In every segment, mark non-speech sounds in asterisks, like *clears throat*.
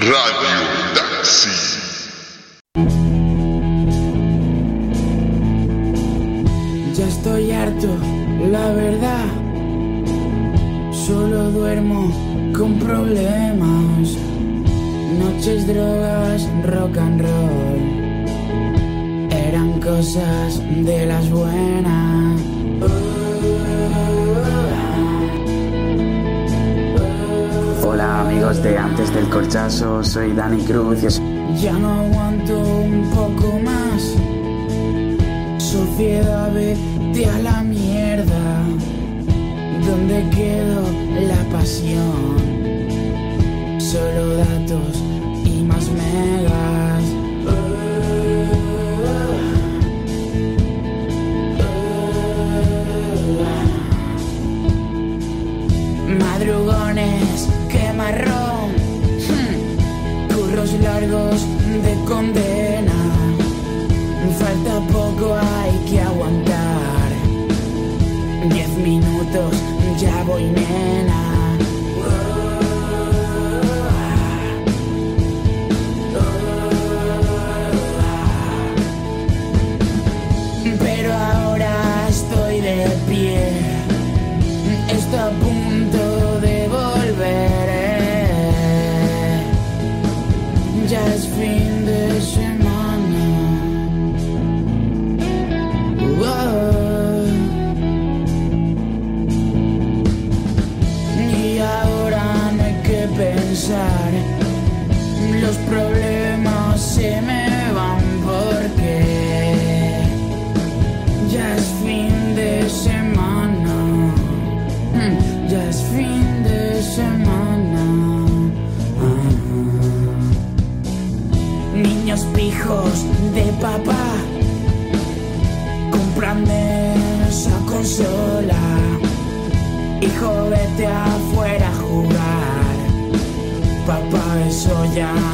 Radio Taxi. Ya estoy harto, la verdad. Solo duermo con problemas. Noches, drogas, rock and roll. Eran cosas de las buenas. Hola amigos de Antes del Corchazo, soy Dani Cruz y Ya no aguanto un poco más. Sociedad, vete a la mierda. ¿Dónde quedó la pasión? Solo datos y más megas. Quemarrón. Hmm. Curros largos de condena. Falta poco, hay que aguantar. Diez minutos, ya voy nena. Pero ahora estoy de pie. Está eso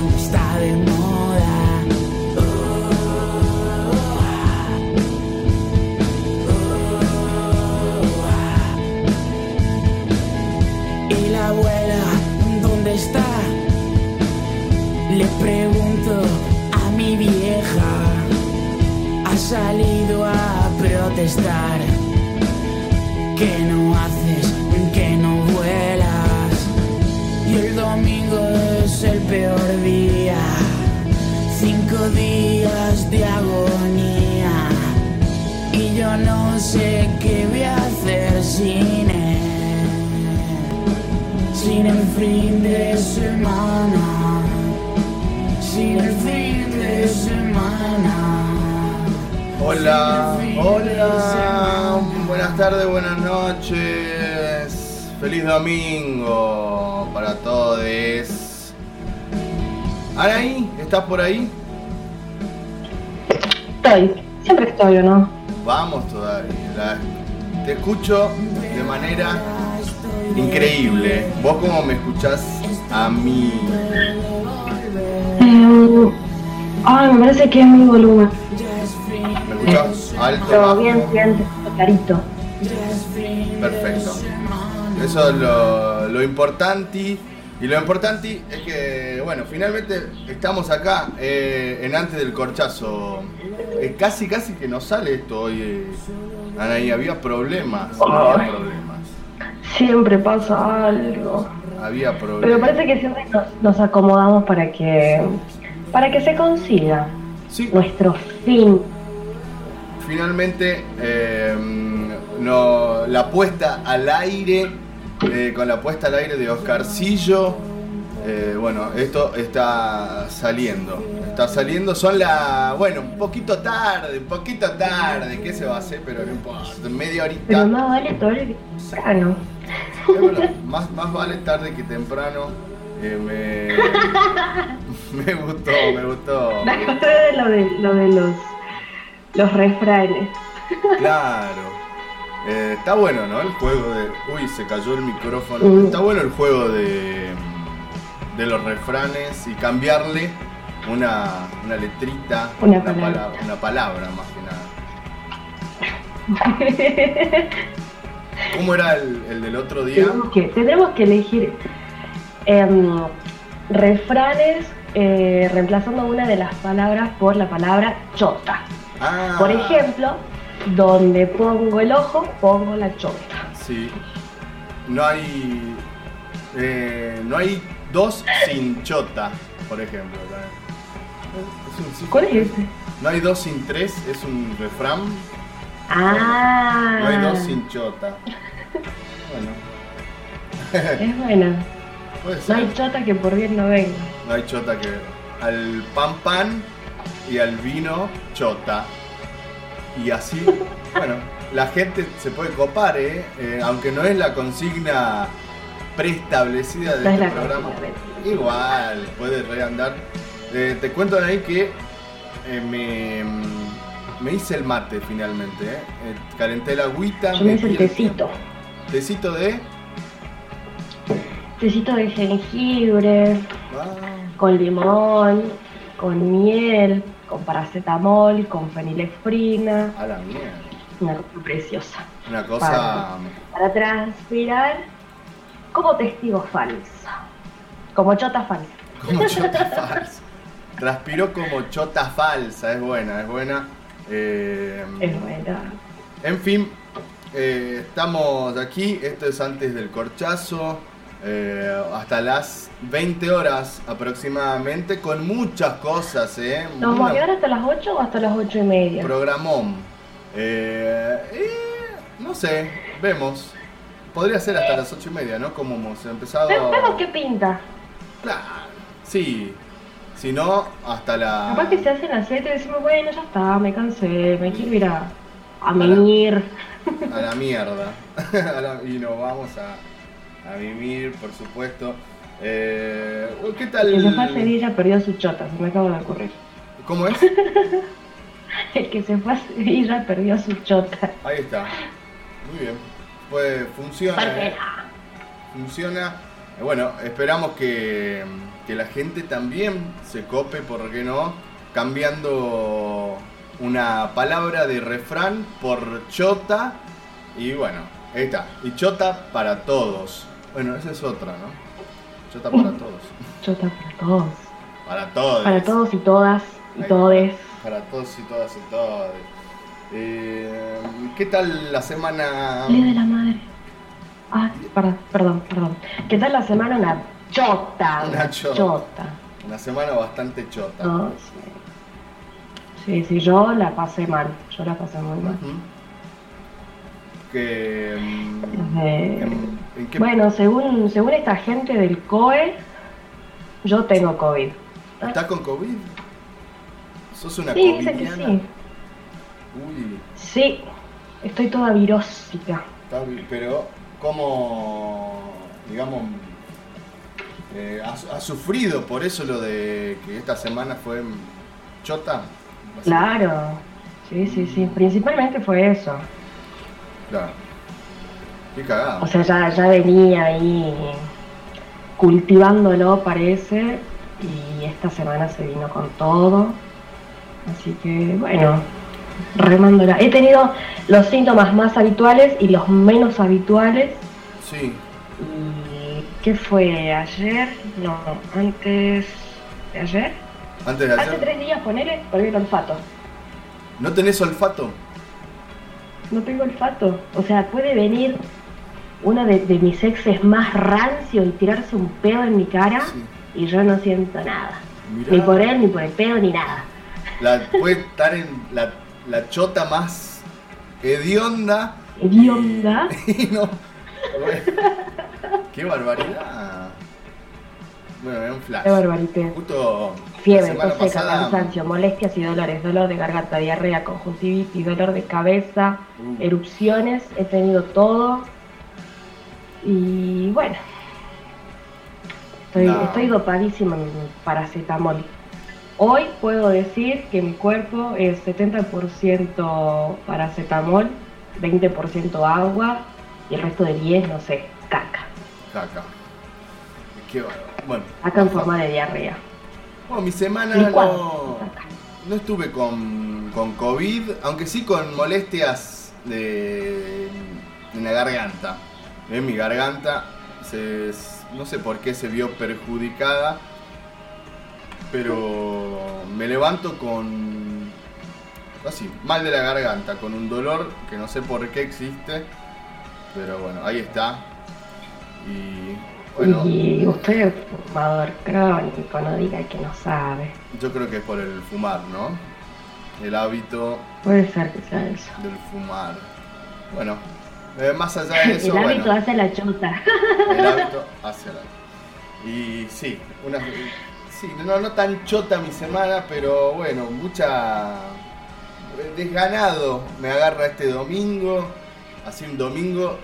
Hola, hola, buenas tardes, buenas noches, feliz domingo para todos. Anaí, ¿estás por ahí? Estoy, siempre estoy, ¿o no? Vamos todavía, te escucho de manera increíble. ¿Vos cómo me escuchás a mí? Eh, ay, me parece que es mi volumen. ¿Me escuchás alto? Pero bajo? bien, bien, clarito. Perfecto. Eso es lo, lo importante. Y lo importante es que, bueno, finalmente estamos acá eh, en antes del corchazo. Eh, casi, casi que nos sale esto hoy. eh, Anaí, había problemas. Había problemas. Siempre pasa algo. Había Pero problemas. parece que siempre nos, nos acomodamos para que para que se consiga Sí, nuestro fin. Finalmente eh, no, la puesta al aire, eh, con la puesta al aire de Oscarcillo, eh, bueno, esto está saliendo, está saliendo, son la, bueno, un poquito tarde, un poquito tarde, ¿qué se va a hacer? Pero no importa, media horita, Pero más vale tarde que temprano. Más, más vale tarde que temprano, eh, me, *laughs* me gustó, me gustó. Me acordé de lo de, lo de los, los refranes. Claro. Eh, está bueno, ¿no? El juego de. Uy, se cayó el micrófono. Mm. Está bueno el juego de. de los refranes y cambiarle una, una letrita, Una palabra. una palabra más que nada. *laughs* ¿Cómo era el, el del otro día? Tenemos que, tendremos que elegir em, refranes eh, reemplazando una de las palabras por la palabra chota. Ah, Por ejemplo, donde pongo el ojo, pongo la chota. Sí. No hay. eh, no hay dos sin chota, por ejemplo. Es un ¿Cuál es ese? No hay dos sin tres, es un refrán. Ah, No hay dos sin chota. Bueno, es buena. puede No hay chota que por bien no venga. No hay chota que. Al pan pan y al vino chota. Y así, *laughs* bueno, la gente se puede copar, ¿eh? Eh, aunque no es la consigna preestablecida de No este programa. Igual, puede reandar. Eh, te cuento ahí que eh, me, me hice el mate finalmente, ¿eh? Calenté la agüita. Yo me hice el tecito. Tecito de... Tecito de jengibre, con limón, con miel, con paracetamol, con fenilefrina. a la mierda. Una cosa preciosa. Una cosa... Para transpirar como testigo falso. Como chota falsa. Como chota falsa. Transpiró como chota falsa, es buena, es buena. Eh, Es buena. En fin, eh, estamos aquí, esto es antes del corchazo, eh, hasta las 20 horas aproximadamente, con muchas cosas, ¿eh? ¿Nos vamos a quedar hasta las 8 o hasta las 8 y media? Programón. Eh, no sé, vemos. Podría ser hasta las 8 y media, ¿no? Como hemos empezado. Ve- Vemos qué pinta. Claro, sí. Si no, hasta la. Capaz que se hacen las 7 y decimos, bueno, ya está, me cansé, me quiero ir a, a. A la mierda. *laughs* A la- y nos vamos a, a mimir, por supuesto. Eh, ¿Qué tal? El que se fue a Sevilla perdió su chota, se me acaba de ocurrir. ¿Cómo es? *laughs* El que se fue a Sevilla perdió su chota. Ahí está. Muy bien. Pues funciona. ¿eh? Funciona. Eh, Bueno, esperamos que, que la gente también se cope, ¿por qué no? Cambiando una palabra de refrán por chota. Y bueno, ahí está. Y chota para todos. Bueno, esa es otra, ¿no? Chota para todos. Chota para todos. Para todos. Para todos y todas y Ahí. todes. Para todos y todas y todos. Eh, ¿Qué tal la semana? Le de la madre. Ah, perdón, perdón, perdón. ¿Qué tal la semana? Una chota. Una chota. Una semana bastante chota. No, sí. sí, sí, yo la pasé mal. Yo la pasé muy mal. Que, mm, Eh, en, en qué- Bueno, según, según esta gente del COE, yo tengo COVID. ¿Estás con COVID? ¿Sos una Sí, que sí. Uy, Sí, estoy toda virósica. pero ¿cómo, digamos, eh, has, has sufrido por eso lo de que esta semana fue chota? Claro. Sí, sí, sí. Principalmente fue eso. Claro. Qué cagado. O sea, ya, ya venía ahí cultivándolo, parece, y esta semana se vino con todo. Así que, bueno, remándola. He tenido los síntomas más habituales y los menos habituales. sí, ¿Y qué fue? ¿Ayer? No, antes de ayer. antes de Hace ayer. tres días, ponele, perdí el olfato. ¿No tenés olfato? No tengo olfato. O sea, puede venir uno de, de mis exes más rancio y tirarse un pedo en mi cara Sí. y yo no siento nada. Mirá. Ni por él, ni por el pedo, ni nada. La, puede estar en la, la chota más hedionda. Hedionda. *laughs* Y no. Bueno, qué barbaridad. Bueno, me da un flash. Qué barbarité. Justo Fiebre, tos seca, cansancio, molestias y dolores, dolor de garganta, diarrea, conjuntivitis, dolor de cabeza, Uh. erupciones, he tenido todo. Y bueno, estoy, No. estoy dopadísima en paracetamol. Hoy puedo decir que mi cuerpo es 70% paracetamol, 20% agua y el resto de 10, no sé, caca. Caca. Qué. Bueno. Caca en forma de diarrea. Bueno, mi semana no estuve con, con COVID, aunque sí con molestias de, en la garganta. En mi garganta, se, no sé por qué se vio perjudicada pero me levanto con así, mal de la garganta, con un dolor que no sé por qué existe, pero bueno, ahí está. Y bueno, Y usted es fumador crónico, no diga que no sabe. yo creo que es por el fumar, ¿no? El hábito Puede ser que sea eso. del fumar. Bueno, eh, más allá de *laughs* eso, El *laughs* hábito hace la chota. el hábito hacia la... Y sí, una, sí, no, no tan chota mi semana, pero bueno, mucha desganado me agarra este domingo, así un domingo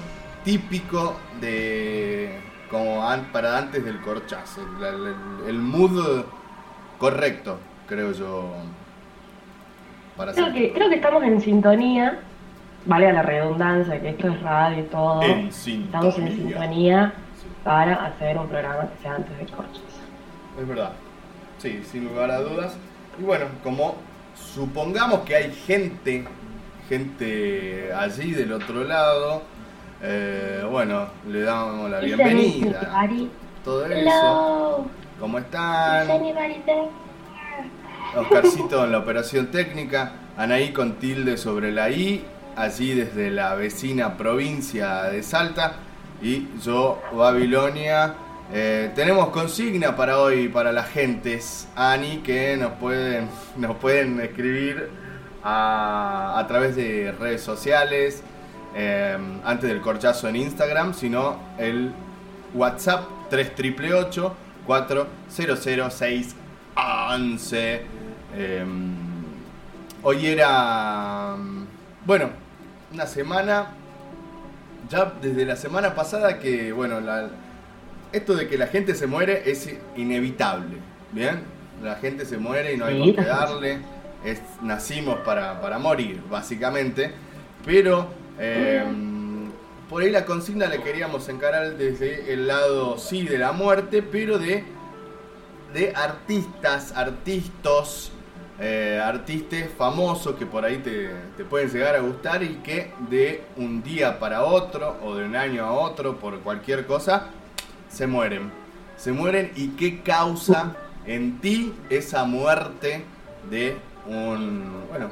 típico de como an- para antes del corchazo, la- la- el mood correcto, creo yo. Para Creo que, creo que estamos en sintonía, vale la redundancia, que esto es radio y todo. En Estamos en sintonía. para hacer un programa que sea antes del corcho. Es verdad. Sí, sin lugar a dudas. Y bueno, como supongamos que hay gente, gente allí del otro lado, eh, bueno, le damos la bienvenida. Todo eso. ¿Cómo están? Oscarcito en la operación técnica, Anaí con tilde sobre la I, allí desde la vecina provincia de Salta, y yo, Babilonia. Eh, tenemos consigna para hoy, para las gentes, Ani, que nos pueden, nos pueden escribir a, a través de redes sociales, eh, antes del corchazo en Instagram, sino el WhatsApp 3888 4006 11. Eh, hoy era, bueno, una semana, ya desde la semana pasada que, bueno, la- esto de que la gente se muere es inevitable, ¿bien? La gente se muere y no hay por qué darle, es, nacimos para, para morir, básicamente, pero eh, por ahí la consigna la queríamos encarar desde el lado, sí, de la muerte, pero de de artistas, artistas, eh, artistas famosos que por ahí te, te pueden llegar a gustar y que de un día para otro o de un año a otro por cualquier cosa se mueren. Se mueren y qué causa en ti esa muerte de un, bueno,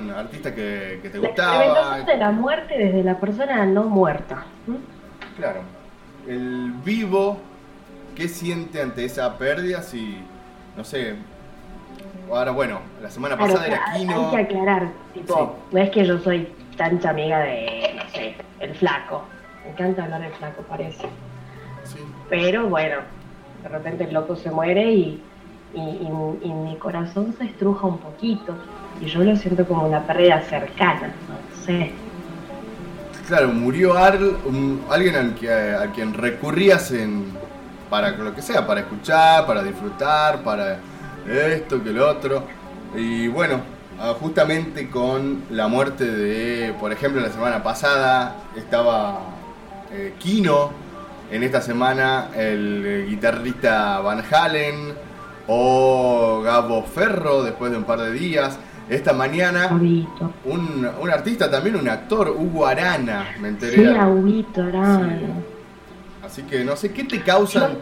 un artista que, que te gustaba. de la muerte desde la persona no muerta. ¿m? Claro. El vivo, ¿qué siente ante esa pérdida? Si, no sé. Ahora, bueno, la semana Claro, pasada era hay Kino. que aclarar, tipo, Sí. no es que yo soy tancha amiga de, no sé, el flaco. Me encanta hablar del flaco, parece. Sí. Pero bueno, de repente el loco se muere y, y, y- y mi corazón se estruja un poquito. Y yo lo siento como una pérdida cercana, no sé. Claro, murió Arl, alguien a quien recurrías para lo que sea, para escuchar, para disfrutar, para esto, que lo otro. Y bueno, ah, justamente con la muerte de, por ejemplo, la semana pasada estaba eh, Kino, en esta semana el eh, guitarrista Van Halen o Gabo Ferro después de un par de días. Esta mañana un, un artista también, un actor, Hugo Arana, me enteré. Sí, Aubito, Arana. Así que no sé, ¿qué te causan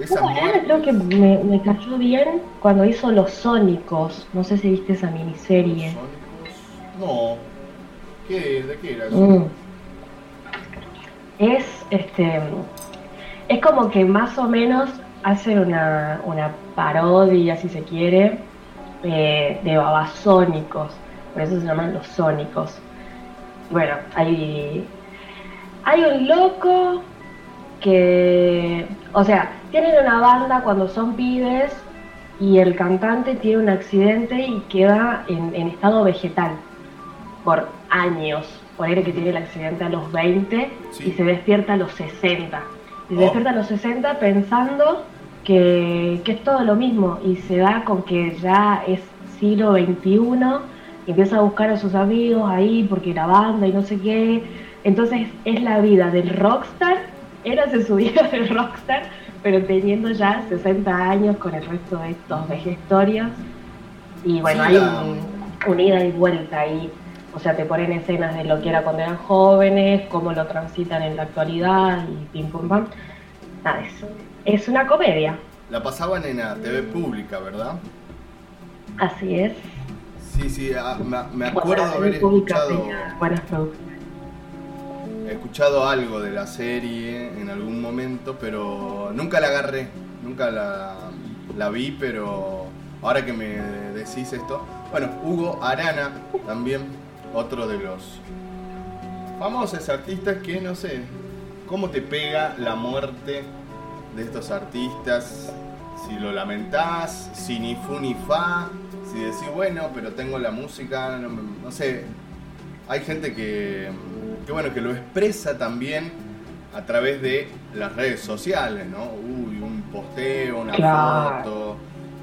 esas Hugo Arana creo que me, me cayó bien cuando hizo Los Sónicos. No sé si viste esa miniserie. Sónicos? No. ¿Qué, ¿De qué era eso? Mm. Es este es como que más o menos hacen una, una parodia, si se quiere, eh, de babasónicos. Por eso se llaman los sónicos. Bueno, hay, hay un loco que, o sea, tienen una banda cuando son pibes y el cantante tiene un accidente y queda en, en estado vegetal por años. Poner que tiene el accidente a los 20 Sí. y se despierta a los 60. Y se Oh. despierta a los 60 pensando que, que es todo lo mismo y se da con que ya es siglo XXI empieza a buscar a sus amigos ahí porque la banda y no sé qué. Entonces es la vida del rockstar, érase su vida *laughs* del rockstar, pero teniendo ya 60 años con el resto de estos vejestorios. Y bueno, Sí, hay un, un ida y vuelta ahí. O sea, te ponen escenas de lo que era cuando eran jóvenes, cómo lo transitan en la actualidad y pim pum pam. Nada, es, es una comedia. la pasaban en la TV pública, ¿verdad? Así es. Sí, sí, ah, me, acuerdo haber pública escuchado, tenía buenas producciones. he escuchado algo de la serie en algún momento, pero nunca la agarré, nunca la, la vi, pero ahora que me decís esto, bueno, Hugo Arana también, otro de los famosos artistas que no sé, ¿cómo te pega la muerte de estos artistas? Si lo lamentás, si ni fu ni fa, si decís, bueno, pero tengo la música, no, no sé, hay gente que, que, bueno, que lo expresa también a través de las redes sociales, ¿no? Uy, un posteo, una Claro. foto,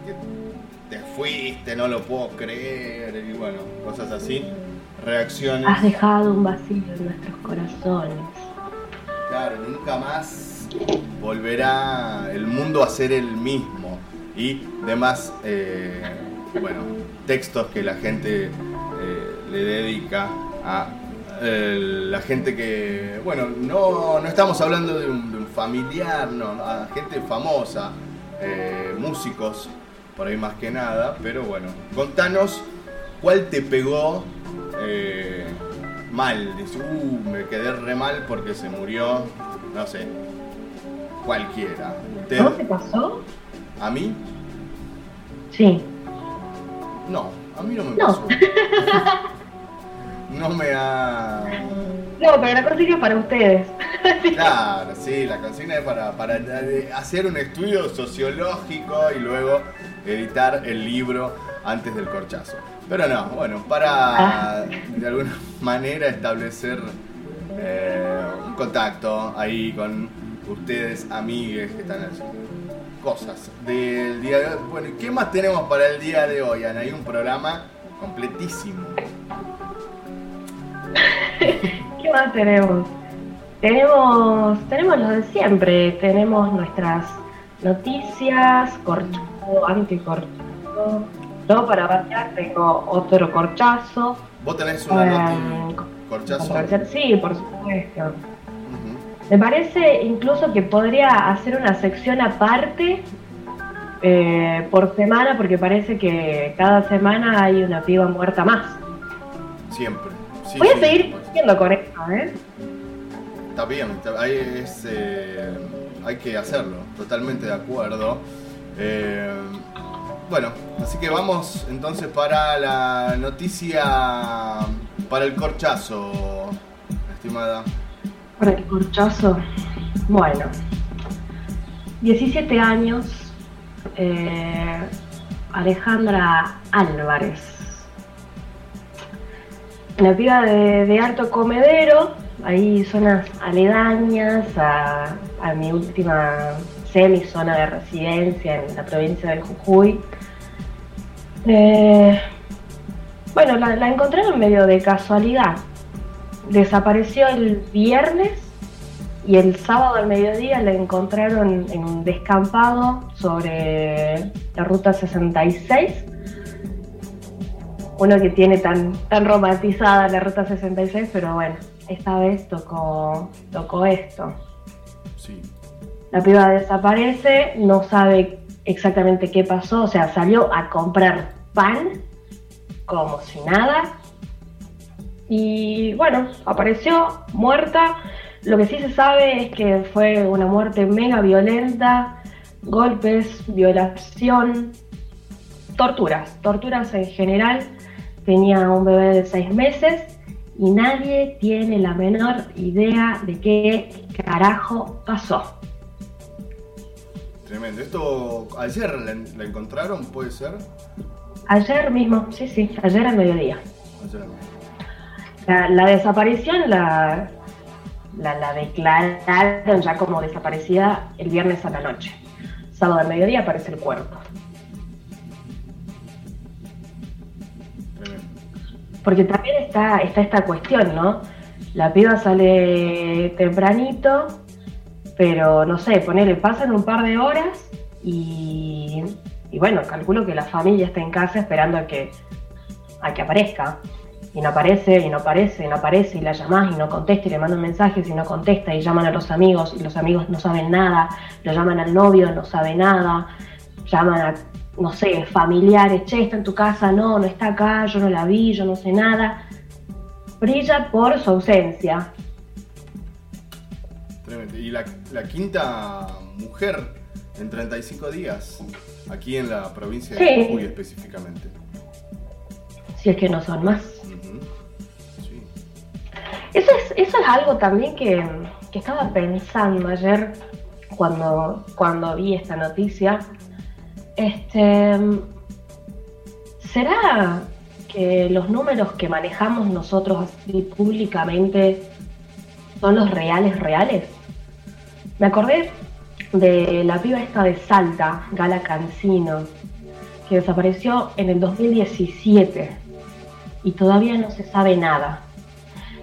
que te fuiste, no lo puedo creer, y bueno, cosas así, reacciones. Has dejado un vacío en nuestros corazones. Claro, nunca más volverá el mundo a ser el mismo. Y demás, eh, bueno, textos que la gente eh, le dedica a eh, la gente que, bueno, no, no estamos hablando de un, familiar, no, a gente famosa, músicos, por ahí más que nada, pero bueno, contanos cuál te pegó mal, dices, uh, me quedé re mal porque se murió, no sé, cualquiera. Te- ¿No te pasó? ¿A mí? Sí. No, a mí no me No. pasó. *laughs* No me ha... No, pero la consigna es para ustedes. *laughs* Claro, sí, la consigna es para, para eh, hacer un estudio sociológico y luego editar el libro antes del corchazo. Pero no, bueno, para de alguna *laughs* manera establecer eh, un contacto ahí con ustedes, amigues que están haciendo cosas del día de hoy. Bueno, ¿y qué más tenemos para el día de hoy, Ana? Hay un programa completísimo. *laughs* ¿Qué más tenemos? Tenemos, tenemos lo de siempre, tenemos nuestras noticias, corchazo, anticorchazo. Yo para variar tengo otro corchazo. ¿Vos tenés una Eh, noti corchazo? Sí, por supuesto. Me parece incluso que podría hacer una sección aparte eh, por semana, porque parece que cada semana hay una piba muerta más. Siempre. Sí, Voy a sí, seguir siendo con esto, ¿eh? Está bien, está- ahí es, eh, hay que hacerlo, totalmente de acuerdo. Eh, bueno, así que vamos entonces para la noticia, para el corchazo, estimada. Para el corchazo. Bueno, 17 años, eh, Alejandra Álvarez. Una piba de, de alto comedero, ahí zonas aledañas a, a mi última semi zona de residencia en la provincia del Jujuy. Eh, bueno, la, la encontraron medio de casualidad. Desapareció el viernes y el sábado al mediodía la encontraron en un descampado sobre la ruta 66. Uno que tiene tan, tan romantizada la ruta 66, pero bueno, esta vez tocó, tocó esto. Sí. La piba desaparece, no sabe exactamente qué pasó, o sea, salió a comprar pan como si nada. Y bueno, apareció muerta. Lo que sí se sabe es que fue una muerte mega violenta, golpes, violación, torturas, torturas en general. Tenía un bebé de seis meses y nadie tiene la menor idea de qué carajo pasó. Tremendo. Esto ayer la, la encontraron, puede ser. Ayer mismo, sí, sí, ayer al mediodía. Ayer. La, desaparición la, la, la declararon ya como desaparecida el viernes a la noche. Sábado al mediodía aparece el cuerpo. Porque también está, está esta cuestión, ¿no? La piba sale tempranito, pero no sé, ponele, pasan un par de horas y, y bueno, calculo que la familia está en casa esperando a que, a que aparezca. Y no aparece, y no aparece, y no aparece, y la llamás y no contesta, y le mandan mensajes y no contesta, y llaman a los amigos y los amigos no saben nada, lo llaman al novio, no sabe nada, llaman a, no sé, familiares, che, está en tu casa, no, no está acá, yo no la vi, yo no sé nada. Brilla por su ausencia. Y la, la quinta mujer en 35 días, aquí en la provincia de. Jujuy específicamente. Si es que no son más. Eso es, eso es algo también que, que estaba pensando ayer cuando, cuando vi esta noticia. Este, ¿Será que los números que manejamos nosotros así públicamente son los reales reales? Me acordé de la piba esta de Salta, Gala Cancino, que desapareció en el 2017 y todavía no se sabe nada.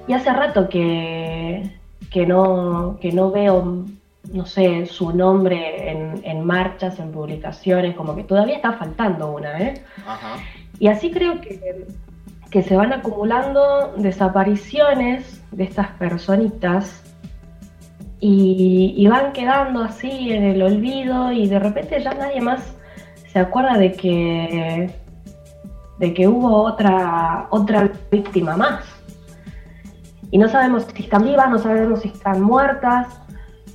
Y hace rato que, que, no, que no veo, no sé, su nombre en, en marchas, en publicaciones, como que todavía está faltando una, ¿eh? Ajá. Y así creo que, que se van acumulando desapariciones de estas personitas y, y van quedando así en el olvido y de repente ya nadie más se acuerda de que, de que hubo otra, otra víctima más. Y no sabemos si están vivas, no sabemos si están muertas,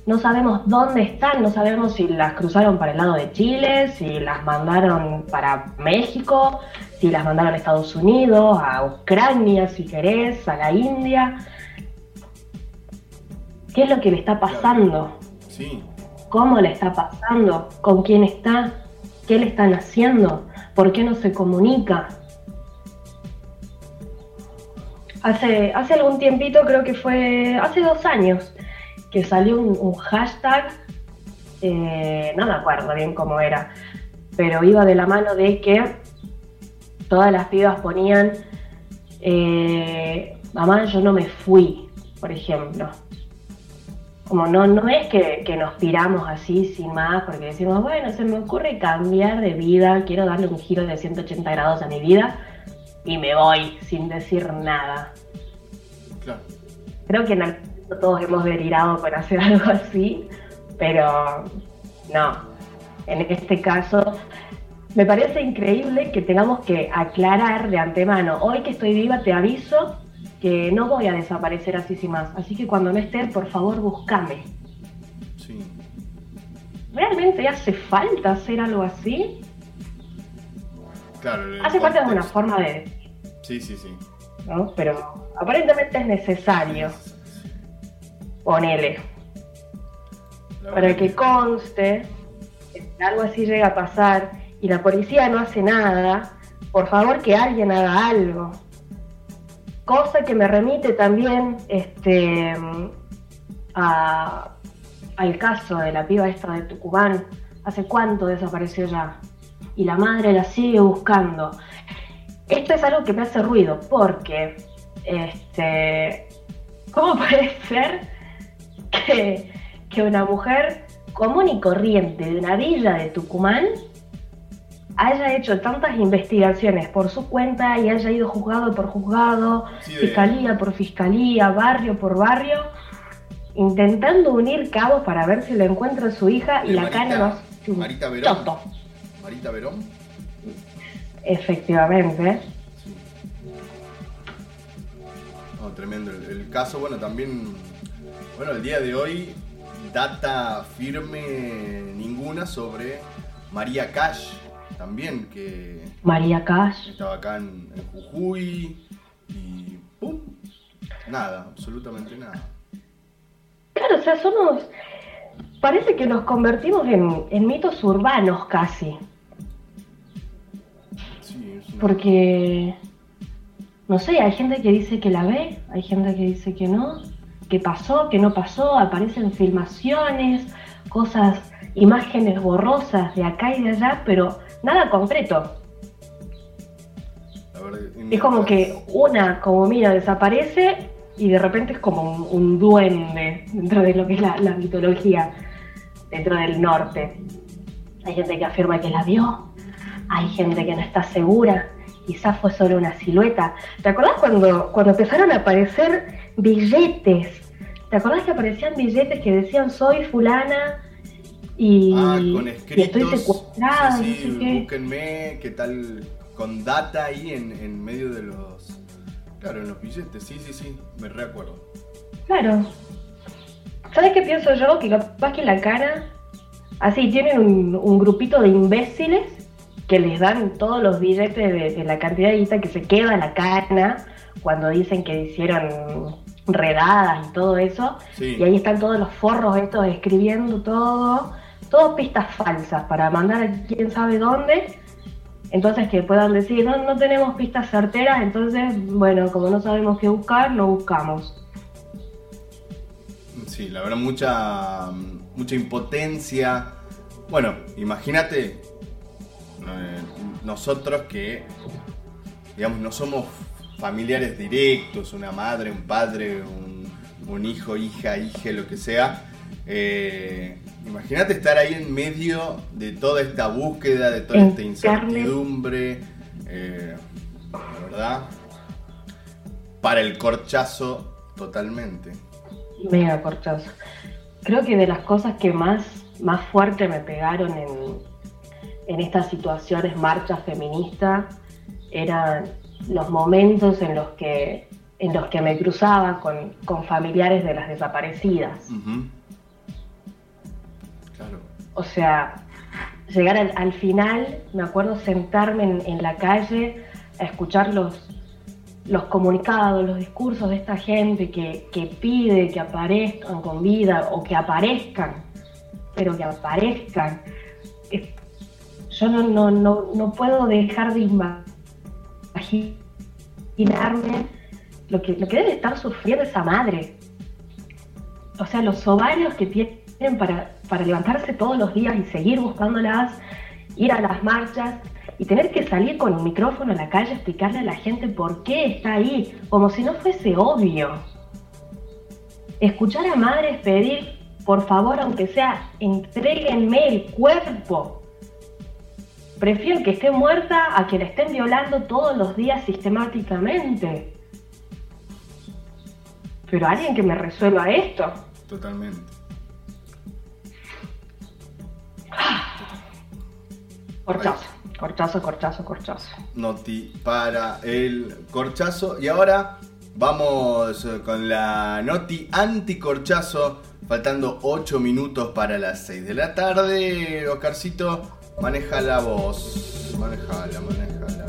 no sabemos dónde están, no sabemos si las cruzaron para el lado de Chile, si las mandaron para México, si las mandaron a Estados Unidos, a Ucrania, si querés, a la India. ¿Qué es lo que le está pasando? Sí. ¿Cómo le está pasando? ¿Con quién está? ¿Qué le están haciendo? ¿Por qué no se comunica? Hace, hace algún tiempito, creo que fue hace dos años, que salió un, hashtag, eh, no me acuerdo bien cómo era, pero iba de la mano de que todas las pibas ponían, eh, mamá, yo no me fui, por ejemplo. Como no, no es que, que nos tiramos así sin más, porque decimos, bueno, se me ocurre cambiar de vida, quiero darle un giro de 180 grados a mi vida y me voy sin decir nada. Claro. Creo que en algún momento todos hemos delirado con hacer *laughs* algo así, pero no. En este caso, me parece increíble que tengamos que aclarar de antemano, hoy que estoy viva te aviso que no voy a desaparecer así sin más, así que cuando no esté, por favor, búscame. Sí. ¿Realmente hace falta hacer algo así? Claro. Hace falta de una forma de... Sí, sí, sí. ¿no? Pero aparentemente es necesario, ponele. Para que conste que si algo así llega a pasar y la policía no hace nada, por favor que alguien haga algo. Cosa que me remite también este, a- al caso de la piba esta de Tucumán. ¿Hace cuánto desapareció ya? Y la madre la sigue buscando. Esto es algo que me hace ruido porque, este, ¿cómo *laughs* puede ser que, que una mujer común y corriente de una villa de Tucumán haya hecho tantas investigaciones por su cuenta y haya ido juzgado por juzgado, Sí, fiscalía por fiscalía, barrio por barrio, intentando unir cabos para ver si le encuentra su hija y la Marita- cara no hace un Marita Verón. choto. Marita Verón. Efectivamente. Sí. No, tremendo. El, el caso, bueno, también. Bueno, el día de hoy, data firme ninguna sobre María Cash, también, que María Cash. estaba acá en, en Jujuy y. ¡pum! Nada, absolutamente nada. Claro, o sea, somos. Parece que nos convertimos en, en mitos urbanos casi. Porque. No sé, hay gente que dice que la ve, hay gente que dice que no, que pasó, que no pasó, aparecen filmaciones, cosas, imágenes borrosas de acá y de allá, pero nada concreto. Es como que una, como mira, desaparece y de repente es como un, un duende dentro de lo que es la, la mitología dentro del norte. Hay gente que afirma que la vio, hay gente que no está segura quizás fue solo una silueta. ¿Te acordás cuando, cuando empezaron a aparecer billetes? ¿Te acordás que aparecían billetes que decían soy fulana y, Ah, con y escritos. estoy secuestrada? sí, no sí, sé qué? búsquenme, qué tal, con data ahí en, en medio de los. Claro, en los billetes, sí, sí, sí, me recuerdo. Claro. ¿Sabes qué pienso yo? Que capaz que la cara, así tienen un, un grupito de imbéciles que les dan todos los billetes de, de la cantidad de guita que se queda la cana cuando dicen que hicieron redadas y todo eso. Sí. Y ahí están todos los forros estos escribiendo todo, todo pistas falsas para mandar a quién sabe dónde. Entonces que puedan decir, no, no tenemos pistas certeras, entonces, bueno, como no sabemos qué buscar, no buscamos. Sí, la verdad, mucha, mucha impotencia. Bueno, imagínate nosotros que, digamos, no somos familiares directos, una madre, un padre, un, un hijo, hija, hija, lo que sea. Eh, imagínate estar ahí en medio de toda esta búsqueda, de toda En esta incertidumbre. eh, la verdad, para el corchazo totalmente. Mega corchazo. Creo que de las cosas que más, más fuerte me pegaron en, en estas situaciones, marchas feministas, eran los momentos en los que, en los que me cruzaba con, con familiares de las desaparecidas. Claro. O sea, llegar al, al final, me acuerdo sentarme en, en la calle a escuchar los, los comunicados, los discursos de esta gente que, que pide que aparezcan con vida o que aparezcan, pero que aparezcan. Yo no, no, no, no puedo dejar de ima- imaginarme lo que, lo que debe estar sufriendo esa madre. O sea, los ovarios que tienen para, para levantarse todos los días y seguir buscándolas, ir a las marchas y tener que salir con un micrófono a la calle a explicarle a la gente por qué está ahí, como si no fuese obvio. Escuchar a madres pedir, por favor, aunque sea, entréguenme el cuerpo. Prefiero que esté muerta a que la estén violando todos los días sistemáticamente. Pero alguien que me resuelva esto. Totalmente. Corchazo, corchazo, corchazo, corchazo. Noti para el corchazo. Y ahora vamos eh, con la noti anti-corchazo. Faltando 8 minutos para las 6 de la tarde. Oscarcito, maneja la voz. Manejala, manejala.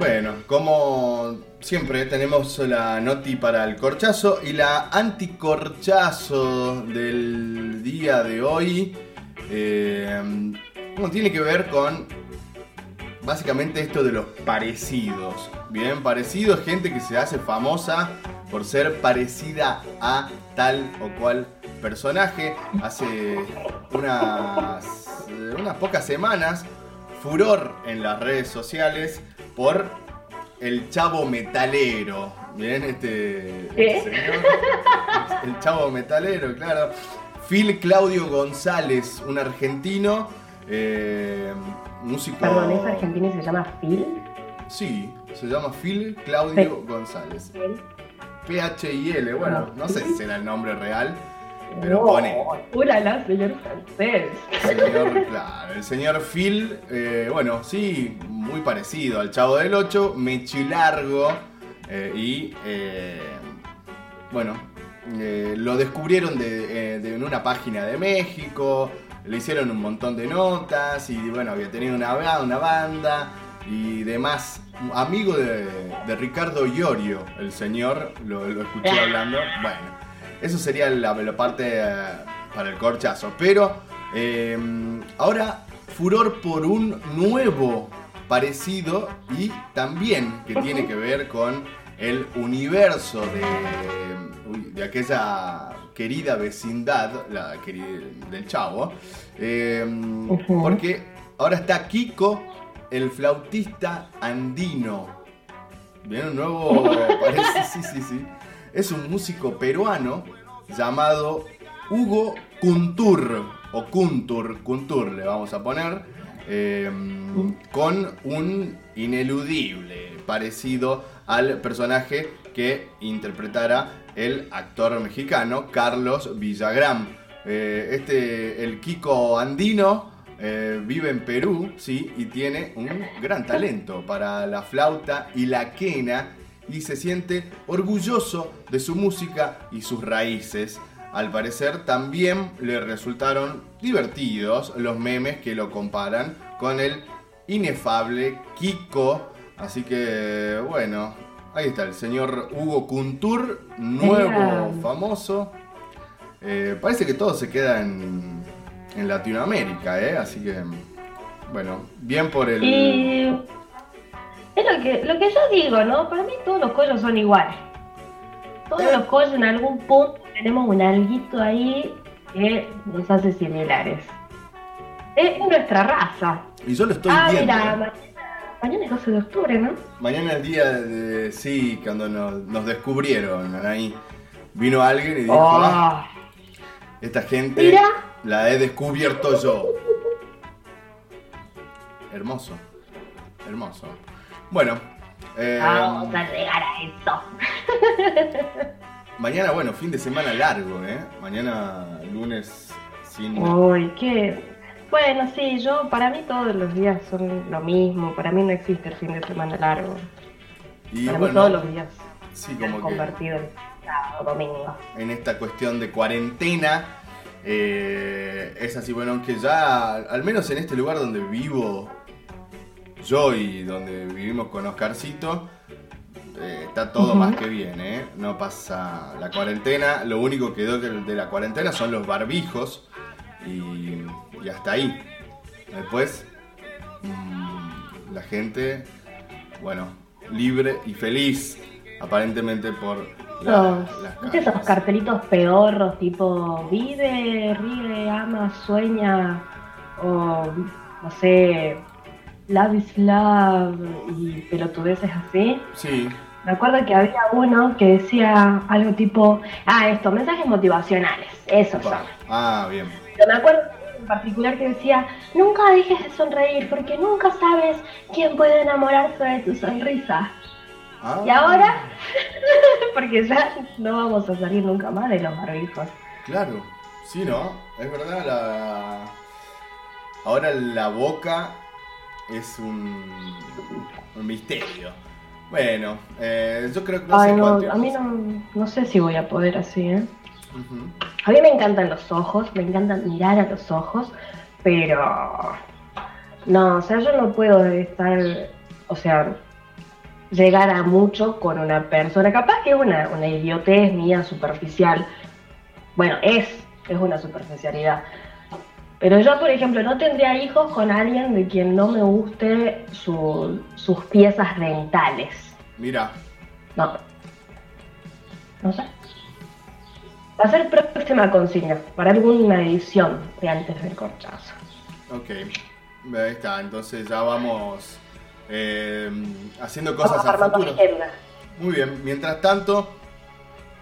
Bueno, como siempre tenemos la noti para el corchazo y la anticorchazo del día de hoy eh, tiene que ver con básicamente esto de los parecidos. Bien, parecidos, gente que se hace famosa por ser parecida a tal o cual personaje. Hace unas, unas pocas semanas, furor en las redes sociales por el chavo metalero. Bien, este ¿Qué? señor, el chavo metalero, claro. Phil Claudio González, un argentino, eh, músico. Perdón, ¿es argentino y se llama Phil? Sí, se llama Phil Claudio Sí. González. Phil. P-H-I-L, bueno, no sé si será el nombre real. Pero No, pone. Señor francés. Señor, claro, el señor Phil, eh, bueno, sí, muy parecido al Chavo del 8, mechilargo eh, y, eh, bueno, eh, lo descubrieron de, de- en una página de México, le hicieron un montón de notas y, bueno, había tenido una, una banda y demás. Amigo de, de Ricardo Iorio, el señor, lo, lo escuché *laughs* hablando, bueno. Eso sería la, la parte eh, para el corchazo. Pero eh, ahora furor por un nuevo parecido y también que *laughs* tiene que ver con el universo de, de aquella querida vecindad, la querida del chavo. eh. Porque Ahora está Kiko, el flautista andino. Bien, un nuevo. *laughs* Parece, sí, sí, sí. Es un músico peruano llamado Hugo Kuntur. O Kuntur, Kuntur le vamos a poner. eh, con un ineludible parecido al personaje que interpretara el actor mexicano Carlos Villagrán. Eh, este, el Kiko Andino, eh, vive en Perú, sí, y tiene un gran talento para la flauta y la quena y se siente orgulloso de su música y sus raíces. Al parecer también le resultaron divertidos los memes que lo comparan con el inefable Kiko. Así que bueno, ahí está el señor Hugo Kuntur, nuevo Genial. famoso. Eh, parece que todo se queda en, en Latinoamérica, ¿eh? Así que bueno, bien por el... Y que, lo que yo digo, ¿no? Para mí todos los collos son iguales. Todos los collos en algún punto tenemos un alguito ahí que nos hace similares. Es nuestra raza. Y yo lo estoy ah, viendo. mira, ¿eh? mañana, mañana es 12 de octubre, ¿no? Mañana es el día de. Sí, cuando nos, nos descubrieron, Anaí. Vino alguien y dijo: "Ah, Oh, Esta gente Mira. la he descubierto yo. Hermoso. Hermoso. Bueno. eh, vamos a llegar a eso. *laughs* mañana, bueno, fin de semana largo, ¿eh? Mañana lunes sin. Uy, qué. Bueno, sí, yo, para mí todos los días son lo mismo. Para mí no existe el fin de semana largo. y para mí todos los días sí, como que convertido en sábado, domingo. en esta cuestión de cuarentena. eh, es así, bueno, aunque ya, al menos en este lugar donde vivo yo y donde vivimos con Oscarcito, eh, está todo más que bien, ¿eh? No pasa la cuarentena, lo único que quedó de, la cuarentena son los barbijos y, y hasta ahí. Después, mm, la gente, bueno, libre y feliz, aparentemente por la- ¿viste esos cartelitos pedorros tipo vive, ríe, ama, sueña o no sé, love is love y pelotudeces así? Sí, Me acuerdo que había uno que decía algo tipo, ah, esto, mensajes motivacionales, esos son. ah, bien. Pero me acuerdo en particular que decía, nunca dejes de sonreír porque nunca sabes quién puede enamorarse de tu sonrisa. Ah, Y ahora, *laughs* porque ya no vamos a salir nunca más de los barbijos. Claro, sí, ¿no? Es verdad, la... ahora la boca es un, un misterio. Bueno, eh, yo creo que no Ay, sé no, cuánto- a mí no, no sé si voy a poder así, ¿eh? A mí me encantan los ojos, me encanta mirar a los ojos, pero no, o sea, yo no puedo estar, o sea, llegar a mucho con una persona. Capaz que es una, una idiotez mía superficial. Bueno, es, es una superficialidad. Pero yo, por ejemplo, no tendría hijos con alguien de quien no me guste su- sus piezas dentales. Mira, No. No sé. Va a ser próxima consigna para alguna edición de antes del corchazo. ok, ahí está, entonces ya vamos eh, haciendo cosas Vamos a armando futuro. agenda. Muy bien, mientras tanto,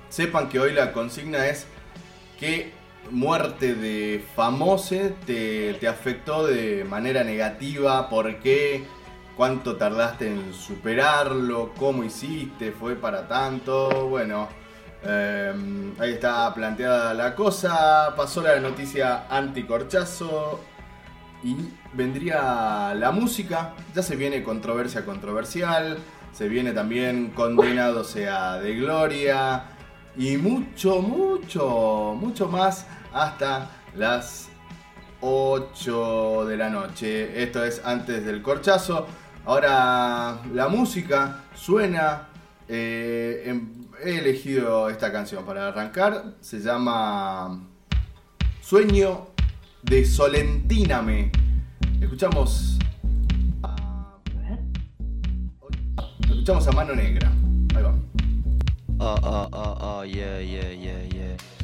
sepan que hoy la consigna es qué muerte de famose te, afectó de manera negativa, por qué, cuánto tardaste en superarlo, cómo hiciste, fue para tanto, bueno. eh, ahí está planteada la cosa, pasó la noticia anticorchazo y vendría la música, ya se viene controversia controversial, se viene también condenado sea de gloria y mucho, mucho, mucho más hasta las 8 de la noche. Esto es antes del corchazo. Ahora la música suena. eh, em- he elegido esta canción para arrancar. Se llama Sueño de Solentíname. Escuchamos a, escuchamos a Mano Negra. Ahí va. Uh, uh, uh, uh, yeah, yeah, yeah, yeah.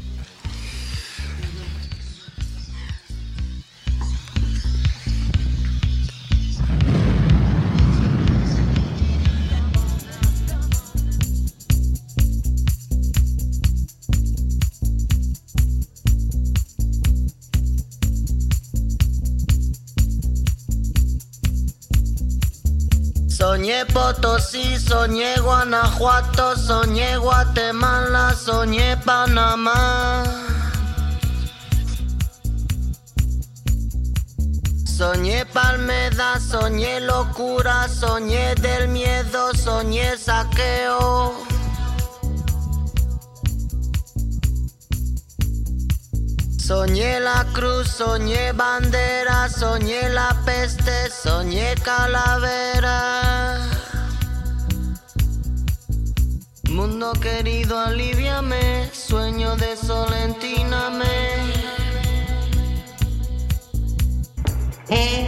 Soñé Potosí, soñé Guanajuato, soñé Guatemala, soñé Panamá. Soñé palmeda, soñé locura, soñé del miedo, soñé saqueo. Soñé la cruz, soñé bandera, soñé la peste, soñé calavera. Mundo querido, aliviame, sueño de solentíname. Eh.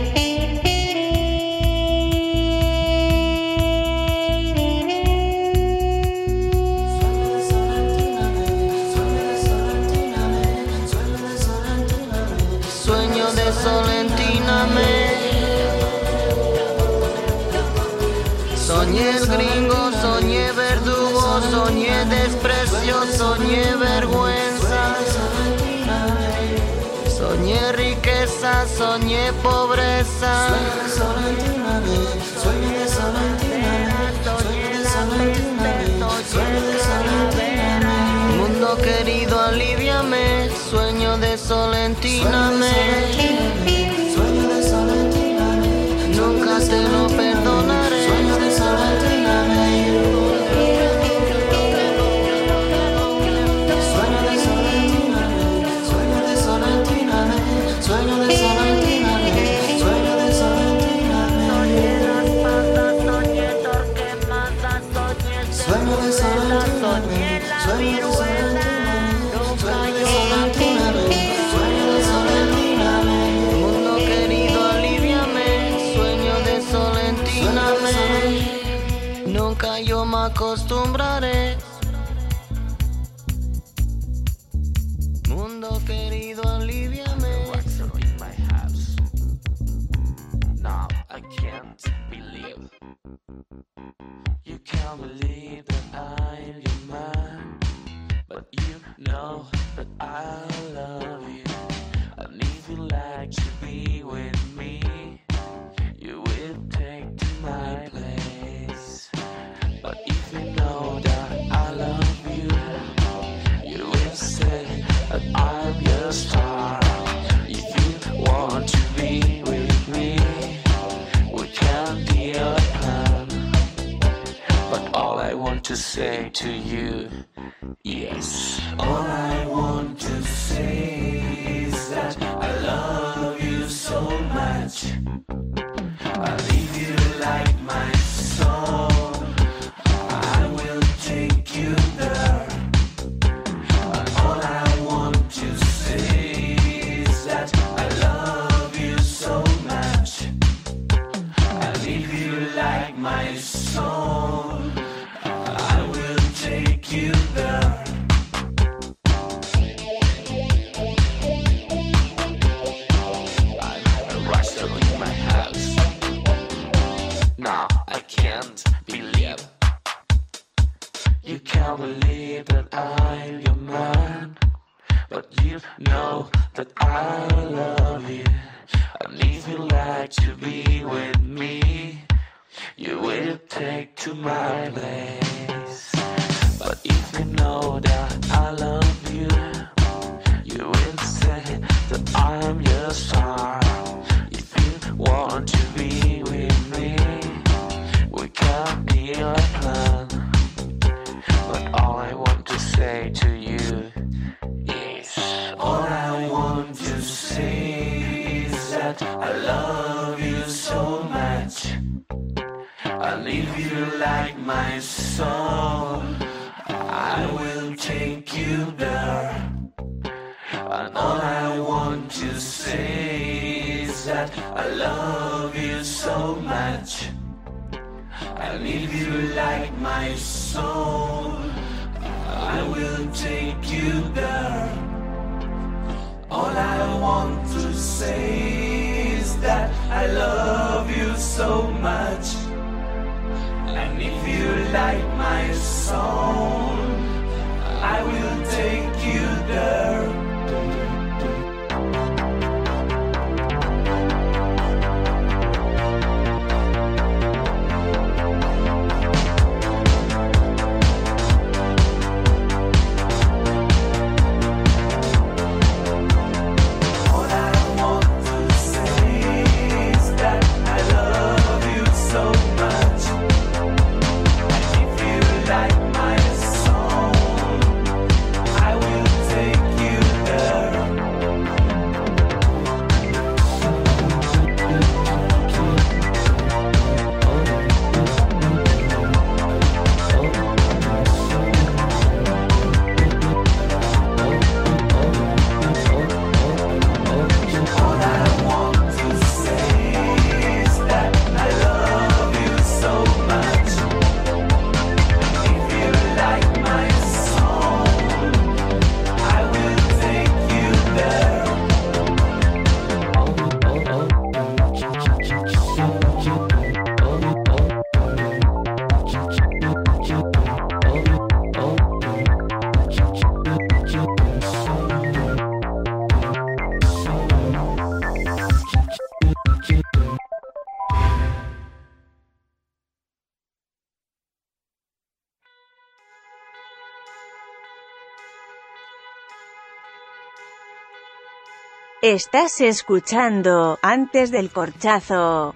Estás escuchando antes del corchazo.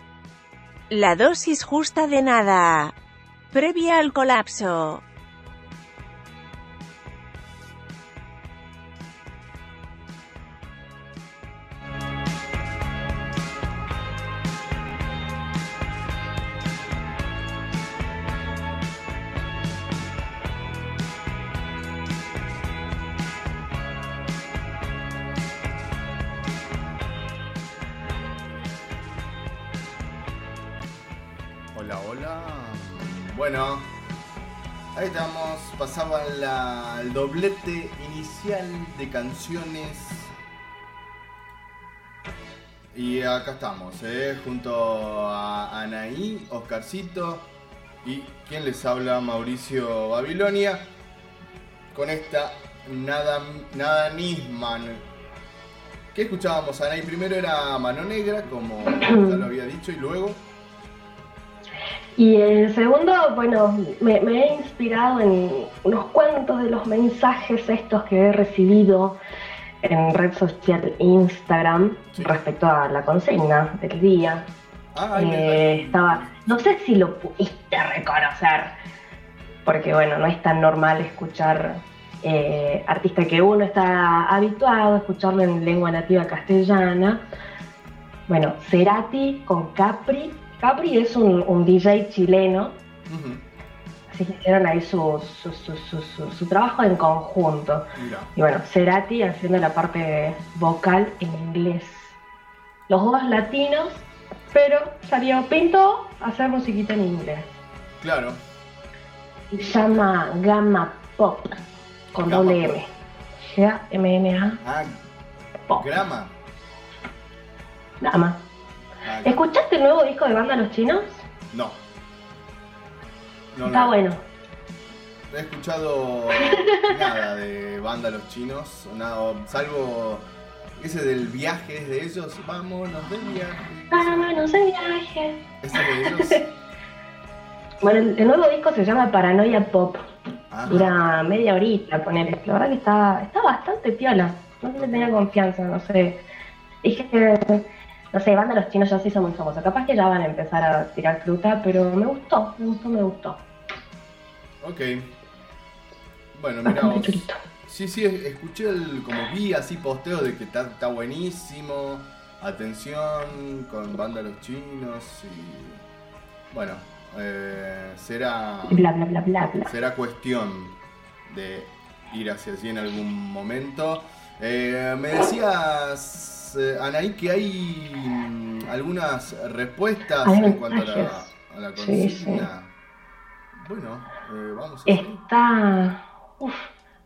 La dosis justa de nada. Previa al colapso. Doblete inicial de canciones. Y acá estamos, ¿eh? junto a Anaí, Oscarcito y quien les habla, Mauricio Babilonia, con esta Nada, Nada Nisman. ¿Qué escuchábamos, Anaí? Primero era Mano Negra, como ya lo había dicho, y luego... Y el segundo, bueno, me, me he inspirado en unos cuantos de los mensajes estos que he recibido en red social Instagram Sí. respecto a la consigna del día. Ah, Eh, estaba, no sé si lo pudiste reconocer, porque bueno, no es tan normal escuchar eh, artista que uno está habituado a escucharlo en lengua nativa castellana. Bueno, Cerati con Capri. Capri es un, un DJ chileno, así que hicieron ahí su, su, su- su- su- su trabajo en conjunto. Mira. Y bueno, Cerati haciendo la parte vocal en inglés. Los dos latinos, pero salió Pinto a hacer musiquita en inglés. Claro. Se llama Gamma Pop, con Gamma doble Pop. M. G-A-M-M-A Ah, Pop. grama. Gamma. Ah, ¿Escuchaste el nuevo disco de banda Los Chinos? No. No, Está no. bueno. No he escuchado *laughs* nada de banda Los Chinos, nada, salvo ese del viaje es de ellos. Vámonos de viaje. Vámonos de viaje. ¿Ese es de ellos? *laughs* Bueno, el, nuevo disco se llama Paranoia Pop. Ajá. Dura media horita, poner. La verdad que está, está bastante piola. No si tenía confianza, no sé. Dije que, no sé, banda Los Chinos ya se hizo muy famosa. Capaz que ya van a empezar a tirar fruta, pero me gustó, me gustó, me gustó. Ok. Bueno, mira vos. Sí, sí, escuché el, como vi así posteo de que está, buenísimo. Atención con banda Los Chinos y... Bueno, eh, será... Bla, bla, bla, bla. será cuestión de ir hacia allí en algún momento. Eh, me decías, eh, Anaí, que hay mm, algunas respuestas en cuanto a la, mensajes. a la Sí, sí. consigna. Bueno, eh, vamos a seguir. Está. Uf,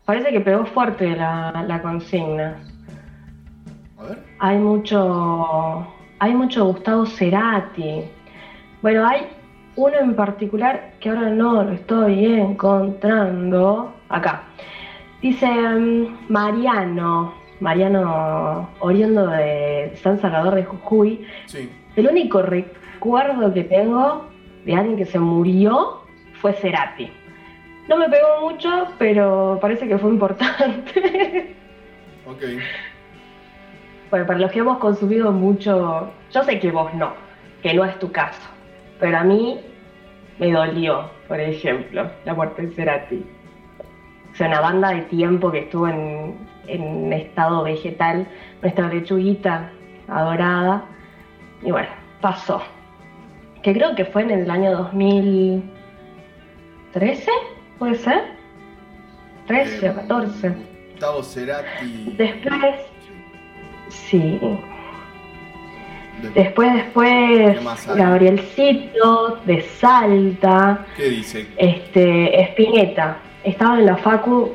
parece que pegó fuerte la, la consigna. A ver. Hay mucho. Hay mucho Gustavo Cerati. Bueno, hay uno en particular que ahora no lo estoy encontrando. Acá. Dice mm, Mariano. Mariano oriundo de San Salvador de Jujuy. Sí. El único recuerdo que tengo de alguien que se murió fue Cerati. No me pegó mucho, pero parece que fue importante. *laughs* Ok. bueno, para los que hemos consumido mucho, yo sé que vos no, que no es tu caso, pero a mí me dolió, por ejemplo, la muerte de Cerati. O sea, una banda de tiempo que estuvo en, en estado vegetal, nuestra lechuguita adorada, y bueno, pasó. Que creo que fue en el año 2013, ¿puede ser? 13 Eh, o 14. Gustavo Cerati. Después, sí. de- Después, después. Gabrielcito de Salta, ¿Qué dice? este, Espineta. Estaba en la Facu,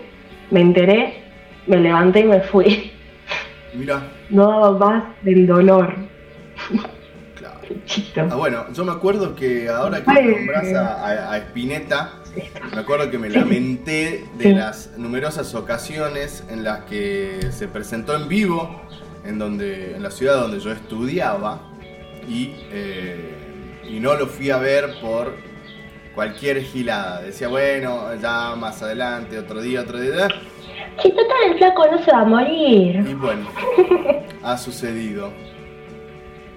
me enteré, me levanté y me fui. Mira, No daba más del dolor. claro. Chito. Ah, bueno, yo me acuerdo que ahora que Ay. nombras a, a- a Spinetta, me acuerdo que me lamenté de Sí. las numerosas ocasiones en las que se presentó en vivo en donde en la ciudad donde yo estudiaba y, eh, y no lo fui a ver por cualquier gilada. Decía, bueno, ya más adelante, otro día, otro día. Si total el flaco no se va a morir. Y bueno, ha sucedido.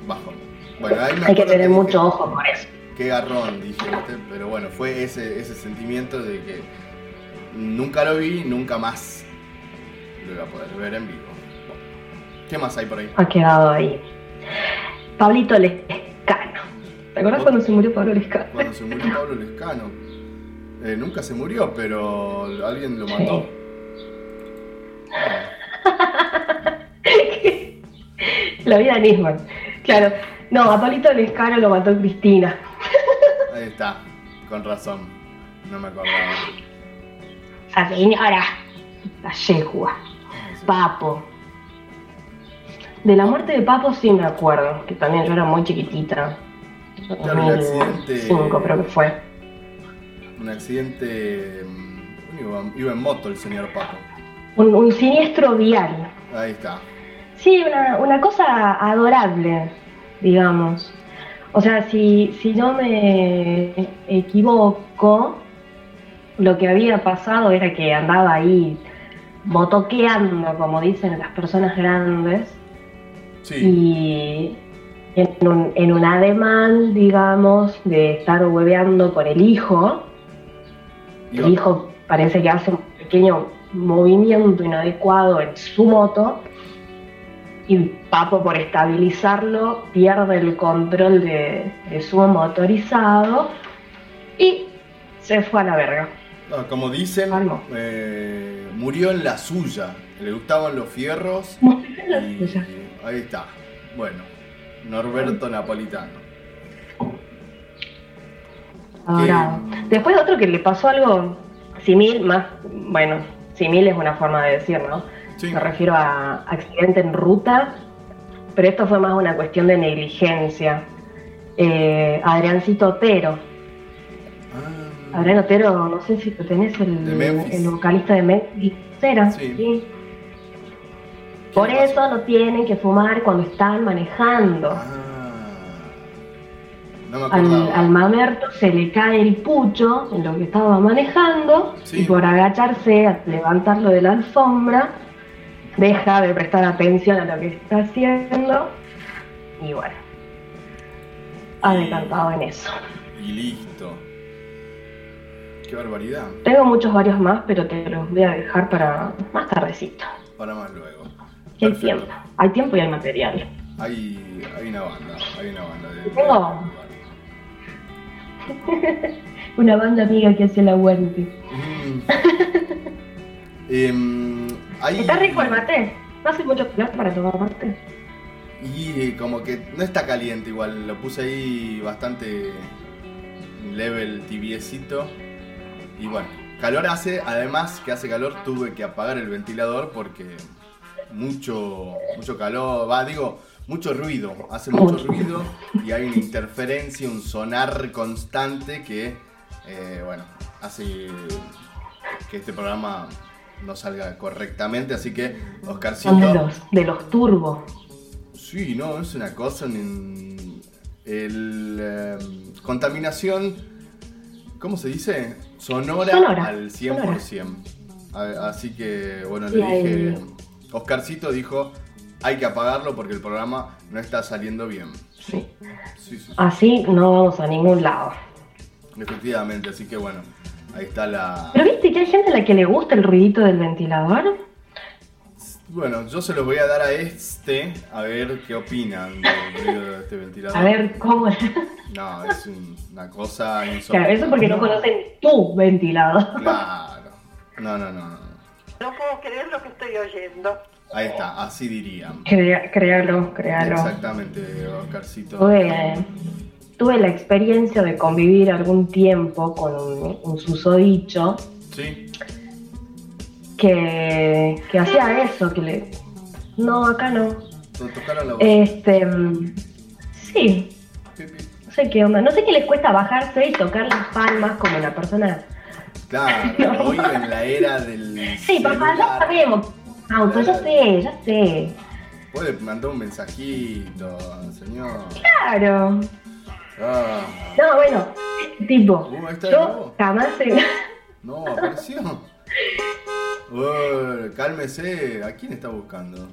Bajo. Bueno, ahí Hay que tener mucho ojo con eso. Qué garrón, dije, pero bueno, fue ese, ese sentimiento de que nunca lo vi, nunca más lo iba a poder ver en vivo. Bueno, ¿Qué más hay por ahí? Ha quedado ahí. Pablito Lescano. ¿Te acuerdas cuando se murió Pablo Lescano? Cuando se murió Pablo Lescano. Eh, nunca se murió, pero alguien lo mató. La vida de Nisman. Claro. No, a Pablito Lescano lo mató Cristina. Ahí está, con razón. No me acordaba. Esa señora. La yegua. Papo. De la muerte de Papo sí me acuerdo, que también yo era muy chiquitita. Claro, el accidente. 2005 creo que fue. Un accidente. mm, Iba, iba en moto el señor Papo. Un, un siniestro vial. Ahí está. Sí, una, una cosa adorable, digamos. O sea, si, si no me equivoco, lo que había pasado era que andaba ahí motoqueando, como dicen las personas grandes, Sí, y en un, en un ademán, digamos, de estar hueveando con el hijo, el hijo parece que hace un pequeño movimiento inadecuado en su moto y Papo por estabilizarlo pierde el control de, de su motorizado y se fue a la verga. no, como dicen, eh, murió en la suya. Le gustaban los fierros. La Y suya. ahí está. Bueno, Norberto Napolitano. Adorado. Después otro que le pasó algo simil, más, bueno, simil es una forma de decir, ¿no? Sí. Me refiero a accidente en ruta, pero esto fue más una cuestión de negligencia. Eh, Adriancito Otero. Ah, Adrián Otero, no sé si lo tenés, el, vocalista de Memphis. Sí. sí. Por eso no tienen que fumar cuando están manejando. Ah, no Al, al mamerto se le cae el pucho en lo que estaba manejando Sí. y por agacharse a levantarlo de la alfombra deja de prestar atención a lo que está haciendo y bueno, ha decantado en eso. Y listo. Qué barbaridad. Tengo muchos varios más, pero te los voy a dejar para más tardecito. Para más luego. Hay tiempo, hay tiempo y hay material. Hay, hay una banda, hay una banda de. Tengo. *laughs* Una banda amiga que hace el aguante. Mm. *laughs* Em, hay- Está rico el mate. No hace mucho calor para tomar mate. Y eh, como que no está caliente igual, lo puse ahí bastante level tibiecito. Y bueno, calor hace, además que hace calor tuve que apagar el ventilador porque mucho, mucho calor, va, digo, mucho ruido, hace mucho ruido y hay una interferencia, un sonar constante que, eh, bueno, hace que este programa no salga correctamente, así que Oscarcito... De los, de los turbos. Sí, no, es una cosa. en- el, eh, contaminación, ¿cómo se dice? Sonora, Sonora, al 100%. A- Así que, bueno, le dije. Oscarcito dijo: hay que apagarlo porque el programa no está saliendo bien. Sí. Sí, sí, sí, Así no vamos a ningún lado. efectivamente. Así que, bueno, ahí está la. Pero viste que hay gente a la que le gusta el ruidito del ventilador. Bueno, yo se los voy a dar a este a ver qué opinan del ruido de este ventilador. A ver cómo. No, es un- una cosa Claro, insoportable. eso porque no conocen tu ventilador. Claro. No, no, no, no. No puedo creer lo que estoy oyendo. Ahí está, así dirían. Crea- Créalo, créalo. Exactamente, Oscarcito. Tuve, tuve la experiencia de convivir algún tiempo con un, un susodicho Sí, que, que hacía eso, que le... No, acá no. tocaron la voz. Este... Sí, no sé qué onda. No sé qué les cuesta bajarse y tocar las palmas como una persona... Claro, *laughs* hoy en la era del. Sí, papá, ya celular, sabemos. Auto, ya sé, ya sé. Puede mandar un mensajito, señor. Claro. Ah, No, bueno, tipo, Uh, yo nuevo. jamás he... no, apareció. Uy, cálmese, ¿a quién está buscando?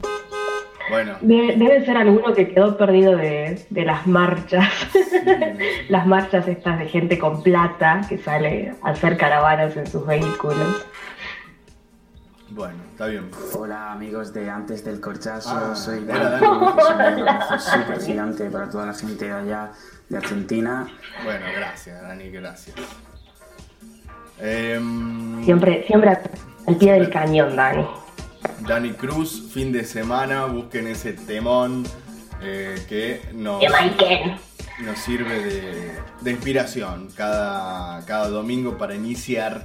Bueno, Debe, debe ser alguno que quedó perdido de, de las marchas. *laughs* las marchas estas de gente con plata que sale a hacer caravanas en sus vehículos. Bueno, está bien. Hola amigos de Antes del Corchazo, Ah, soy hola, Dani. Es un abrazo súper gigante para toda la gente de allá de Argentina. Bueno, gracias, Dani, gracias. Em, Siempre, siempre al pie del cañón, Dani. Dani Cruz, fin de semana, busquen ese temón eh, que nos sirve de, de inspiración cada, cada domingo para iniciar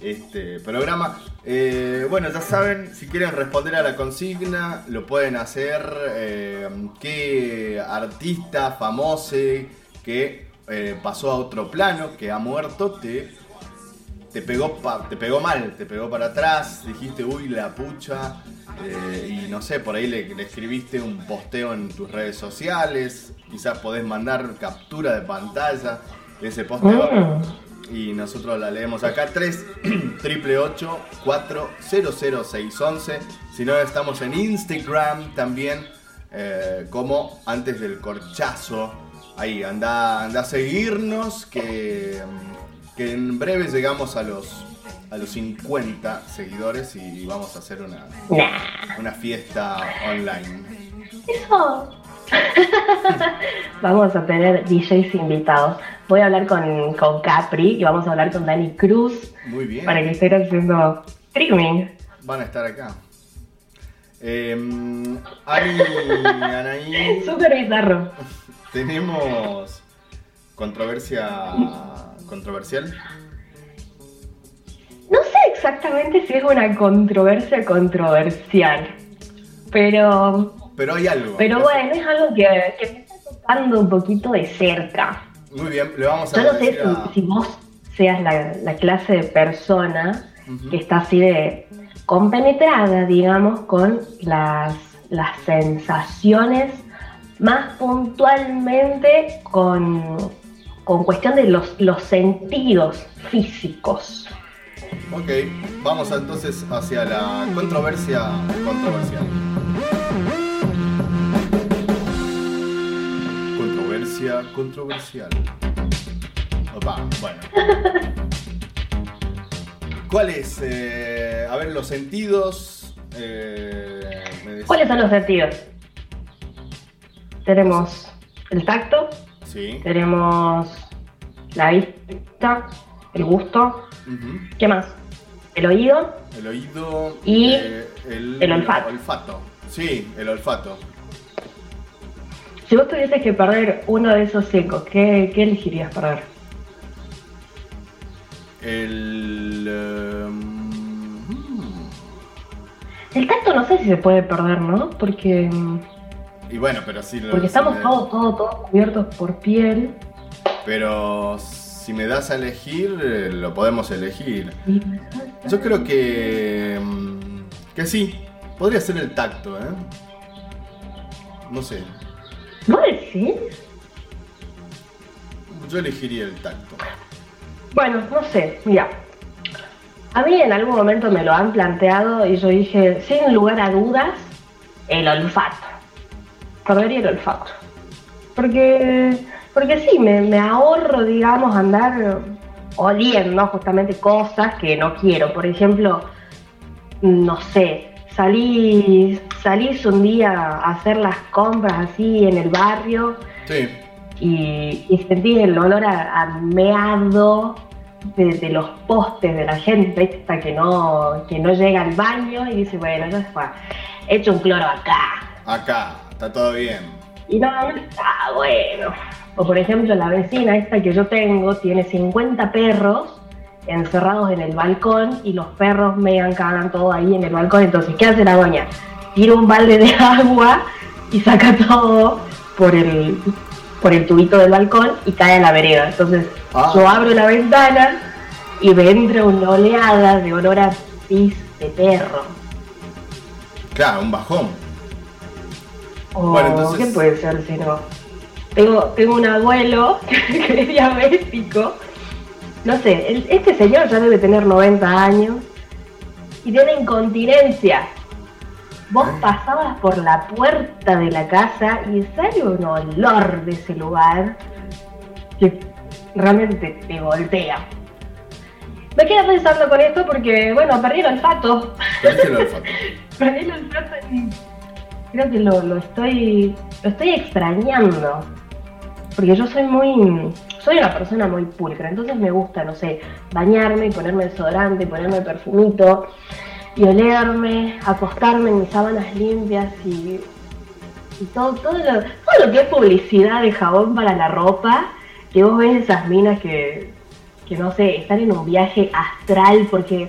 este programa. Eh, bueno, ya saben, si quieren responder a la consigna, lo pueden hacer. eh, ¿Qué artista famoso que eh, pasó a otro plano, que ha muerto, te, te, pegó pa- te pegó mal, te pegó para atrás, dijiste, uy, la pucha? eh, y no sé, por ahí le, escribiste un posteo en tus redes sociales, quizás podés mandar captura de pantalla de ese posteo Mm. Y nosotros la leemos acá. 3 *clears throat* triple 611 si no estamos en Instagram también eh, como antes del corchazo. Ahí anda anda a seguirnos que, mm, que en breve llegamos a los a los 50 seguidores y vamos a hacer una, una fiesta online. Eso. *laughs* vamos a tener DJs invitados. Voy a hablar con, con Capri y vamos a hablar con Dani Cruz muy bien para que estén haciendo streaming. van a estar acá eh, Ani Anaí *laughs* Súper bizarro. Tenemos controversia controversial. No sé exactamente si es una controversia controversial, pero, Pero hay algo. pero bueno, es algo que, que me está tocando un poquito de cerca. Muy bien, le vamos a Yo no sé a- si, vos seas la, la clase de persona que está así de compenetrada, digamos, con las, las sensaciones, más puntualmente con, con cuestión de los, los sentidos físicos. Ok, vamos entonces hacia la controversia controversial. Controversia controversial. Opa, bueno. *laughs* ¿Cuáles? Eh, a ver, los sentidos. eh, me ¿Cuáles son los sentidos? Tenemos el tacto, Sí. tenemos la vista, el gusto. ¿qué más? El oído, El oído Y eh, el, el olfato. olfato. Sí, el olfato. Si vos tuvieses que perder uno de esos cinco, ¿qué, qué elegirías perder? El. eh, mm, El tacto no sé si se puede perder, ¿no? Porque, y bueno, pero sí. porque estamos me- todos, todos, todos cubiertos por piel. Pero si me das a elegir, eh, lo podemos elegir. Yo creo que. mm, que sí. Podría ser el tacto, ¿eh? No sé. ¿Vos decís? Yo elegiría el tacto. Bueno, no sé, mira. A mí en algún momento me lo han planteado y yo dije, sin lugar a dudas, el olfato. Perdería el olfato. Porque, porque sí, me, me ahorro, digamos, andar oliendo justamente cosas que no quiero. Por ejemplo, no sé, salís, salís un día a hacer las compras así en el barrio Sí. y, y sentí el olor a, a meado de, de los postes de la gente esta que no, que no llega al baño y dice, bueno, ya fue, he hecho un cloro acá. Acá, está todo bien. Y no, ah, bueno. O por ejemplo, la vecina esta que yo tengo tiene 50 perros encerrados en el balcón y los perros mean, cagan todo ahí en el balcón. Entonces, ¿qué hace la doña? Tira un balde de *laughs* agua y saca todo por el, por el tubito del balcón y cae a la vereda. Entonces, Ah. yo abro la ventana y me entra una oleada de olor a pis de perro. Claro, un bajón. O, Bueno, entonces- ¿Qué puede ser si no? Tengo, tengo un abuelo *laughs* que es diabético. No sé, el- este señor ya debe tener 90 años y tiene incontinencia. Vos pasabas por la puerta de la casa y sale un olor de ese lugar que realmente te voltea. Me quedo pensando con esto porque, bueno, perdí el olfato. Perdiste el olfato. *laughs* Perdí el olfato y creo que lo, lo estoy lo estoy extrañando. Porque yo soy muy soy una persona muy pulcra, entonces me gusta, no sé, bañarme, ponerme desodorante, ponerme perfumito y olerme, acostarme en mis sábanas limpias y, y todo, todo, lo, todo lo que es publicidad de jabón para la ropa, que vos ves esas minas que, que no sé, están en un viaje astral porque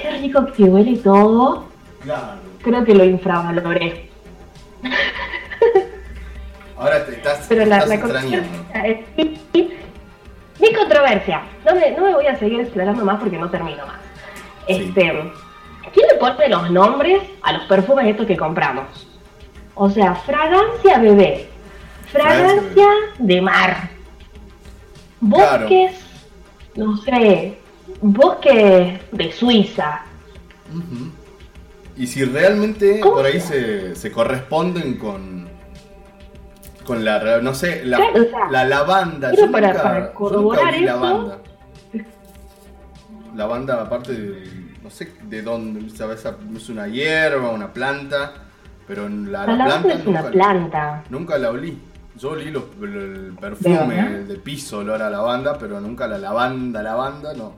qué rico que huele todo. Claro. Creo que lo infravaloré. Ahora te estás, Pero te la, estás la extrañando. controversia es mi, mi controversia. No me, no me voy a seguir explorando más porque no termino más. Este, ¿Quién le pone los nombres a los perfumes estos que compramos? O sea, fragancia bebé, fragancia de mar, bosques, no sé, bosques de Suiza. Y si realmente ¿Cómo por ahí se se, corresponden con con la no sé la, Claro, o sea, la lavanda pero yo para- nunca, corroborar eso- lavanda lavanda aparte de, no sé de dónde sabes es una hierba una planta pero la, La la lavanda planta es una nunca, planta. nunca la olí yo olí los- el perfume de piso olor a lavanda pero nunca la lavanda lavanda no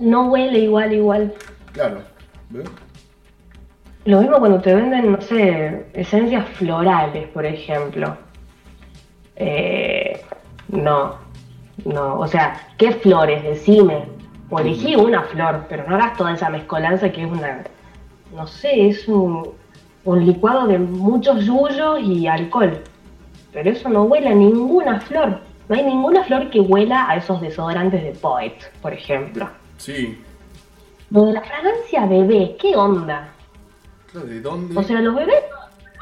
No huele igual, igual. claro ¿ves? Lo mismo cuando te venden, no sé, esencias florales, por ejemplo. Eh, no, no, o sea, ¿qué flores? Decime. O elegí una flor, pero no hagas toda esa mezcolanza que es una, no sé, es un, un licuado de muchos yuyos y alcohol. Pero eso no huele a ninguna flor. No hay ninguna flor que huela a esos desodorantes de Poet, por ejemplo. sí Lo de la fragancia bebé, ¿qué onda? de dónde O sea, los bebés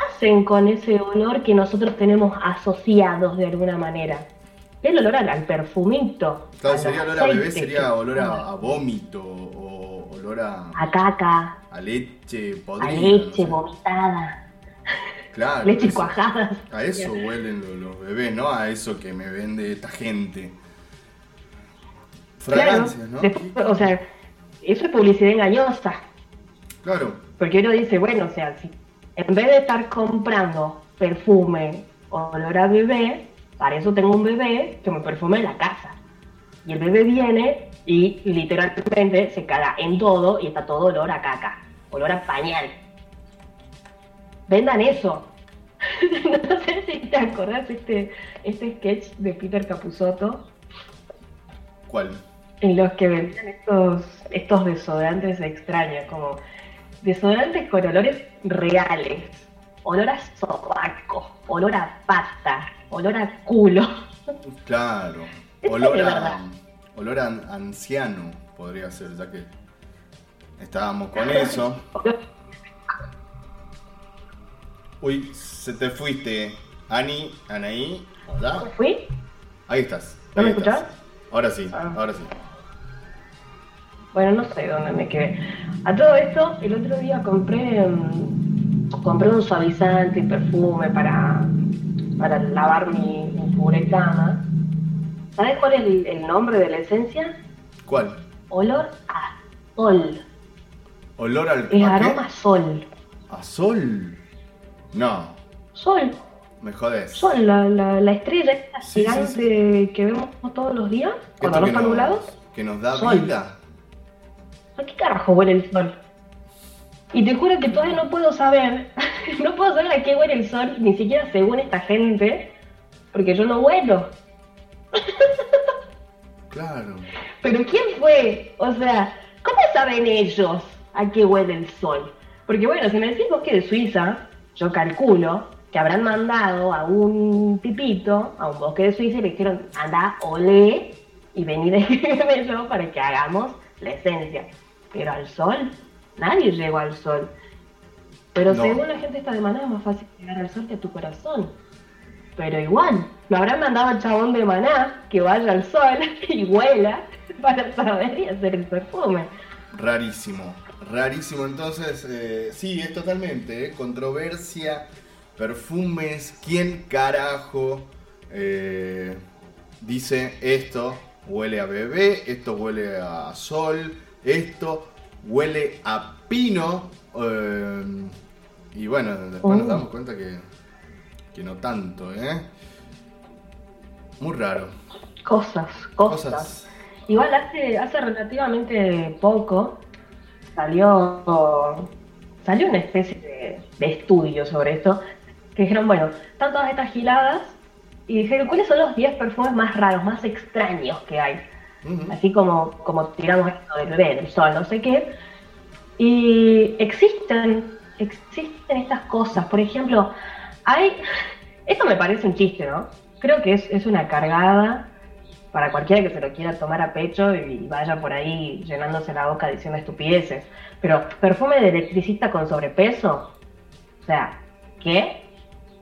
hacen con ese olor que nosotros tenemos asociados de alguna manera. El olor al, al perfumito. Claro, a sería olor a bebé, sería olor a, a vómito o olor a, a caca, a leche a podrida. leche no sé. vomitada, Claro. leche eso- cuajada. A eso huelen lo- los, bebés, ¿no? A eso que me vende esta gente. Fragancias, ¿no? Después, o sea, eso es publicidad engañosa. Claro, Porque uno dice, bueno, o sea, si en vez de estar comprando perfume o olor a bebé, para eso tengo un bebé que me perfume en la casa. Y el bebé viene y literalmente se caga en todo y está todo olor a caca, olor a pañal. Vendan eso. *laughs* no sé si te acordás este, este sketch de Peter Capusotto ¿cuál? en los que vendían estos, estos desodorantes extraños, como desodorantes con olores reales, olor a sobaco, olor a pata, olor a culo. Claro. Olor a, olor a anciano podría ser, ya que estábamos con eso. Uy, se te fuiste. Ani, Anaí, hola. ¿Me fui? Ahí estás. ¿No ahí me estás. escuchás? Ahora sí, Ah. ahora sí. Bueno, no sé dónde me quedé. A todo esto, el otro día compré, mm, compré un suavizante y perfume para, para lavar mi, mi pobre cama. ¿Sabes cuál es el, el nombre de la esencia? ¿Cuál? Olor a sol. Olor al Es ¿a qué? aroma sol. ¿A sol? No, Sol. me jodes. Sol, la, la, la estrella esta Sí, sí, gigante que vemos todos los días cuando no que está nos- nublado. Que nos da Sol. vida. ¿A qué carajo huele el sol? Y te juro que todavía no puedo saber, *laughs* no puedo saber a qué huele el sol, ni siquiera según esta gente, porque yo no huelo. *laughs* Claro. Pero ¿quién fue? O sea, ¿cómo saben ellos a qué huele el sol? Porque bueno, si me decís bosque de Suiza, yo calculo que habrán mandado a un tipito a un bosque de Suiza y le dijeron, anda, olé y vení *laughs* de yo para que hagamos la esencia. Pero al sol, nadie llegó al sol. Pero No. según la gente esta de Maná es más fácil llegar al sol que a tu corazón. Pero igual, lo habrán mandado al chabón de Maná que vaya al sol *laughs* y huela para saber y hacer el perfume. Rarísimo. Rarísimo, entonces, eh, sí, es totalmente, eh, controversia, perfumes, ¿quién carajo eh, dice esto huele a bebé, esto huele a sol, esto huele a pino? eh, y bueno, después nos Oh. damos cuenta que, que no tanto, ¿eh? Muy raro. Cosas, cosas. Cosas. Igual hace, hace relativamente poco salió, salió una especie de, de estudio sobre esto, que dijeron, bueno, están todas estas giladas, y dijeron, ¿cuáles son los 10 perfumes más raros, más extraños que hay? Así como, como tiramos esto del bebé, del sol, no sé qué. Y existen, existen estas cosas. Por ejemplo, hay. Esto me parece un chiste, ¿no? Creo que es, es una cargada para cualquiera que se lo quiera tomar a pecho y vaya por ahí llenándose la boca diciendo estupideces. Pero, perfume de electricista con sobrepeso. O sea, ¿qué?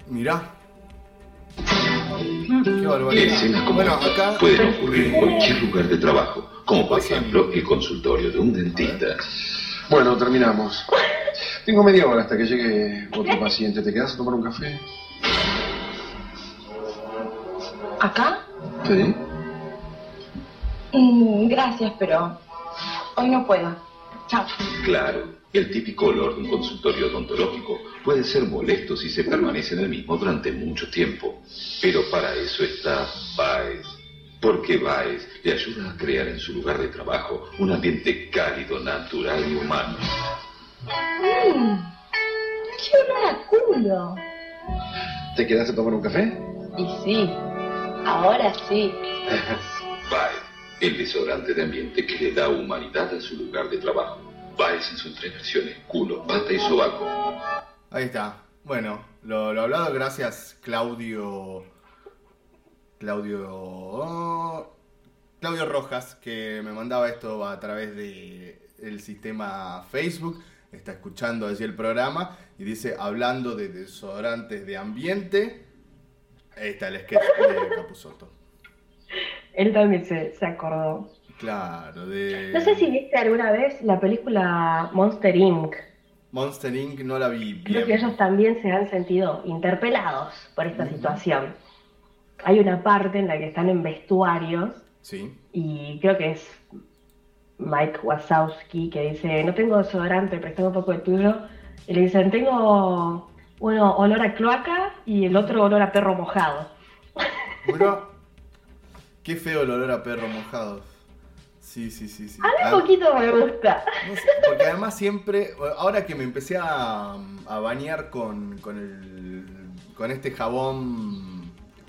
Mirá. Qué. Escenas como Bueno, acá. pueden ocurrir en cualquier lugar de trabajo, como por ejemplo el consultorio de un dentista. Bueno, terminamos. Tengo media hora hasta que llegue otro paciente. ¿Te quedas a tomar un café? ¿Acá? Sí. Mm, gracias, pero hoy no puedo. Chao. Claro, el típico olor de un consultorio odontológico puede ser molesto si se permanece en el mismo durante mucho tiempo. Pero para eso está Baez. Porque Baez le ayuda a crear en su lugar de trabajo un ambiente cálido, natural y humano. Mm, ¡Qué olor a culo! ¿Te quedas a tomar un café? Y sí, ahora sí. *laughs* Baez, el desodorante de ambiente que le da humanidad a su lugar de trabajo. Baez en sus tres versiones, culo, pata y sobaco. Ahí está. Bueno, lo, lo hablado, gracias Claudio. Claudio. oh, Claudio Rojas, que me mandaba esto a través de el sistema Facebook. Está escuchando allí el programa y dice, hablando de desodorantes de ambiente. Ahí está el sketch de Capuzoto. Él también se, se acordó. Claro, de. No sé si viste alguna vez la película Monster Inc. Monster Inc. no la vi Creo que bien. ellos también se han sentido interpelados por esta situación. Hay una parte en la que están en vestuarios Sí. y creo que es Mike Wazowski que dice, no tengo desodorante, préstame un poco de tuyo. Y le dicen, tengo, bueno, olor a cloaca y el otro olor a perro mojado. Bueno, *laughs* qué feo el olor a perro mojado. Sí, sí, sí, sí. A mí Ah, un poquito me gusta. no sé, porque además siempre, ahora que me empecé a, a bañar con, con, el, con este jabón,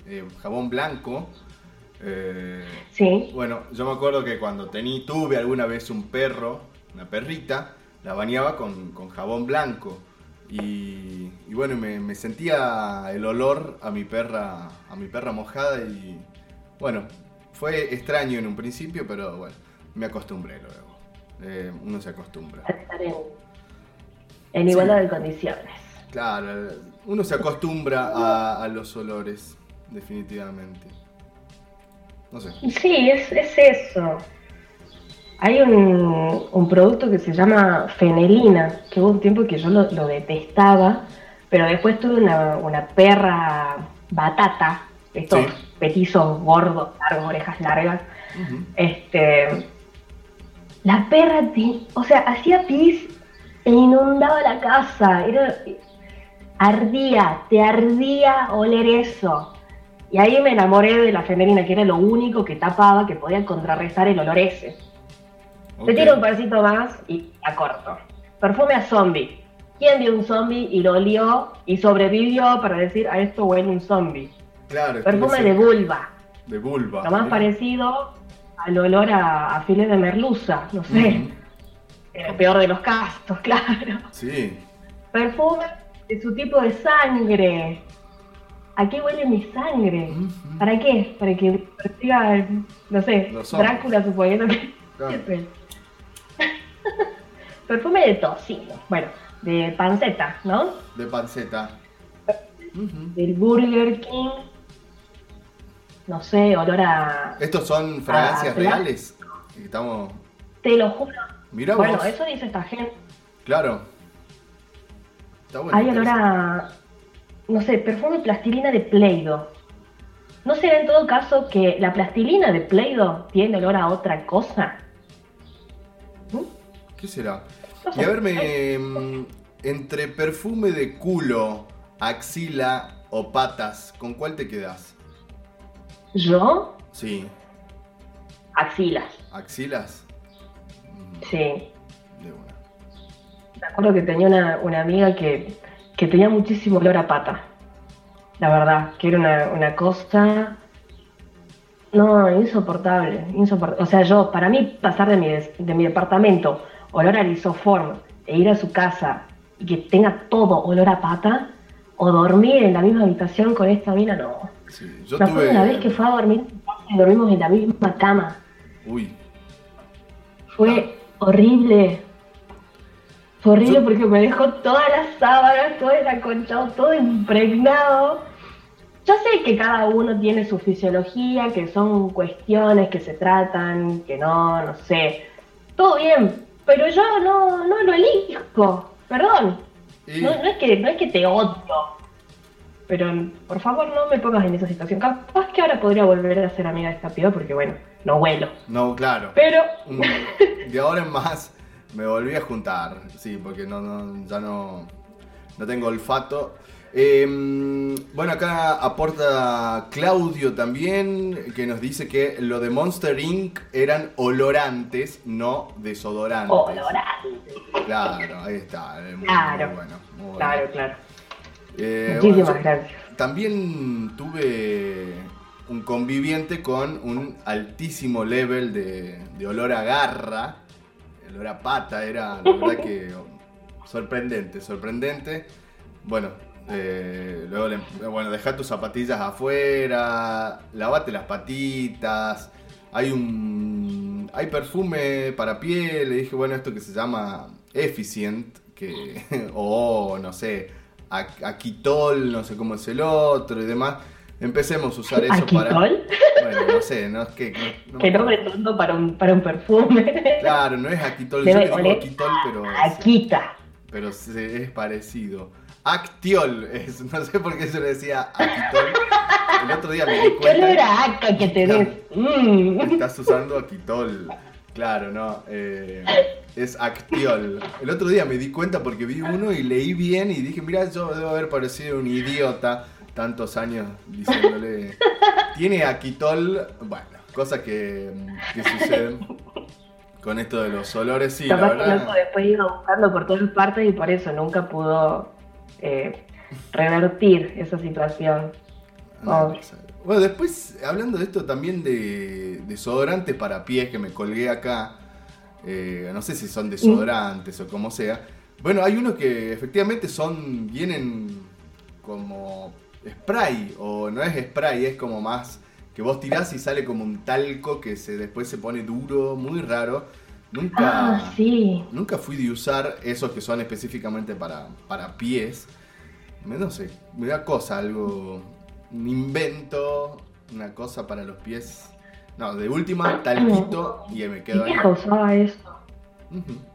eh, jabón blanco, eh, Sí. bueno, yo me acuerdo que cuando tení, tuve alguna vez un perro, una perrita, la bañaba con, con jabón blanco. Y, y bueno, me, me sentía el olor a mi perra, a mi perra mojada y bueno, fue extraño en un principio, pero bueno, me acostumbré luego. Eh, uno se acostumbra. a estar en, en igualdad de condiciones. Claro, uno se acostumbra a, a los olores, definitivamente. No sé. Sí, es, es eso. Hay un, un producto que se llama fenelina, que hubo un tiempo que yo lo, lo detestaba, pero después tuve una, una perra batata, estos Sí. petizos gordos, largos, orejas largas. Este, la perra, te- o sea, hacía pis e inundaba la casa. Era, ardía, te ardía oler eso. Y ahí me enamoré de la femenina, que era lo único que tapaba, que podía contrarrestar el olor ese. Te tiro un parcito más y la corto. Perfume a zombie. ¿Quién vio un zombie y lo olió y sobrevivió para decir a esto huele un zombie? Claro, Perfume de vulva. De vulva. Lo más Mira. parecido al olor a, a de merluza, no sé. En el peor de los casos, *laughs* claro. Sí. Perfume de su tipo de sangre. ¿A qué huele mi sangre? ¿Para qué? Para que persiga, no sé. Drácula suponiendo que... *laughs* Claro. *laughs* Perfume de tocino. Bueno, de panceta, ¿no? De panceta. Del Burger King. No sé, olor a... ¿Estos son fragancias reales? Estamos. Te lo juro, Mirá bueno, vos. eso dice esta gente. Claro. Está bueno. Hay olor a, no sé, perfume de plastilina de Play-Doh. ¿No será en todo caso que la plastilina de Play-Doh tiene olor a otra cosa? ¿Qué será? No sé. Y a ver, me, mm, entre perfume de culo, axila o patas, ¿con cuál te quedas? ¿Yo? Sí, Axilas. axilas. Sí. De una. Me acuerdo que tenía una, una amiga que, que tenía muchísimo olor a pata. La verdad, que era una, una cosa. No, insoportable, insoportable. O sea, yo, para mí, pasar de mi, de mi departamento, olor a lisoform, e ir a su casa y que tenga todo olor a pata, o dormir en la misma habitación con esta mina, no. Yo Me acuerdo tuve. una vez que fue a dormir y dormimos en la misma cama. Uy, Fue horrible. Fue horrible porque me dejó todas las sábanas, todo el acolchado, todo impregnado. Yo sé que cada uno tiene su fisiología, que son cuestiones que se tratan, que no, no sé. Todo bien, pero yo no, no lo elijo. Perdón. Y- No, no es que, no es que te odio. Pero por favor no me pongas en esa situación. Capaz que ahora podría volver a ser amiga de esta piba porque bueno, no vuelo. no, claro. Pero De ahora en más me volví a juntar, sí, porque no, no, ya no, no tengo olfato. Eh, bueno, acá aporta Claudio también, que nos dice que lo de Monster Inc. eran olorantes, no desodorantes. Olorante. Claro, ahí está. eh, muy- Claro. muy bueno, muy bueno. Claro, claro. Eh, Muchísimas bueno, gracias. También tuve un conviviente con un altísimo level de, de olor a garra, el olor a pata, era la verdad que sorprendente, sorprendente. Bueno, eh, luego le- bueno, deja tus zapatillas afuera, lavate las patitas, hay un hay perfume para piel, le dije, bueno, esto que se llama Efficient, que, *laughs* o no sé, Aquitol, no sé cómo es el otro y demás. Empecemos a usar eso para. ¿Aquitol? Bueno, no sé, no es que. no- no Qué nombre tonto para un, para un perfume. Claro, no es Aquitol, yo Debe le digo oler Aquitol, pero, Aquita. pero se- es parecido. Actiol, es, no sé por qué se le decía Aquitol. El otro día me di ¿Qué cuenta. olor a aca que tenés? Mm. Estás usando Aquitol. Claro, no. eh, es Actiol. El otro día me di cuenta porque vi uno y leí bien y dije, mira, yo debo haber parecido un idiota tantos años diciéndole. Tiene Aquitol. Bueno, cosa que, que sucede con esto de los olores. Sí, la Capaz que verdad. después iba buscando por todas partes y por eso nunca pudo eh, revertir esa situación. Pobre. Bueno, después, hablando de esto también de desodorantes para pies que me colgué acá, eh, no sé si son desodorantes o como sea. Bueno, hay unos que efectivamente son, vienen como spray, o no es spray, es como más que vos tirás y sale como un talco que se, después se pone duro, muy raro. Nunca, Ah, sí. nunca fui de usar esos que son específicamente para, para pies. No sé, me da cosa, algo, un invento, una cosa para los pies. No, de última, talquito y me quedo ahí. usaba eso.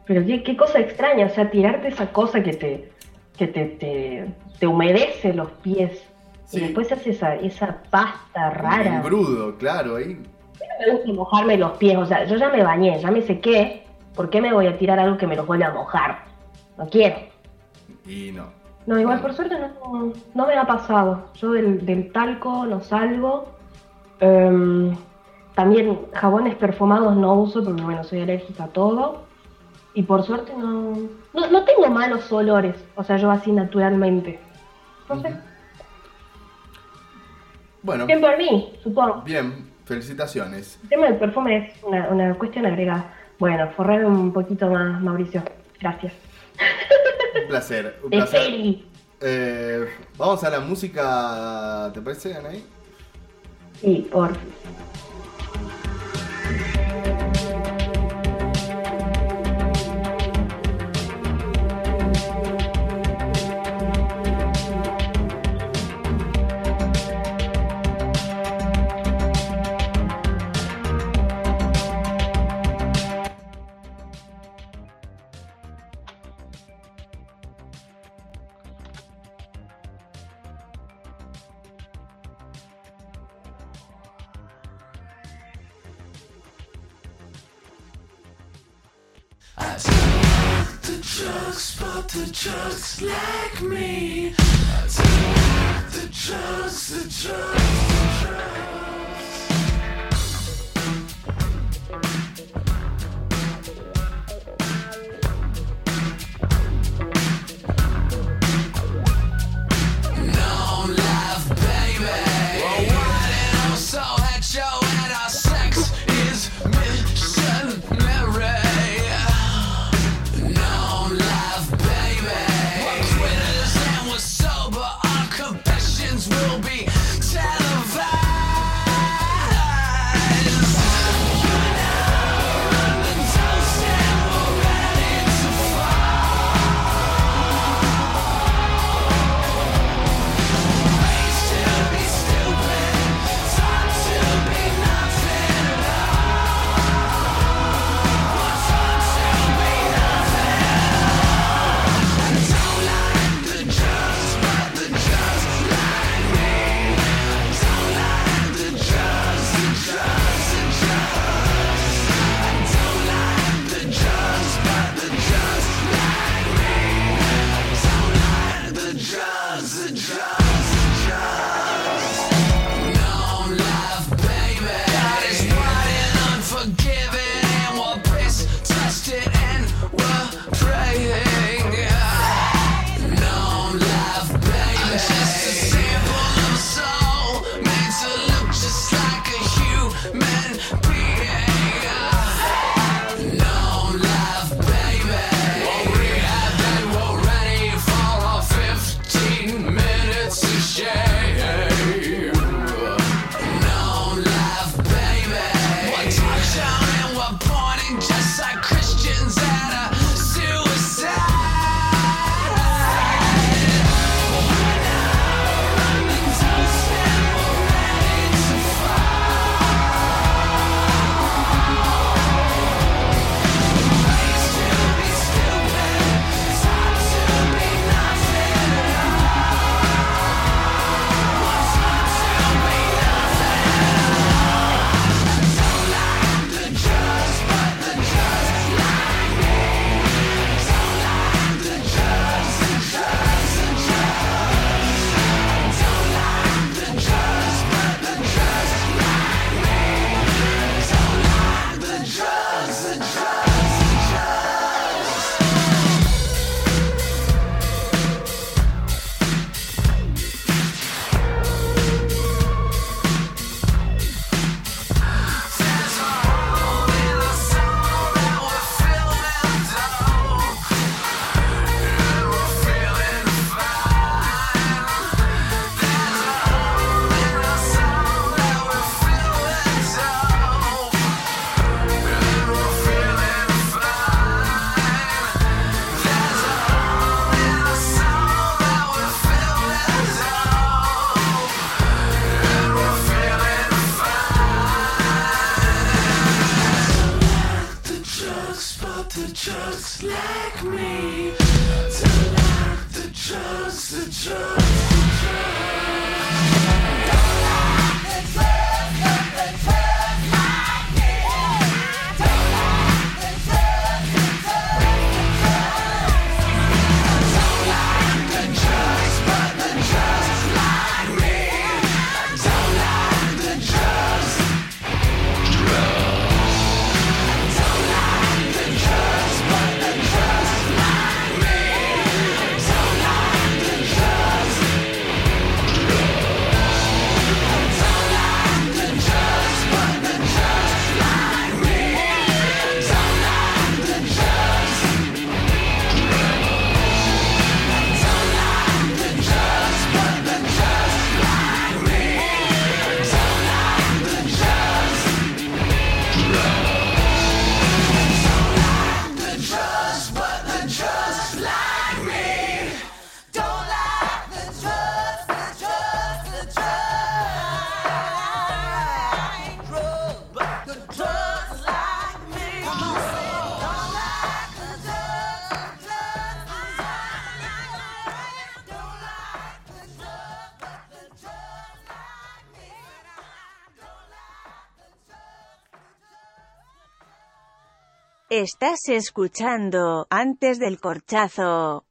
Pero qué, qué cosa extraña, o sea, tirarte esa cosa que te, que te, te, te humedece los pies. Sí. Y después hace esa, esa pasta Un rara. engrudo, claro, ahí. me gusta mojarme los pies, o sea, yo ya me bañé, ya me sequé, ¿por qué me voy a tirar algo que me los vuelve a mojar? No quiero. Y no. No, igual por suerte no, no me ha pasado. Yo del, del talco no salgo. Em, también jabones perfumados no uso porque bueno, soy alérgica a todo. Y por suerte no, no, no tengo malos olores, o sea, yo así naturalmente. No sé, Bueno, bien por mí, supongo. bien, felicitaciones. El tema del perfume es una, una cuestión agregada. Bueno, forrar un poquito más, Mauricio. Gracias. Un placer, un placer. Eh, vamos a la música, ¿te parece, Anaí? Sí, por I don't the drugs, but the drugs like me. The drugs, the drugs, the drugs. Estás escuchando antes del corchazo.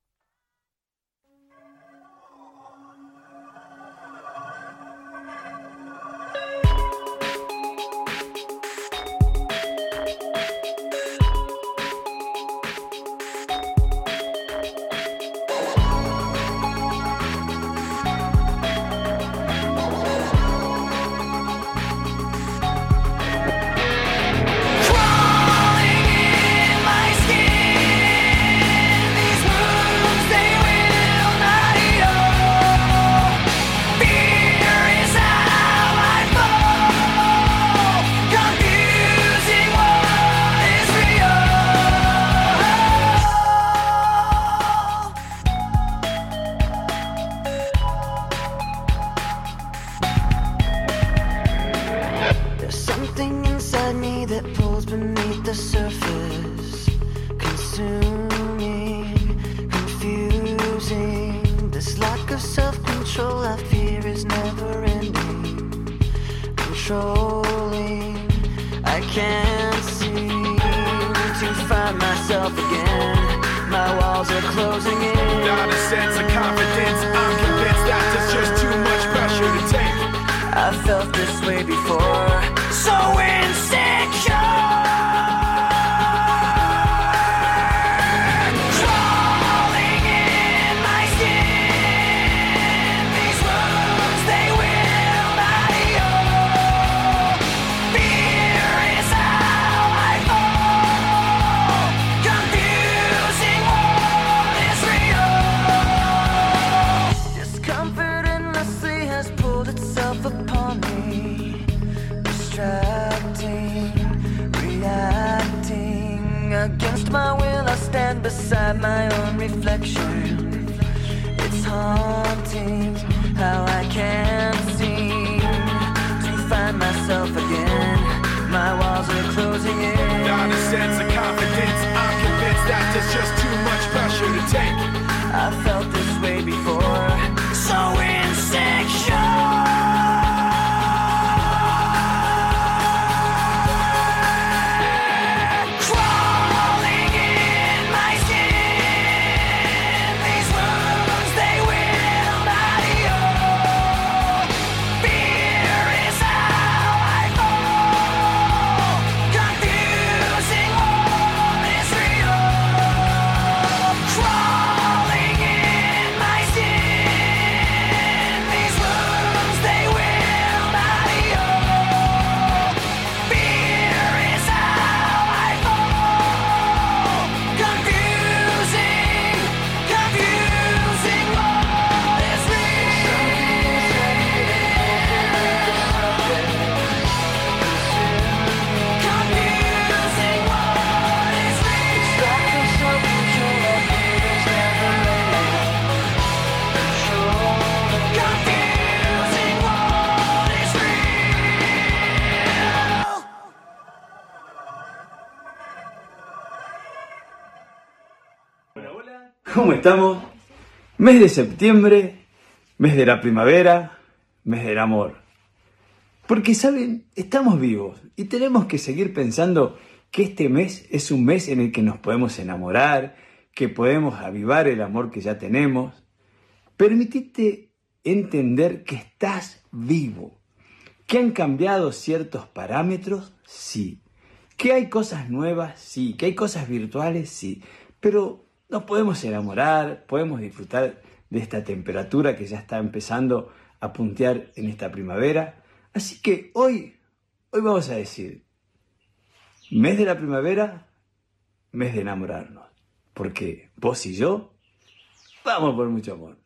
Estamos? Mes de septiembre, mes de la primavera, mes del amor. Porque, ¿saben? Estamos vivos y tenemos que seguir pensando que este mes es un mes en el que nos podemos enamorar, que podemos avivar el amor que ya tenemos. Permitite entender que estás vivo, que han cambiado ciertos parámetros, sí. Que hay cosas nuevas, sí. Que hay cosas virtuales, sí. Pero nos podemos enamorar, podemos disfrutar de esta temperatura que ya está empezando a puntear en esta primavera. Así que hoy, hoy vamos a decir, mes de la primavera, mes de enamorarnos. Porque vos y yo vamos por mucho amor.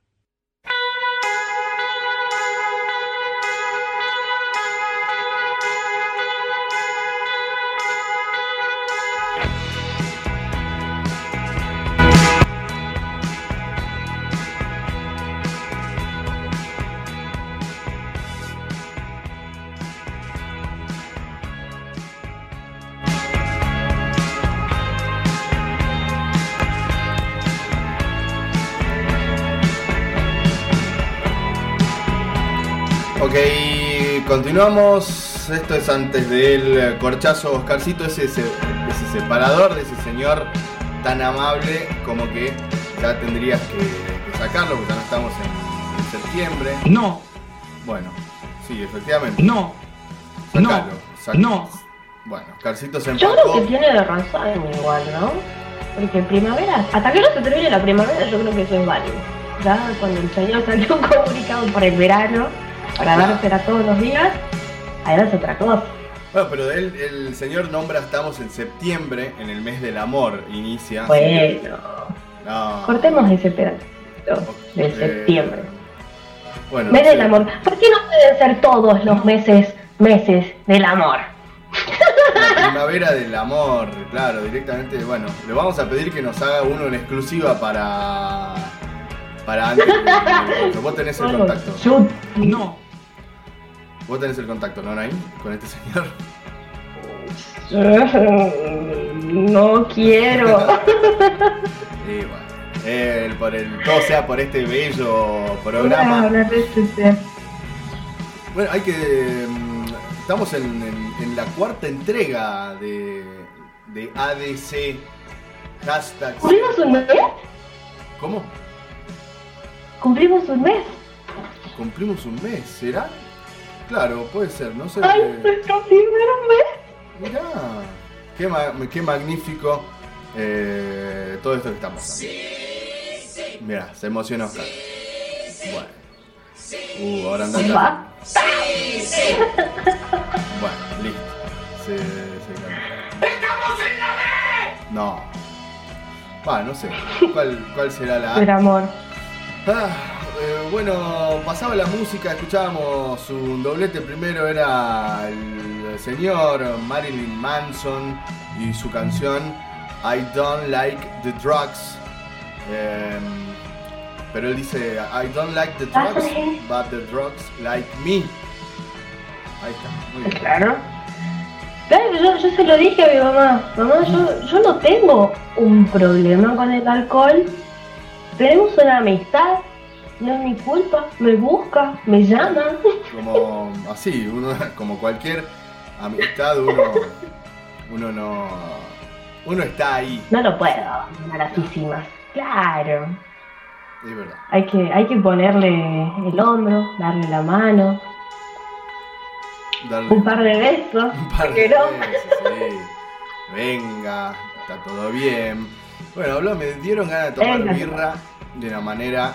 Ok, continuamos. Esto es antes del corchazo. Oscarcito, ese es el ese separador de ese señor tan amable como que ya tendrías que, que sacarlo porque ya no estamos en, en septiembre. No, Bueno, sí, efectivamente. no, Sacalo, sacalo. no. Bueno, Carcito se Yo creo empacó. que tiene razón igual, ¿no? Porque primavera, hasta que no se termine la primavera, yo creo que eso es válido. Ya cuando el señor salió un comunicado por el verano, para dársela todos los días, ahí es otra cosa. Bueno, pero él, el señor nombra, estamos en septiembre, en el mes del amor, inicia. Bueno, No. cortemos ese pedacito de Eh, septiembre. Bueno, Mes sí. del amor. ¿Por qué no pueden ser todos los meses, meses del amor? La primavera del amor, claro, directamente, bueno, le vamos a pedir que nos haga uno en exclusiva para. para antes. de- de- *laughs* Vos tenés el contacto. Yo No. Vos tenés el contacto, ¿no, Nain? Con este señor. *laughs* no quiero. *laughs* Y bueno, por el, todo sea por este bello programa. Una receta. Bueno, hay que. mm, Estamos en, en- en la cuarta entrega de, de ADC. Hashtag. ¿Cumplimos un mes? ¿Cómo? ¿Cumplimos un mes? Cumplimos un mes, ¿será? Claro, puede ser, no sé. ¡Ay, nuestro primer mes! Mirá, qué, ma- qué magnífico eh, todo esto que está pasando. Mirá, se emocionó Oscar. Bueno. Uh, ahora anda. Bueno, listo. Se, se calmó. No. Va, no sé. ¿Cuál, cuál será la El amor. Ah, eh, bueno, pasaba la música, escuchábamos un doblete. Primero era el señor Marilyn Manson y su canción I Don't Like the Drugs. Em, pero él dice I don't like the drugs, but the drugs like me. Ahí está, muy bien. Claro. Claro, yo, yo se lo dije a mi mamá. Mamá, yo, yo no tengo un problema con el alcohol. Tenemos una amistad. No es mi culpa. Me busca, me llama. Como así, uno, *laughs* como cualquier amistad, uno, uno no. Uno está ahí, No lo puedo abandonar así sin más. Claro. es verdad. Hay que, hay que ponerle el hombro, darle la mano, Darle un par de besos. un par ¿por de veces, sí. Venga, está todo bien. Bueno, habló, me dieron ganas de tomar birra de una manera.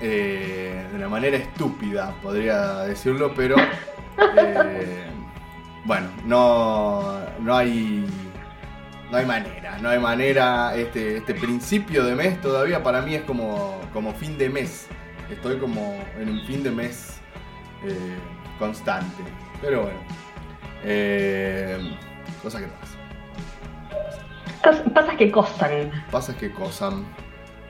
Eh, de una manera estúpida, podría decirlo, pero. eh, bueno, no. no hay. No hay manera, no hay manera. Este, este principio de mes todavía para mí es como, como fin de mes. Estoy como en un fin de mes eh, constante. Pero bueno. Eh, cosa que pasa. Cos- Pasa que cosan. Pasa que cosa.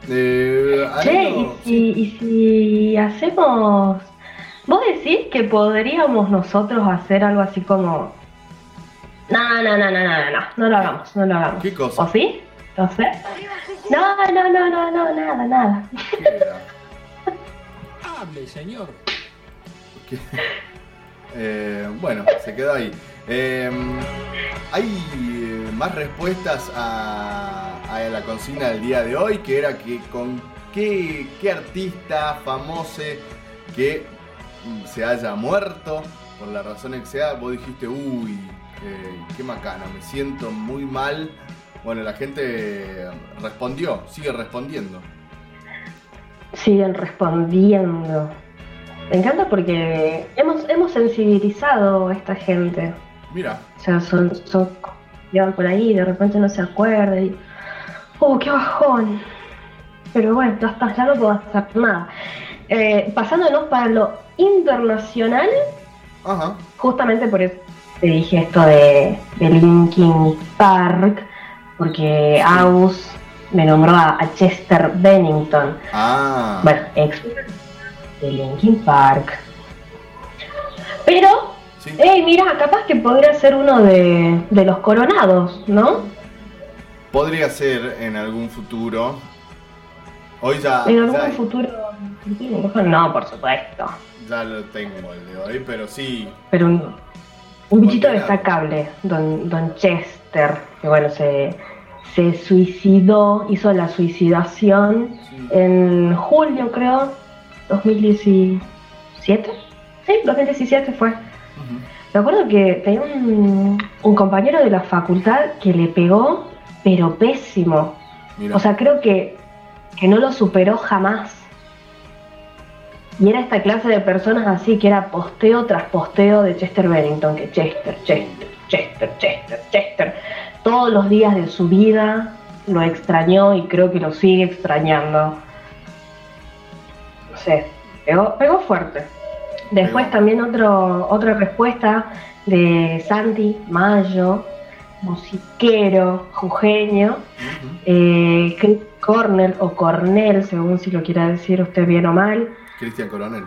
Eh, Che, ¿y si, y si hacemos... ¿Vos decís que podríamos nosotros hacer algo así como... No, no, no, no, no, no, no, no lo hagamos, no lo hagamos. ¿Qué cosa? ¿O sí? No sé. No, no, no, no, no, nada, nada. Hable, señor. *laughs* Eh, bueno, se quedó ahí. Eh, hay eh, más respuestas a, la consigna del día de hoy, que era que con qué, artista famoso que se haya muerto, por la razón que sea, vos dijiste, uy, eh, qué macana, me siento muy mal. Bueno, la gente respondió, sigue respondiendo. Siguen respondiendo. Me encanta porque hemos, hemos sensibilizado a esta gente. Mira, O sea, son, son llevan por ahí y de repente no se acuerda y. ¡Oh, qué bajón! Pero bueno, ya está, ya no puedo hacer nada. Eh, pasándonos para lo internacional, ajá, justamente por eso te dije esto de, de Linkin Park, porque Aus me nombró a, a Chester Bennington, ah, bueno, ex de Linkin Park. Pero sí. Ey, mira, capaz que podría ser uno de, de los coronados, ¿no? Podría ser en algún futuro. Hoy ya, En algún ya, futuro. No, por supuesto. ya lo tengo el de hoy, pero sí. Pero un, un bichito destacable, don, don Chester. Chester, que bueno, se, se suicidó, hizo la suicidación en julio, creo, 2017. Sí, 2017 fue. Me acuerdo que tenía un, un compañero de la facultad que le pegó, pero pésimo. Mira. O sea, creo que, que no lo superó jamás. Y era esta clase de personas así, que era posteo tras posteo de Chester Bennington, que Chester, Chester, Chester, Chester, Chester. Todos los días de su vida lo extrañó y creo que lo sigue extrañando. No sé, pegó, pegó fuerte. Después también otro, otra respuesta de Santi Mayo, musiquero, jujeño, eh, Chris Cornell o Cornell, según si lo quiera decir usted bien o mal. Cristian Coronel.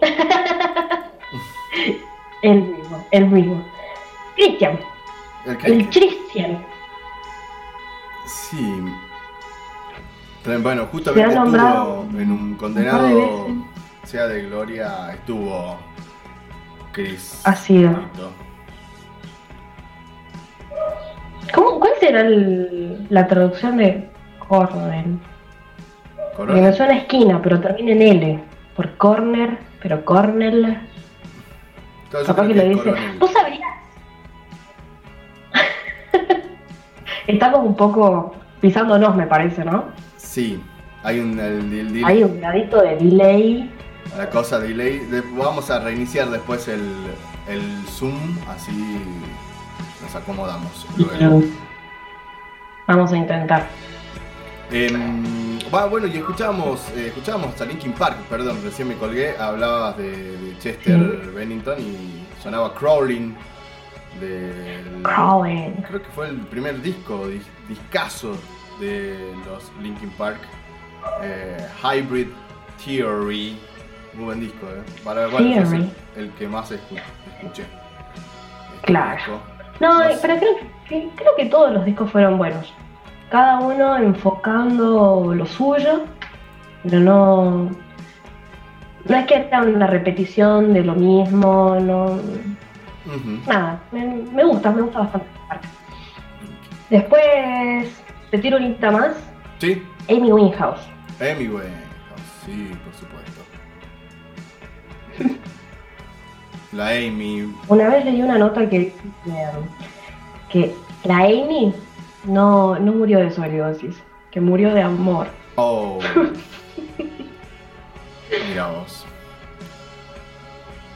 *laughs* El mismo, el mismo. Cristian, El Cristian. Sí. Bueno, Se justamente ha nombrado estuvo en un condenado. Sea de gloria, estuvo Chris. Ha sido. ¿Cómo, ¿Cuál será el- la traducción de Cornell? Porque me suena a esquina, pero termina en L. Por corner, pero yo Capaz que lo dice. Coronel. ¿Tú sabrías? *laughs* Estamos un poco pisándonos, me parece, ¿no? Sí, hay un el, el- el- Hay un gradito de delay. La cosa de delay. De- vamos a reiniciar después el, el Zoom, así nos acomodamos. luego. Vamos a intentar. Va, bueno, y escuchábamos, eh, escuchábamos a Linkin Park, perdón, recién me colgué, hablabas de, de Chester Bennington y sonaba Crawling del Crawling. creo que fue el primer disco, dis- discazo de los Linkin Park, eh, Hybrid Theory, muy buen disco, eh. Para bueno, el, que más escu- escuché. Claro. disco. No, sé. pero creo que, creo que todos los discos fueron buenos. Cada uno enfocando lo suyo, pero no. No es que era una repetición de lo mismo, no. Nada, me, me gusta, me gusta bastante. Después, te tiro un lista más. Sí, Amy Winehouse. Amy Winehouse, sí, por supuesto. La Amy, Una vez leí una nota que que la Amy no, no murió de sobredosis, que murió de amor. oh. *laughs* Mira vos.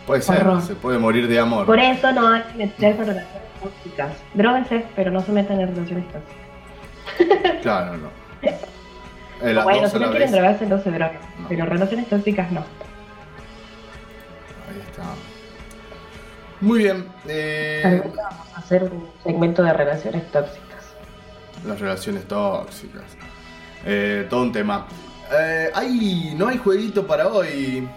Puede ser, Horror. se puede morir de amor. Por eso no hay que meterse en relaciones tóxicas. Dróguense, pero no se metan en relaciones tóxicas. Claro, no. Eh, las bueno, dos si no quieren drogarse, no se droguen. Pero relaciones tóxicas no. Ahí está. Muy bien. eh, Vamos a hacer un segmento de relaciones tóxicas. las relaciones tóxicas. Eh, todo un tema. Eh, hay, no hay jueguito para hoy.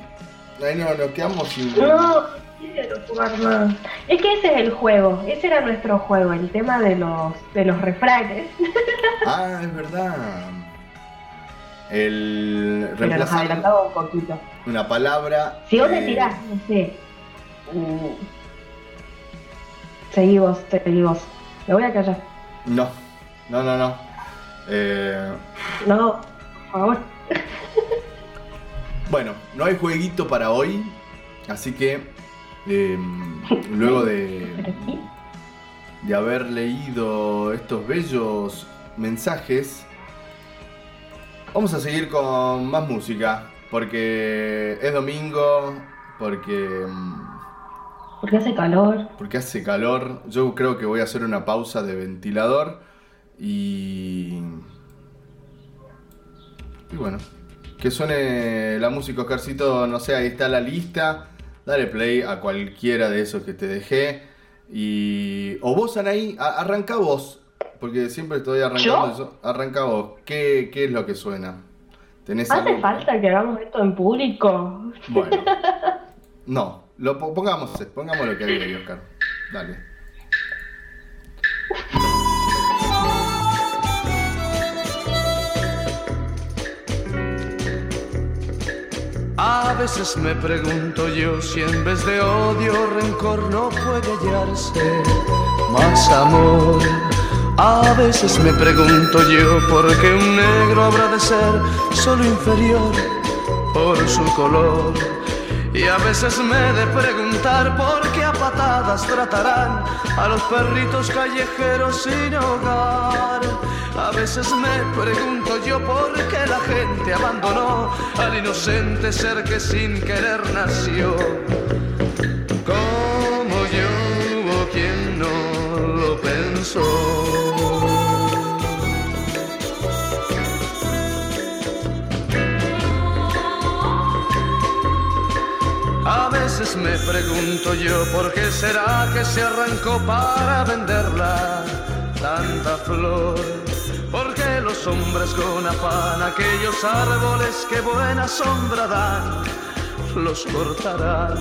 Ahí no, nos quedamos sin. No, quiero jugar más. Es que ese es el juego, ese era nuestro juego, el tema de los, de los refranes. *laughs* Ah, es verdad. El Pero nos adelantaba un poquito. una palabra. Si vos me eh, tirás, no sé. Seguí vos, seguí vos. Me voy a callar. No, no, no, no. Eh, No, por favor. *laughs* bueno, no hay jueguito para hoy. Así que. eh, *laughs* luego de. de haber leído estos bellos mensajes, vamos a seguir con más música, porque es domingo, porque, mm, Porque hace calor. porque hace calor. Yo creo que voy a hacer una pausa de ventilador y... Y bueno, que suene la música, Oscarcito, no sé, ahí está la lista. Dale play a cualquiera de esos que te dejé. Y. O vos, Anaí, a- arranca vos. Porque siempre estoy arrancando ¿Yo? eso. Arranca vos. ¿Qué, qué es lo que suena? ¿Tenés ¿Hace algo? falta que hagamos esto en público? Bueno. *laughs* No, lo po- pongamos, pongamos lo que Oscar. Dale. A veces me pregunto yo si en vez de odio rencor no puede hallarse más amor. A veces me pregunto yo por qué un negro habrá de ser solo inferior por su color. Y a veces me he de preguntar por qué a patadas tratarán a los perritos callejeros sin hogar. A veces me pregunto yo por qué la gente abandonó al inocente ser que sin querer nació. Como yo hubo quien no lo pensó. Veces me pregunto yo por qué será que se arrancó para venderla tanta flor. ¿Por qué los hombres con afán aquellos árboles que buena sombra dan los cortarán?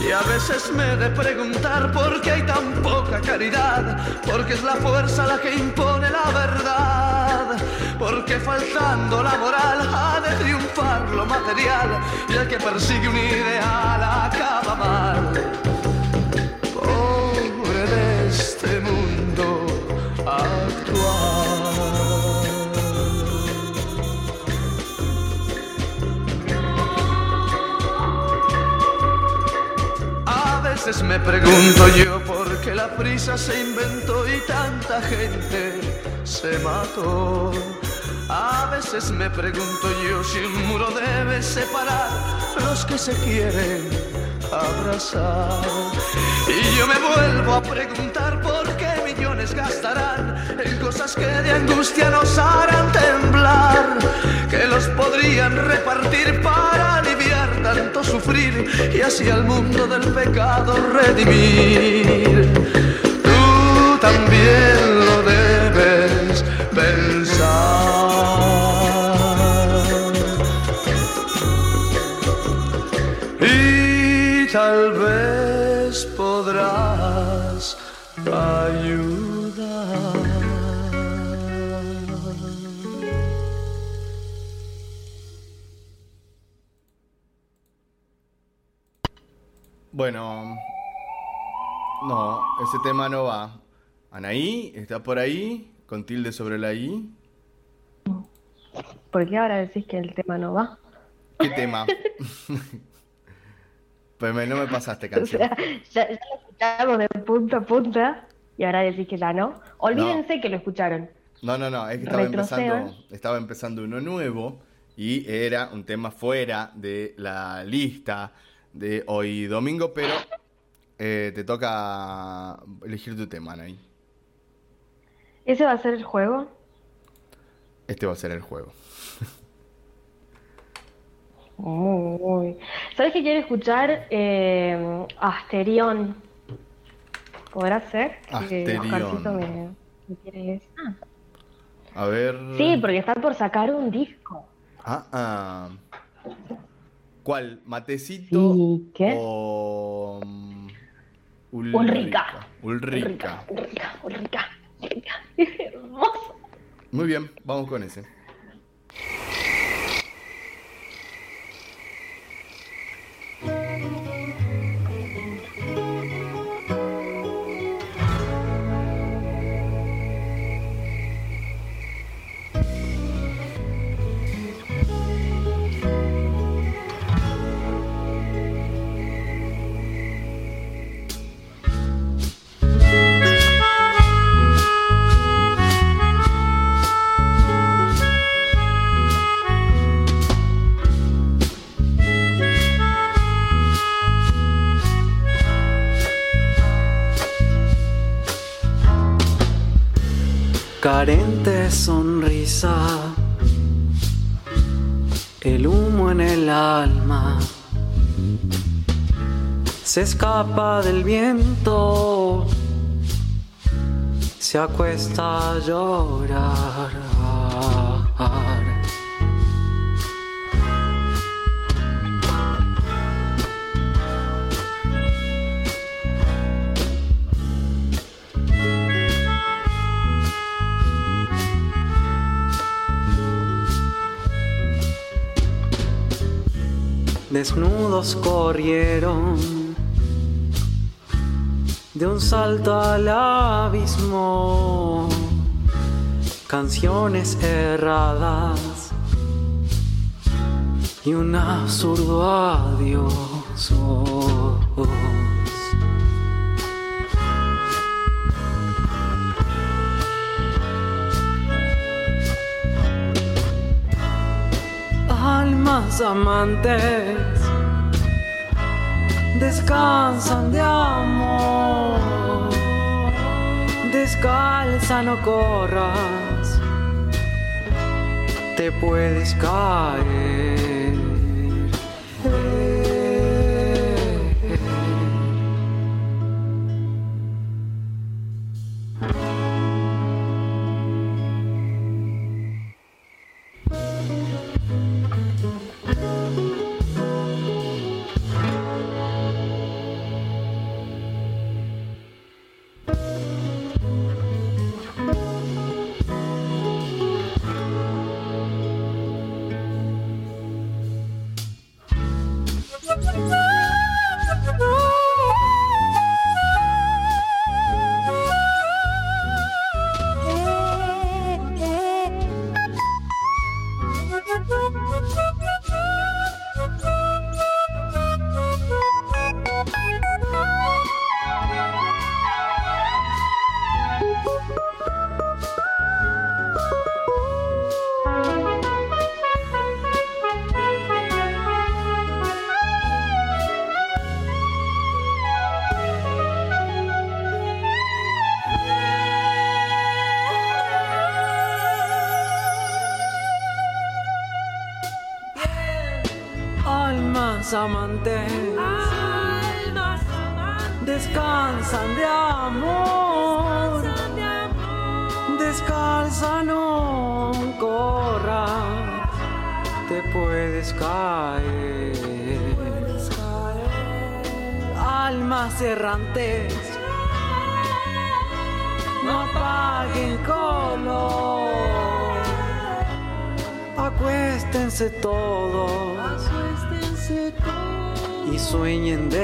Y a veces me de preguntar por qué hay tan poca caridad, porque es la fuerza la que impone la verdad, porque faltando la moral ha de triunfar lo material y el que persigue un ideal acaba mal. Pobre de este mundo actual. A veces me pregunto yo por qué la prisa se inventó y tanta gente se mató. A veces me pregunto yo si un muro debe separar los que se quieren abrazar. Y yo me vuelvo a preguntar por qué millones gastarán en cosas que de angustia nos harán temblar, que los podrían repartir para aliviar tanto sufrir y así al mundo del pecado redimir. Tú también pensar. Y tal vez podrás ayudar. Bueno, no, ese tema no va. Anaí, ¿está por ahí? Con tilde sobre la I. ¿Por qué ahora decís que el tema no va? ¿Qué tema? *laughs* pues me- no me pasaste O canción. sea, ya, ya lo escuchamos de punta a punta y ahora decís que ya no. Olvídense que lo escucharon. No, no, no, es que estaba empezando, estaba empezando uno nuevo y era un tema fuera de la lista de hoy domingo, pero eh, te toca elegir tu tema, Anaí. ¿Ese va a ser el juego? Este va a ser el juego. *laughs* Muy. ¿Sabes qué quiero escuchar? Eh, Asterión. ¿Podrá ser? Asterión. Me, me quiere esa. A ver. Sí, porque está por sacar un disco. Ah, ah. ¿Cuál? ¿Matecito Sí, ¿qué? o mm, Ulrica. Ulrica. Ulrica, Ulrica, *laughs* Muy bien, vamos con ese. Sonrisa, el humo en el alma se escapa del viento, se acuesta a llorar. Desnudos corrieron de un salto al abismo, canciones erradas y un absurdo adiós. Almas amantes descansan de amor. Descalza, no corras, te puedes caer. Sueñen de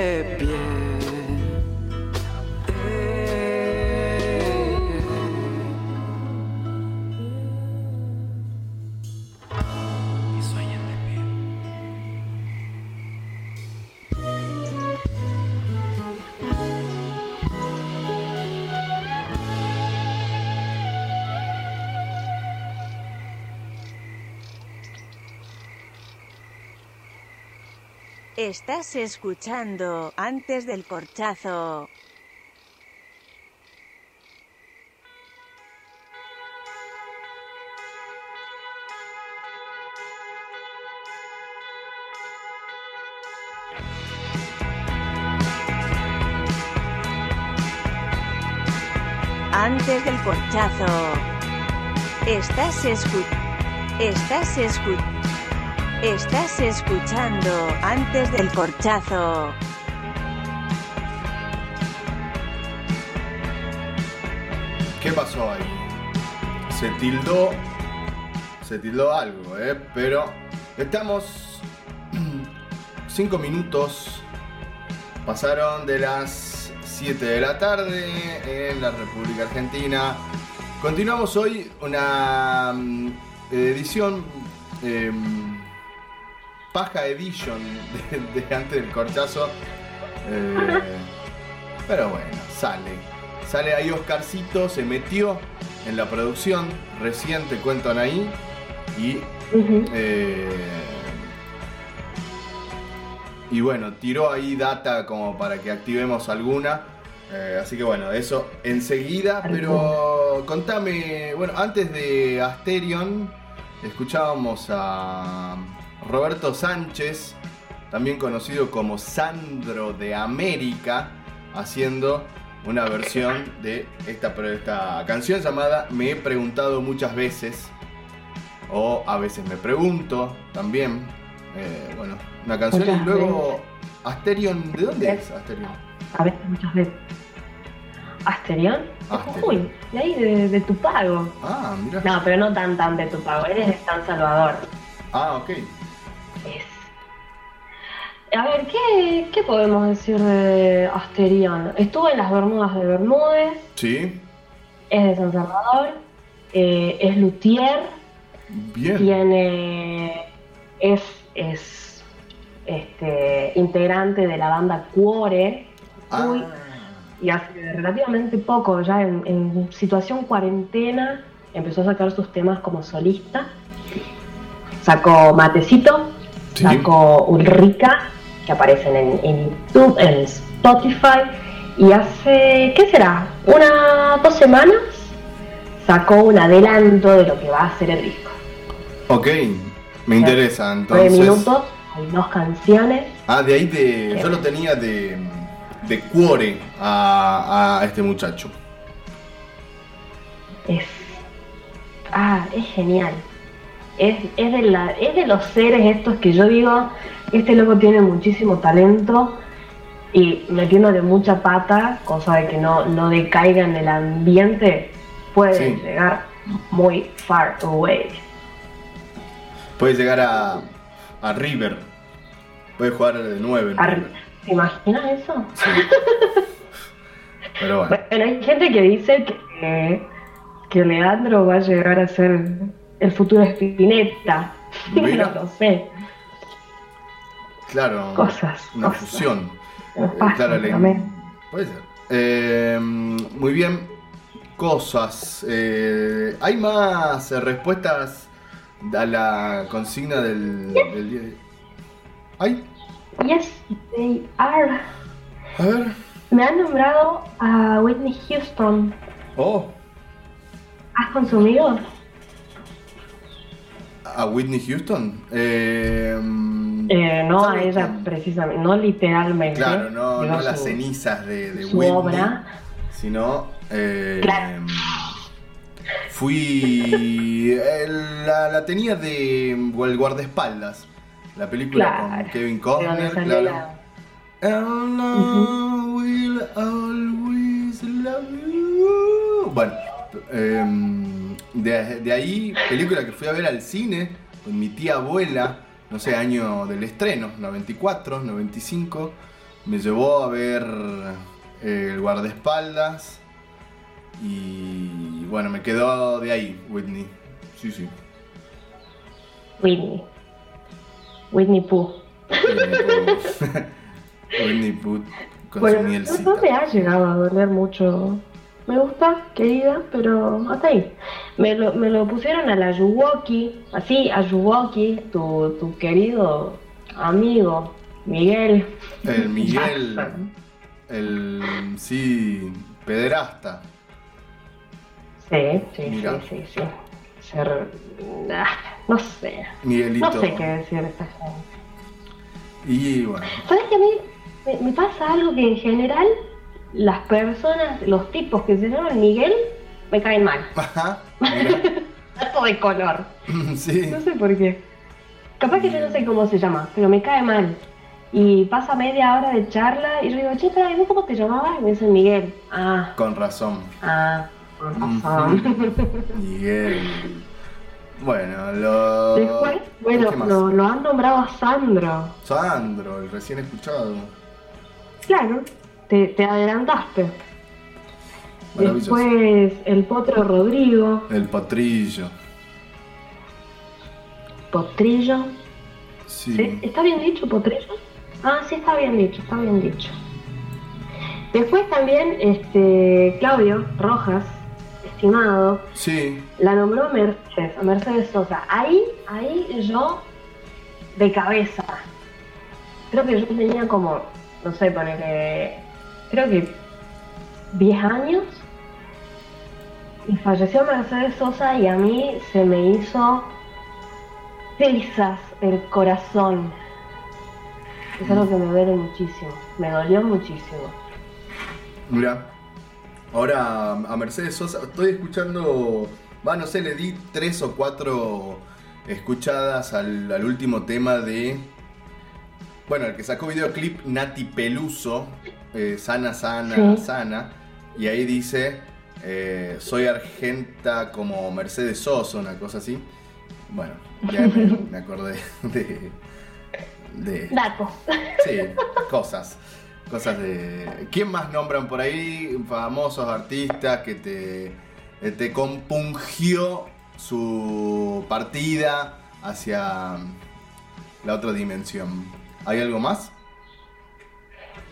Estás escuchando antes del corchazo. Antes del corchazo. Estás escu... Estás escu... Estás escuchando antes del corchazo. ¿Qué pasó ahí? Se tildó. Se tildó algo, ¿eh? Pero estamos. *clears throat* Cinco minutos. Pasaron de las 7 de la tarde en la República Argentina. Continuamos hoy una mm, edición. em, Paja Edition de, de antes del corchazo. Eh, pero bueno, sale. Sale ahí Oscarcito, se metió en la producción, recién te cuentan ahí. Y. eh, y bueno, tiró ahí data como para que activemos alguna. Eh, así que bueno, eso enseguida. Pero contame, bueno, antes de Asterion, escuchábamos a Roberto Sánchez, también conocido como Sandro de América, haciendo una versión de esta, esta canción llamada Me he preguntado muchas veces, o a veces me pregunto también. Eh, bueno, una canción y luego Asterion, ¿de dónde es Asterion? A veces, muchas veces. Asterion. Uy, de ahí, de, de tu pago. Ah, mira. No, pero no tan tan de tu pago, eres de San Salvador. Ah, ok. Es. A ver, ¿qué, qué podemos decir de Asterion? Estuvo en las Bermudas de Bermúdez, Sí, es de San Salvador, eh, es luthier, bien. tiene, es, es este, integrante de la banda Cuore, Uy, y hace relativamente poco, ya en, en situación cuarentena, empezó a sacar sus temas como solista. Sacó Matecito, sacó Ulrica, que aparecen en, en YouTube, en Spotify, y hace, ¿qué será? Unas dos semanas sacó un adelanto de lo que va a ser el disco. Ok, me interesa Nueve entonces. minutos, hay dos canciones. Ah, de ahí de. Yo lo tenía de. de cuore a, a este muchacho. Es. Ah, es genial. Es, es, de la, es de los seres estos que yo digo, este loco tiene muchísimo talento y metiéndole mucha pata, cosa de que no, no decaiga en el ambiente, puede Sí. llegar muy far away. Puede llegar a. a River. Puede jugar de 9. Ar- ¿Te imaginas eso? *laughs* Pero bueno. Bueno, hay gente que dice que, que Leandro va a llegar a ser el futuro Spinetta. *laughs* Mira. no lo sé. Claro. Cosas, Una cosas. fusión. Eh, pasa claro, también. Puede ser. Eh, muy bien. Cosas. Eh, ¿Hay más eh, respuestas a la consigna del, del día ¿Hay? Yes, they are. A ver. Me han nombrado a Whitney Houston. Oh, ¿Has consumido? A Whitney Houston. Eh, Eh, no a ella precisamente, no literalmente. claro, no, no las cenizas de, de su Whitney. obra. Sino. eh, Claro. Fui. el- la, la tenía de. El guardaespaldas. La película Claro, con Kevin Costner, claro. And I will always love you. Bueno, em, de, de ahí, película que fui a ver al cine con mi tía abuela, no sé, año del estreno, 94, 95. Me llevó a ver eh, el guardaespaldas. Y bueno, me quedó de ahí, Whitney. Sí, sí. Whitney. Whitney Pooh. Whitney Pooh *laughs* con Bueno, su no, no me ha llegado a doler mucho. Me gusta, querida, pero hasta ahí. Me lo, me lo pusieron a la Yuwoki, así, a Yuwoki, tu, tu querido amigo Miguel. El Miguel, *laughs* el sí, pederasta. Sí, sí, Mira. sí, sí, sí. Ser, ah, no sé. Miguelito. No sé qué decir de esta gente. Y bueno, ¿Sabes que a mí me, me pasa algo que en general las personas, los tipos que se llaman Miguel, me caen mal? ajá, *laughs* Dato de color. *laughs* sí, No sé por qué. Capaz que yo no sé cómo se llama, pero me cae mal. Y pasa media hora de charla y yo digo, che, pero ¿y vos cómo te llamabas? Y me dicen Miguel. Ah, con razón. ah, con razón. *laughs* Miguel. Bueno, lo. Después, bueno, lo, lo han nombrado a Sandro. Sandro, el recién escuchado. Claro, te, te adelantaste. Después el Potro Rodrigo, El potrillo. Potrillo. Sí. ¿Sí? ¿Está bien dicho Potrillo? Ah, sí, está bien dicho, está bien dicho. Después también este Claudio Rojas, estimado, Sí. la nombró Mercedes, Mercedes Sosa. Ahí, ahí yo de cabeza. Creo que yo tenía como, no sé, ponerle, creo que 10 años. Y falleció Mercedes Sosa y a mí se me hizo trizas el corazón. Es algo que me duele muchísimo, me dolió muchísimo. Mira, ahora a Mercedes Sosa, estoy escuchando, va, no sé, le di tres o cuatro escuchadas al, al último tema de, bueno, el que sacó videoclip Nati Peluso, eh, Sana, Sana, Sí. Sana, y ahí dice, eh, soy argenta como Mercedes Sosa, una cosa así. Bueno, ya me, *laughs* me acordé de, de Datos. sí, cosas. Cosas de. ¿Quién más nombran por ahí? Famosos artistas que te, eh, te compungió su partida hacia la otra dimensión. ¿Hay algo más?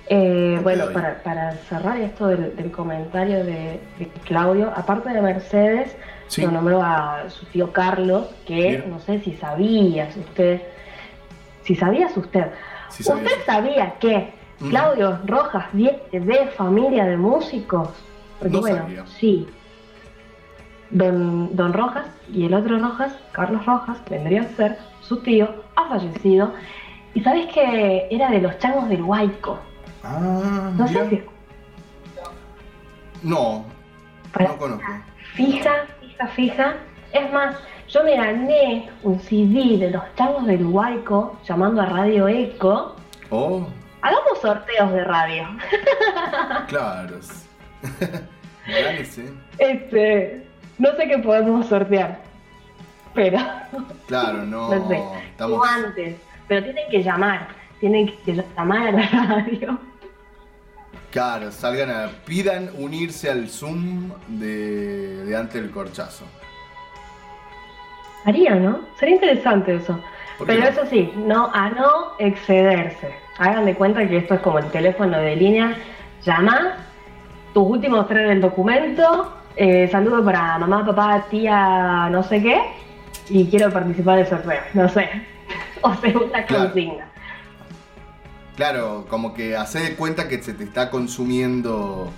Eh, bueno, para, para cerrar esto del, del comentario de, de Claudio, aparte de Mercedes, Sí. lo nombró a su tío Carlos, que no sé si sabías usted, si sabías usted, Sí sabía ¿usted sabía que. Claudio Rojas viene de familia de músicos? Porque No bueno, sabía. sí. Don, don Rojas y el otro Rojas, Carlos Rojas, vendría a ser su tío, ha fallecido. Y sabes que era de los changos del Huayco. Ah, No sé si No, no conozco. fija, fija, fija. Es más, yo me gané un CD de los changos del Huayco llamando a Radio Eco. Oh, Hagamos sorteos de radio. *laughs* claro. *laughs* Este, no sé qué podemos sortear. Pero, *laughs* Claro, no. no sé. Estamos. Antes. Pero tienen que llamar. Tienen que llamar a la radio. Claro, salgan a. Pidan unirse al Zoom de, de antes del corchazo. Haría, ¿no? Sería interesante eso. ¿Por qué Pero no? eso sí, no, a no excederse. Hagan de cuenta que esto es como el teléfono de línea. Llama, tus últimos tres del documento, eh, saludo para mamá, papá, tía, no sé qué, y quiero participar del sorteo, no sé. *laughs* O segunda Claro. consigna. Claro, como que hace de cuenta que se te está consumiendo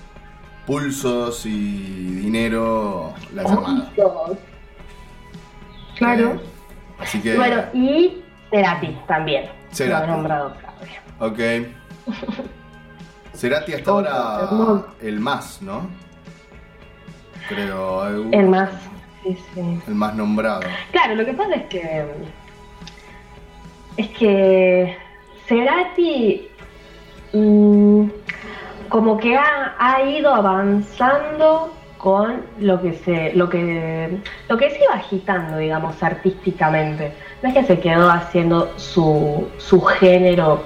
pulsos y dinero la llamada. Claro. Así que. Bueno, y Cerati también. Cerati. Lo he nombrado. Ok. Cerati hasta ahora el más, ¿no? Creo. eh, El más. Sí, sí. El más nombrado. Claro, lo que pasa es que. Es que. Cerati. mm, como que ha, ha ido avanzando con lo que se. lo que. lo que se iba agitando, digamos, artísticamente. No es que se quedó haciendo su, su género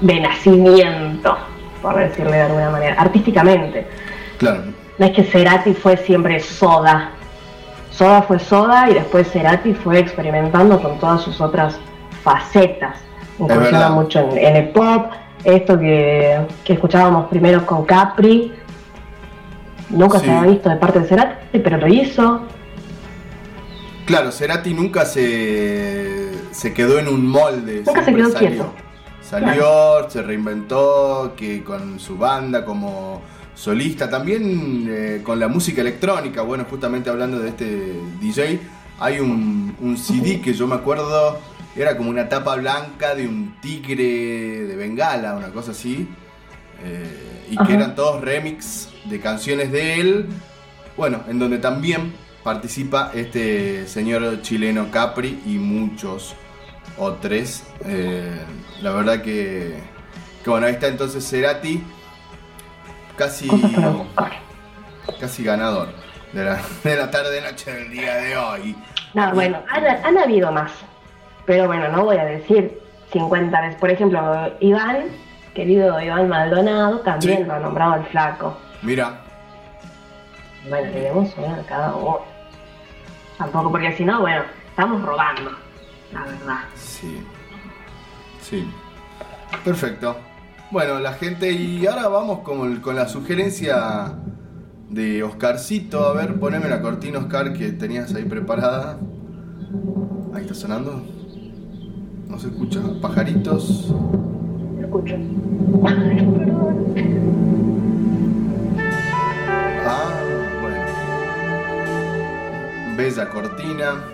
de nacimiento, por decirle de alguna manera, artísticamente. Claro. No es que Cerati fue siempre Soda. Soda fue Soda y después Cerati fue experimentando con todas sus otras facetas. Verdad. Incursiona mucho en, en el pop, esto que, que escuchábamos primero con Capri. Nunca Sí. se había visto de parte de Cerati, pero lo hizo. Claro, Cerati nunca se, se quedó en un molde. Nunca se quedó salió. quieto. Salió, se reinventó, que con su banda como solista, también eh, con la música electrónica. Bueno, justamente hablando de este DJ, hay un, un CD que yo me acuerdo, era como una tapa blanca de un tigre de Bengala, una cosa así. eh, y Ajá. que eran todos remix de canciones de él. Bueno, en donde también participa este señor chileno Capri y muchos otros. Eh, la verdad que, que bueno, ahí está entonces Cerati, casi, casi ganador de la, de la tarde noche del día de hoy. No, bueno, han, han habido más. Pero bueno, no voy a decir 50 veces. Por ejemplo, Iván, querido Iván Maldonado, también Sí. lo ha nombrado al flaco. Mira, Bueno, tenemos una cada uno. Tampoco, porque si no, bueno, estamos robando. La verdad. sí, sí, perfecto. Bueno, la gente, y ahora vamos con, el- con la sugerencia de Oscarcito. A ver, poneme la cortina, Oscar, que tenías ahí preparada. Ahí está sonando. No se escucha. Pajaritos. Escucho. Ah, bueno. Bella cortina.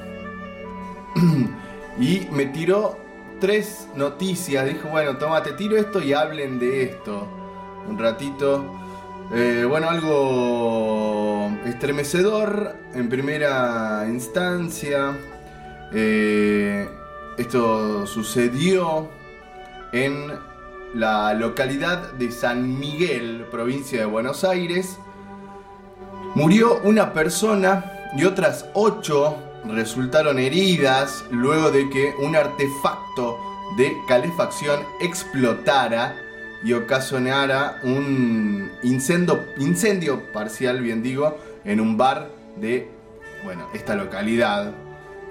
*clears throat* y me tiró tres noticias. Dijo, bueno, toma, te tiro esto y hablen de esto. Un ratito. Eh, bueno, algo estremecedor en primera instancia. Eh, esto sucedió en la localidad de San Miguel, provincia de Buenos Aires. Murió una persona y otras ocho resultaron heridas luego de que un artefacto de calefacción explotara y ocasionara un incendio, incendio parcial, bien digo, en un bar de bueno, esta localidad.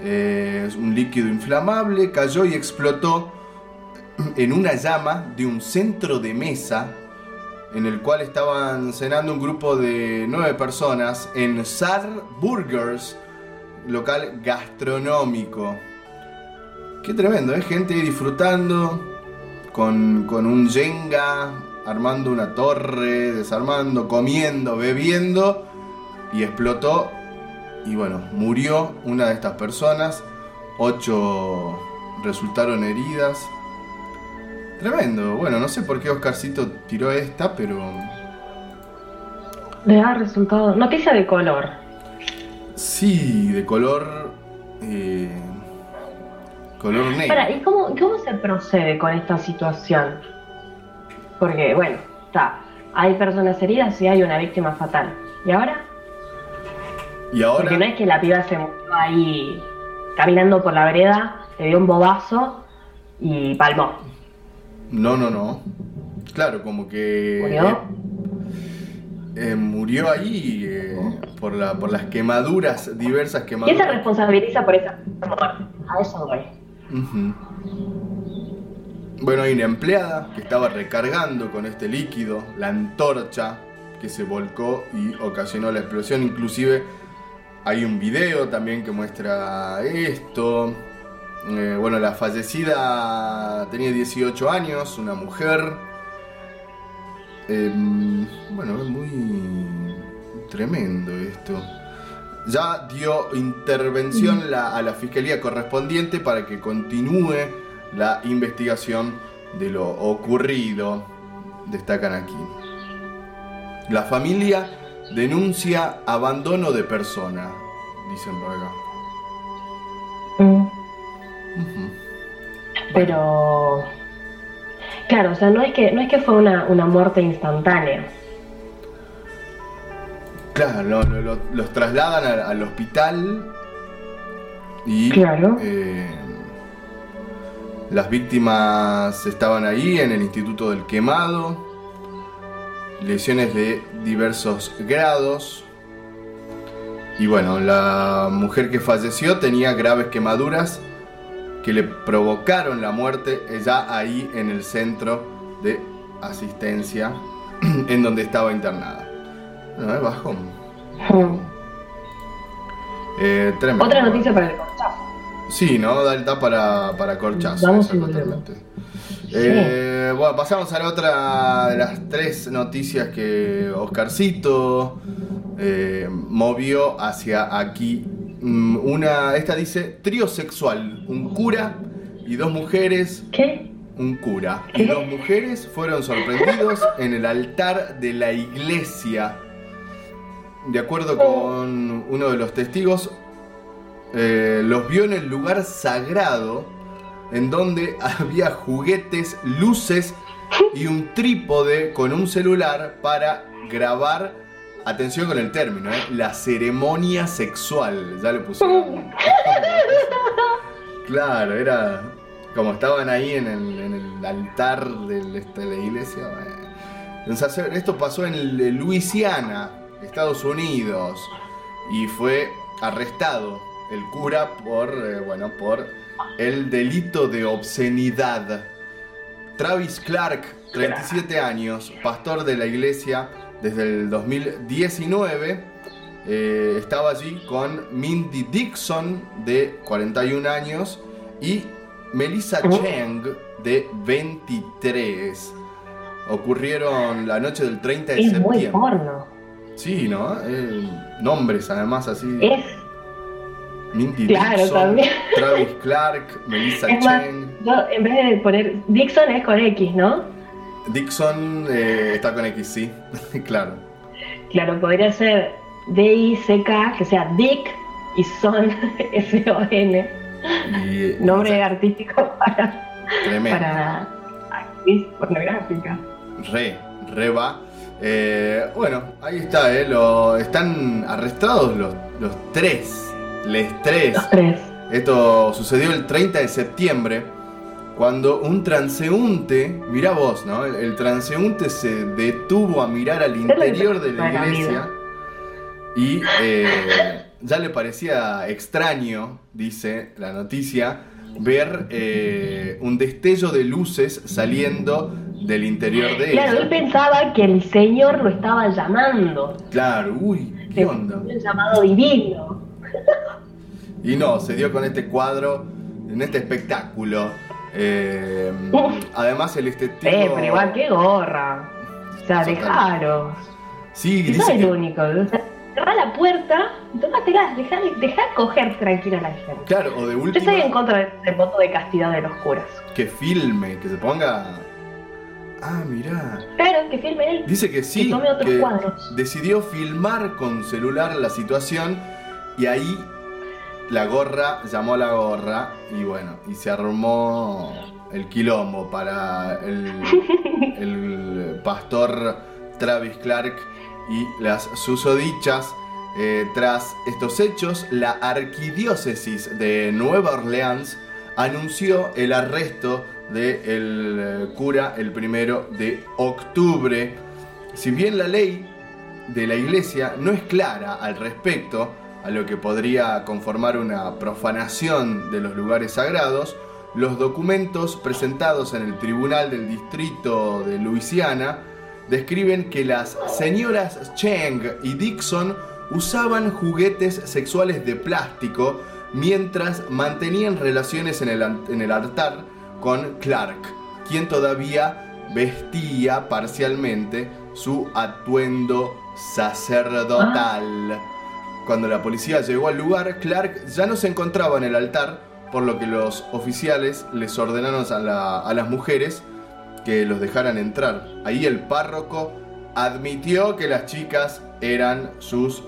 Un líquido inflamable cayó y explotó en una llama de un centro de mesa en el cual estaban cenando un grupo de nueve personas en Sar Burgers, local gastronómico. Qué tremendo, ¿eh? Gente disfrutando con, con un Jenga, armando una torre, desarmando, comiendo, bebiendo y explotó. Y bueno, murió una de estas personas, ocho resultaron heridas. Tremendo, bueno, no sé por qué Oscarcito tiró esta, pero Le ha resultado. Noticia de color. sí, de color... eh, color negro. Para, ¿y cómo, cómo se procede con esta situación? Porque, bueno, está. Hay personas heridas y hay una víctima fatal. ¿Y ahora? Y ahora... Porque no es que la piba se murió ahí caminando por la vereda, le dio un bobazo y palmó. No, no, no. Claro, como que... ¿Murió? eh, eh, murió ahí eh, por, la, por las quemaduras, diversas ¿Quién se quemaduras. responsabiliza por esa muerte? A eso voy. Bueno, hay una empleada que estaba recargando con este líquido la antorcha que se volcó y ocasionó la explosión. Inclusive hay un video también que muestra esto. Eh, bueno, la fallecida tenía 18 años, una mujer. Em, bueno, es muy tremendo esto. Ya dio intervención la- a la fiscalía correspondiente para que continúe la investigación de lo ocurrido. Destacan aquí. La familia denuncia abandono de persona, dicen por acá. Mm. Pero. Claro, o sea, no es que, no es que fue una, una muerte instantánea. Claro, lo- lo- lo- los trasladan al, al hospital y Claro. eh, las víctimas estaban ahí en el Instituto del Quemado, lesiones de diversos grados y bueno, la mujer que falleció tenía graves quemaduras que le provocaron la muerte ya ahí en el centro de asistencia *clears throat* en donde estaba internada. No, es bajón. Eh, tremendo. Otra noticia para el corchazo. Sí, ¿no? Da, da para, para corchazo. Vamos totalmente. Eh, bueno, pasamos a la otra de las tres noticias que Oscarcito eh, movió hacia aquí. Mm, Una, esta dice trío sexual, un cura y dos mujeres. ¿Qué? Un cura y dos mujeres fueron sorprendidos en el altar de la iglesia. De acuerdo con uno de los testigos, eh, los vio en el lugar sagrado en donde *laughs* había juguetes, luces y un trípode con un celular para grabar, atención con el término, ¿eh? la ceremonia sexual. Ya le pusieron. *laughs* claro, era como estaban ahí en el, en el altar este, de la iglesia. Esto pasó en Luisiana, Estados Unidos, y fue arrestado el cura por, eh, bueno, por el delito de obscenidad. Travis Clark, 37 años, pastor de la iglesia desde el 2019, eh, estaba allí con Mindy Dixon, de 41 años, y Melissa Cheng, de 23. Ocurrieron la noche del 30 de Es muy septiembre. porno. Sí, ¿no? Eh, nombres además así. Es. Mindy Claro, Dixon, también. Travis Clark, Melissa Es más, Cheng. yo en vez de poner Dixon es con X, ¿no? Dixon eh, está con X, sí, *laughs* claro. Claro, podría ser D-I-C-K, que sea Dick y Son, *laughs* S-O-N. Y, Nombre artístico *laughs* para, Tremendo. para actriz pornográfica. Re, re va. Eh, bueno, ahí está, eh, lo, están arrestados los, los tres. Les tres. Los tres. Esto sucedió el 30 de septiembre, cuando un transeúnte, mirá vos, ¿no? El, el transeúnte se detuvo a mirar al interior de la iglesia y eh, ya le parecía extraño, dice la noticia, ver eh, un destello de luces saliendo del interior de Claro, él ella. pensaba que el Señor lo estaba llamando. Claro, uy, ¿qué onda? Un llamado divino. *laughs* Y no, se dio con este cuadro, en este espectáculo. Eh, además, el estético. Eh, pero igual, qué gorra. O sea, Total. dejaros. Sí, dice el que- único. O sea, cerrá la puerta, tómatela, dejá, dejá coger tranquila a la gente. Claro, o de Yo estoy en última, contra del, del voto de castidad de los curas. que filme, que se ponga. Ah, mirá. Claro, que filme él. Dice que sí, Que tome otros que cuadros. decidió filmar con celular la situación y ahí la gorra llamó a la gorra y bueno, y se armó el quilombo para el, *laughs* el pastor Travis Clark y las susodichas. Eh, tras estos hechos, la arquidiócesis de Nueva Orleans anunció el arresto del cura el primero de octubre. Si bien la ley de la iglesia no es clara al respecto a lo que podría conformar una profanación de los lugares sagrados, los documentos presentados en el Tribunal del Distrito de Luisiana describen que las señoras Cheng y Dixon usaban juguetes sexuales de plástico mientras mantenían relaciones en el, en el altar con Clark, quien todavía vestía parcialmente su atuendo sacerdotal. Cuando la policía llegó al lugar, Clark ya no se encontraba en el altar, por lo que los oficiales les ordenaron a, la- a las mujeres que los dejaran entrar. Ahí el párroco admitió que las chicas eran sus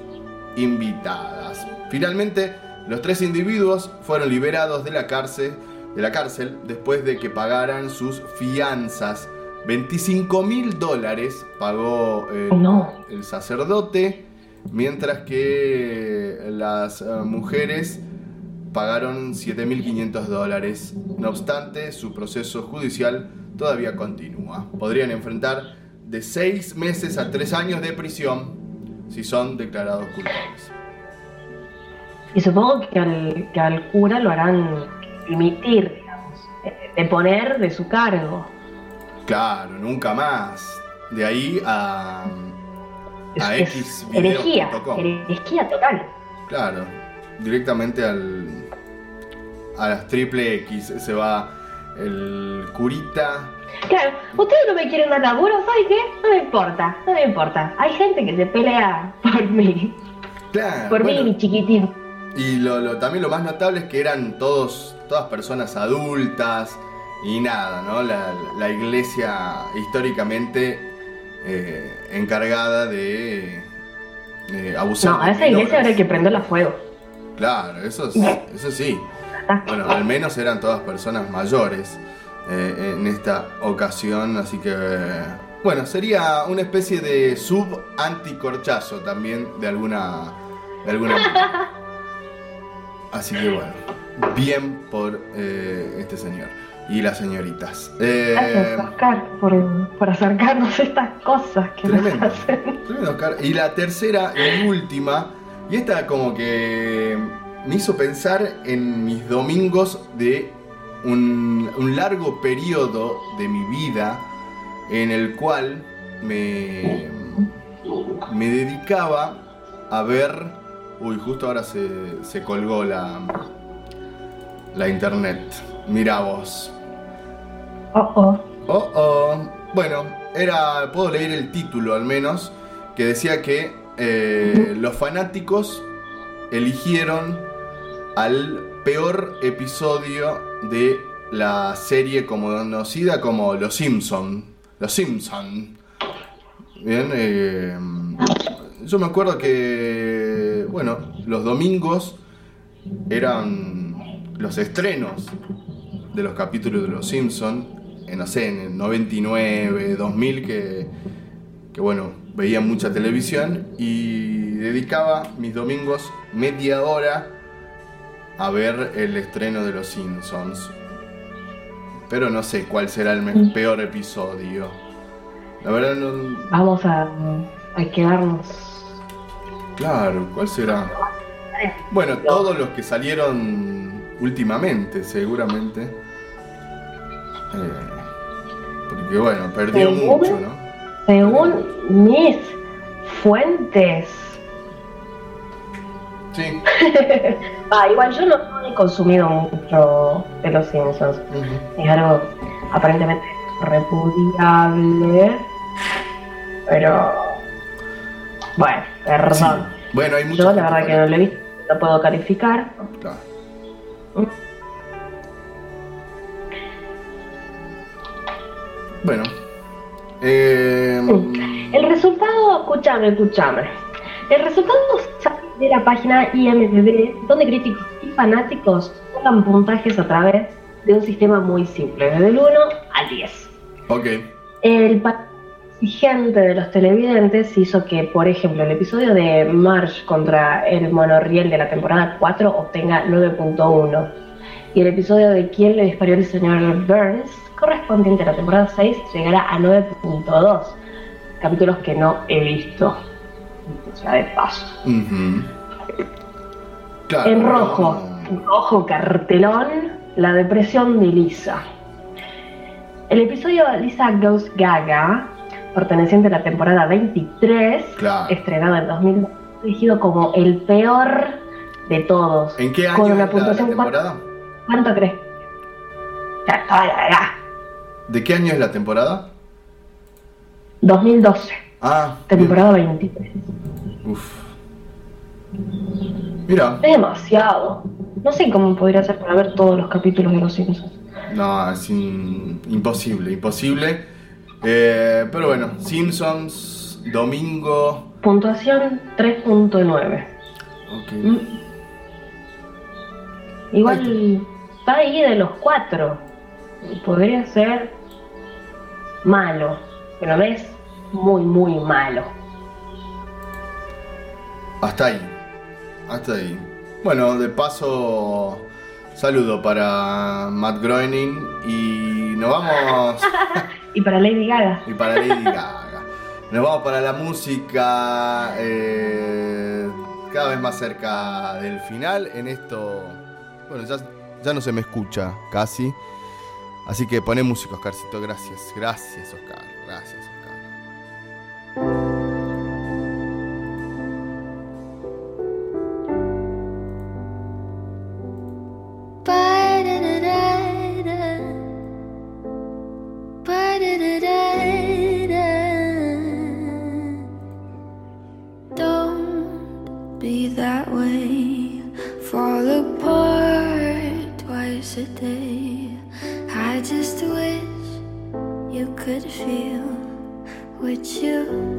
invitadas. Finalmente, los tres individuos fueron liberados de la cárcel, de la cárcel después de que pagaran sus fianzas. 25 mil dólares pagó el, No. el sacerdote, mientras que las eh, mujeres pagaron 7.500 dólares. No obstante, su proceso judicial todavía continúa. Podrían enfrentar de 6 meses a 3 años de prisión si son declarados culpables. Y supongo que al, que al cura lo harán dimitir, digamos, de- de poner de su cargo. Claro, nunca más. De ahí a Es- X es herejía, herejía total. Claro, directamente al a las triple X se va el curita. Claro, ustedes no me quieren dar laburo, ¿sabes qué? No me importa, no me importa. Hay gente que se pelea por mí, Claro, por bueno, mí, mi chiquitín. Y lo, lo- también lo más notable es que eran todos, todas personas adultas y nada, ¿no? La, la iglesia históricamente eh, encargada de eh, abusar. No, a esa iglesia habría que prenderla a fuego. Claro, eso, es- *laughs* eso sí. Bueno, al menos eran todas personas mayores eh, en esta ocasión, así que... Bueno, sería una especie de sub anticorchazo también de alguna, de alguna. *laughs* Así que bueno, bien por este señor y las señoritas. Eh, Gracias, Oscar, por, por acercarnos a estas cosas que nos Tremendo. hacen. Tremendo, Oscar. Y la tercera y última, y esta como que me hizo pensar en mis domingos de un, un largo periodo de mi vida en el cual me, me dedicaba a ver... Uy, justo ahora se, se colgó la, la internet. Mirá vos. Oh, oh. Oh, oh. Bueno, era. Puedo leer el título al menos. Que decía que eh, los fanáticos eligieron al peor episodio de la serie conocida como Los Simpson. Los Simpson. Bien, eh, yo me acuerdo que, bueno, los domingos eran los estrenos de los capítulos de Los Simpson, en, no sé, en el 99, 2000, que, que bueno, veía mucha televisión y dedicaba mis domingos media hora a ver el estreno de Los Simpsons. Pero no sé cuál será el peor episodio. La verdad no... Vamos a, a quedarnos. Claro, ¿cuál será? Bueno, todos los que salieron últimamente, seguramente. Eh, porque bueno, perdió Según- mucho, ¿no? Según mis fuentes. Sí. *laughs* ah, igual yo no he consumido mucho de los Simpsons. Es algo aparentemente repudiable. Pero. Bueno, perdón. Bueno, hay mucha Yo la verdad que no lo he visto, no puedo calificar. Claro. Bueno. Eh, El resultado, escúchame, escúchame. El resultado sale de la página IMDb, donde críticos y fanáticos pongan puntajes a través de un sistema muy simple, desde el 1 al 10. ok. El exigente de los televidentes hizo que, por ejemplo, el episodio de Marsh contra el monorriel de la temporada 4 obtenga 9.1 y el episodio de quién le disparó el señor Burns, correspondiente a la temporada 6, llegará a 9.2. Capítulos que no he visto. O sea, de paso. Claro, en rojo, en rojo cartelón, la depresión de Lisa. El episodio Lisa Goes Gaga, perteneciente a la temporada 23, Claro. estrenado en 2000, elegido como el peor de todos. ¿En qué año Con una la puntuación temporada? ¿cuánto, ¿Cuánto crees? Ya, ya, ya, ya. ¿De qué año es la temporada? 2012, Ah, temporada 23. uff. Mira, Es demasiado. No sé cómo podría hacer para ver todos los capítulos de Los Simpsons. no, es in- imposible, imposible. Eh, pero bueno, Simpsons, domingo. Puntuación 3.9. Ok. Mm. Igual está ahí de los cuatro. Podría ser malo, pero no es muy, muy malo. Hasta ahí. Hasta ahí. Bueno, de paso, saludo para Matt Groening y nos vamos. *laughs* Y para Lady Gaga. y para Lady Gaga. Nos vamos para la música eh, cada vez más cerca del final. En esto, bueno, ya, ya no se me escucha casi. Así que poné música, Oscarcito. Gracias, gracias, Oscar. Gracias, Oscar. That way. Fall apart twice a day. You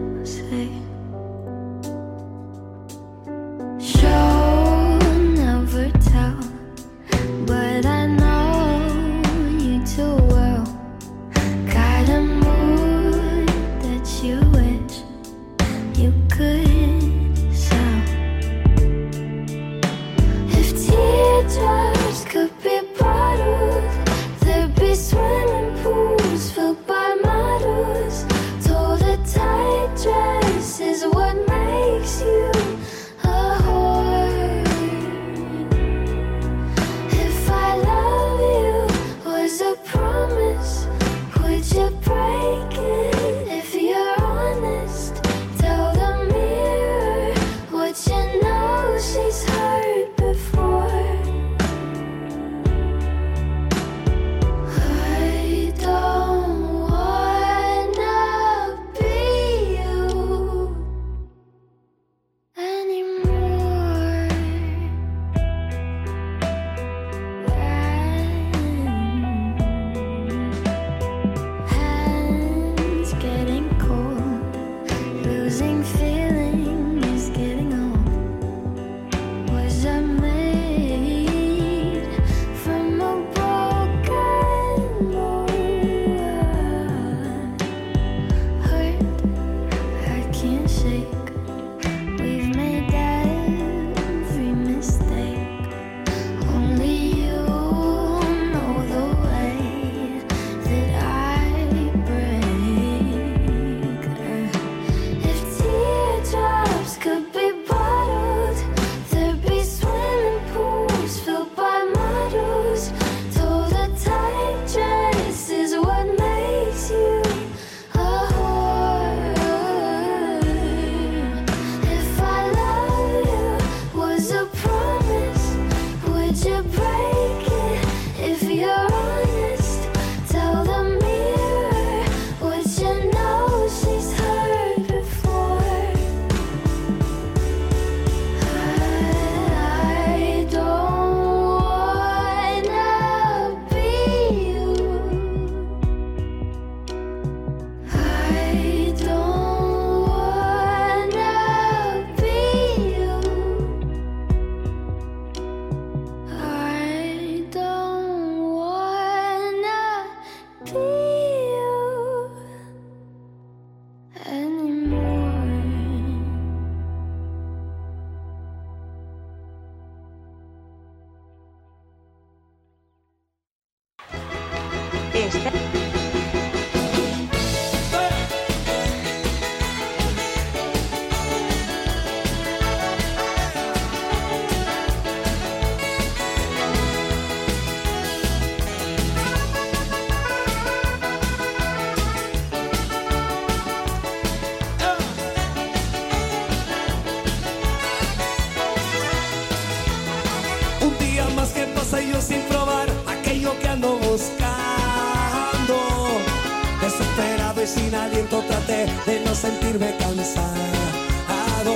sentirme cansado.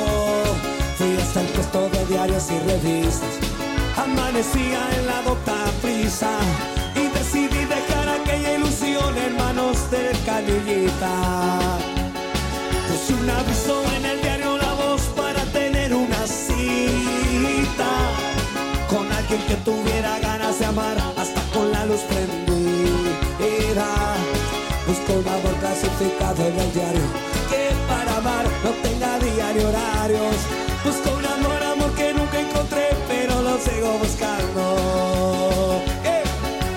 Fui hasta el puesto de diarios y revistas. Amanecía en la docta prisa y decidí dejar aquella ilusión en manos de canillita. Puse un aviso en el diario La Voz para tener una cita con alguien que tuviera ganas de amar hasta con la luz prendida. Busco un amor clasificado en el diario no tenga diario horarios. Busco un amor, amor que nunca encontré, pero lo sigo buscando. Eh,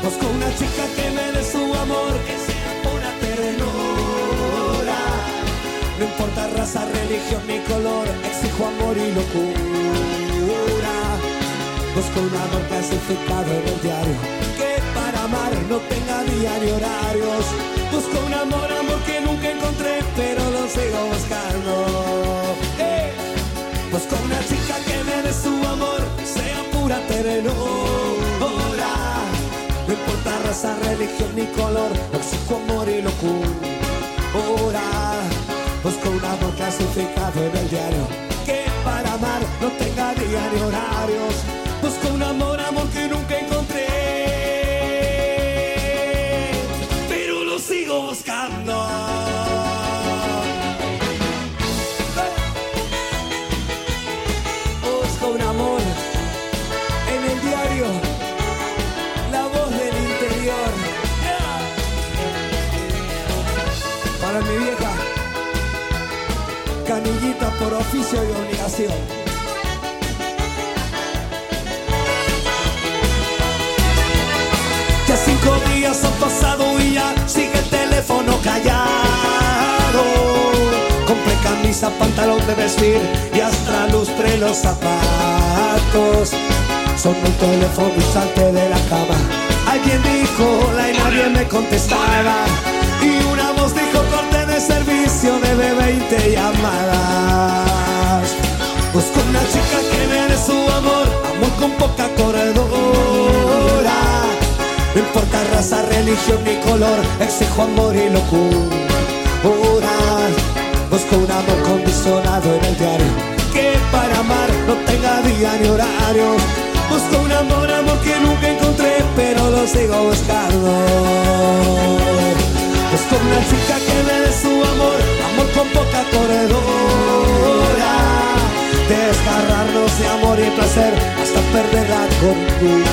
Busco una chica que me dé su amor, que sea pura ternura. No importa raza, religión ni color, exijo amor y locura. Busco un amor clasificado en el diario no tenga diario horarios. Busco un amor, amor que nunca encontré, pero lo sigo buscando. ¡Eh! Busco una chica que me dé su amor, sea pura ternura. No importa raza, religión ni color, exijo amor y locura. Busco un amor clasificado en el diario que para amar no tenga diario horarios. Busco un amor, amor que por oficio y obligación. Ya cinco días han pasado y ya sigue el teléfono callado. Compré camisa, pantalón de vestir y hasta lustré los zapatos. Sonó el teléfono salté de la cama. Alguien dijo hola y nadie me contestaba. Y una voz dijo debe 20 llamadas. Busco una chica que me dé su amor, amor con poca corredora. No importa raza, religión ni color, exijo amor y locura. Busco un amor condicionado en el diario, que para amar no tenga día ni horario. Busco un amor, amor que nunca encontré, pero lo sigo buscando. Busco una chica que me dé su amor, amor con poca corredora. Desgarrarnos de amor y placer hasta perder la cordura.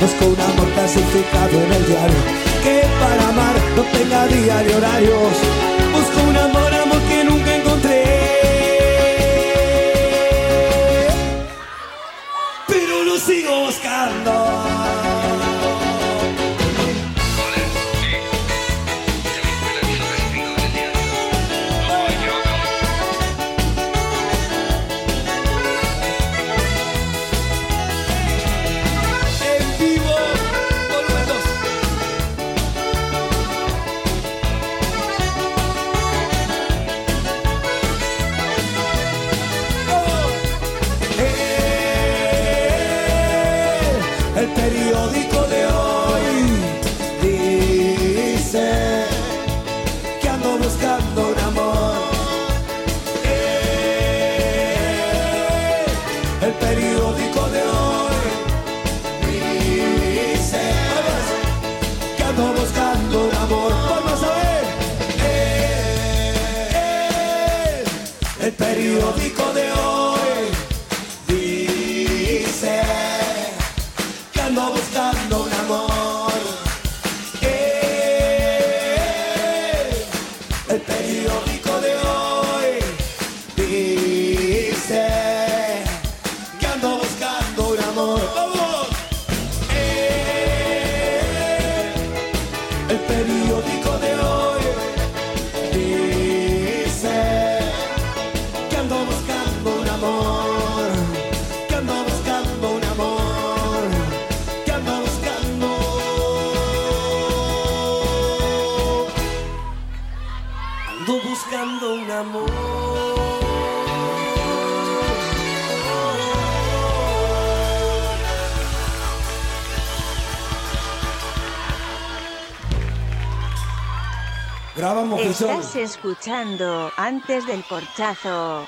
Busco un amor clasificado en el diario Que para amar no tenga día ni horarios Busco un amor, amor que nunca encontré Pero lo sigo buscando Estás escuchando antes del portazo.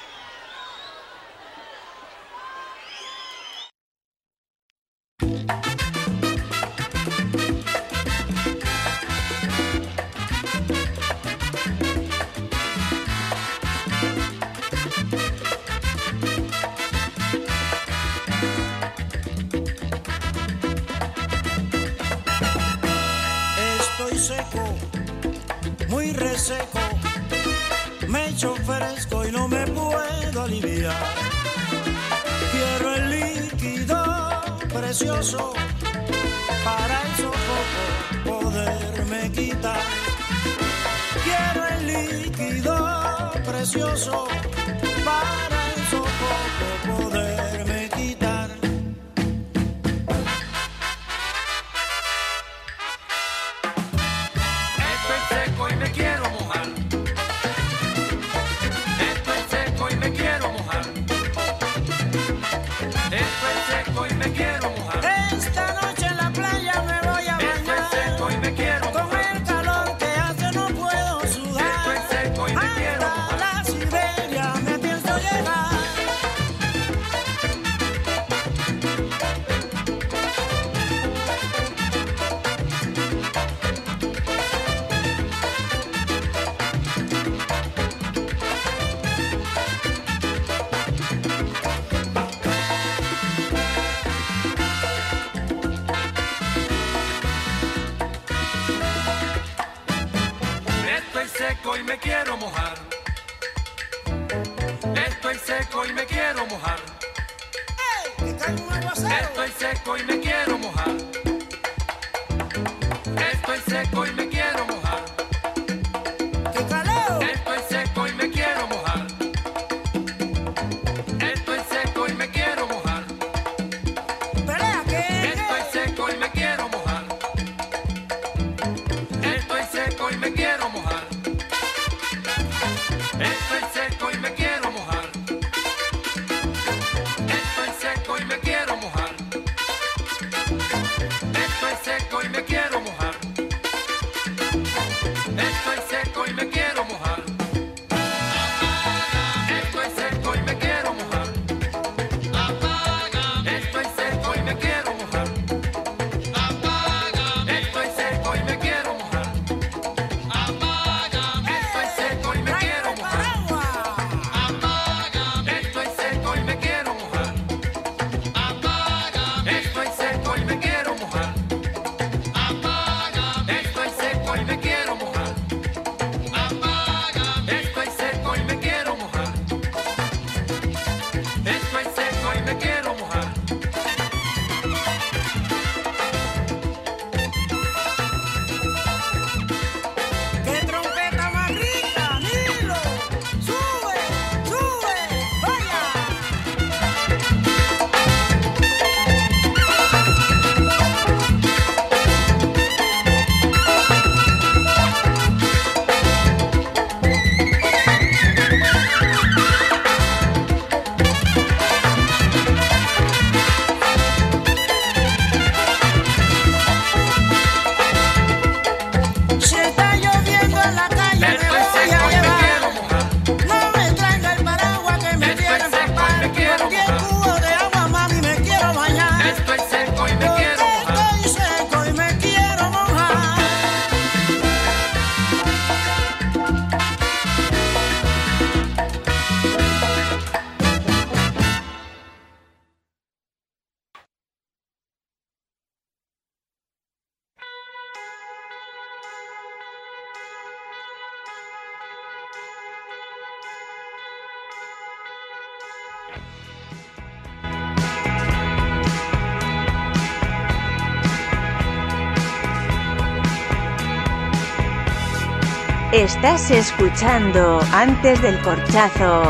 Estás escuchando Antes del Corchazo.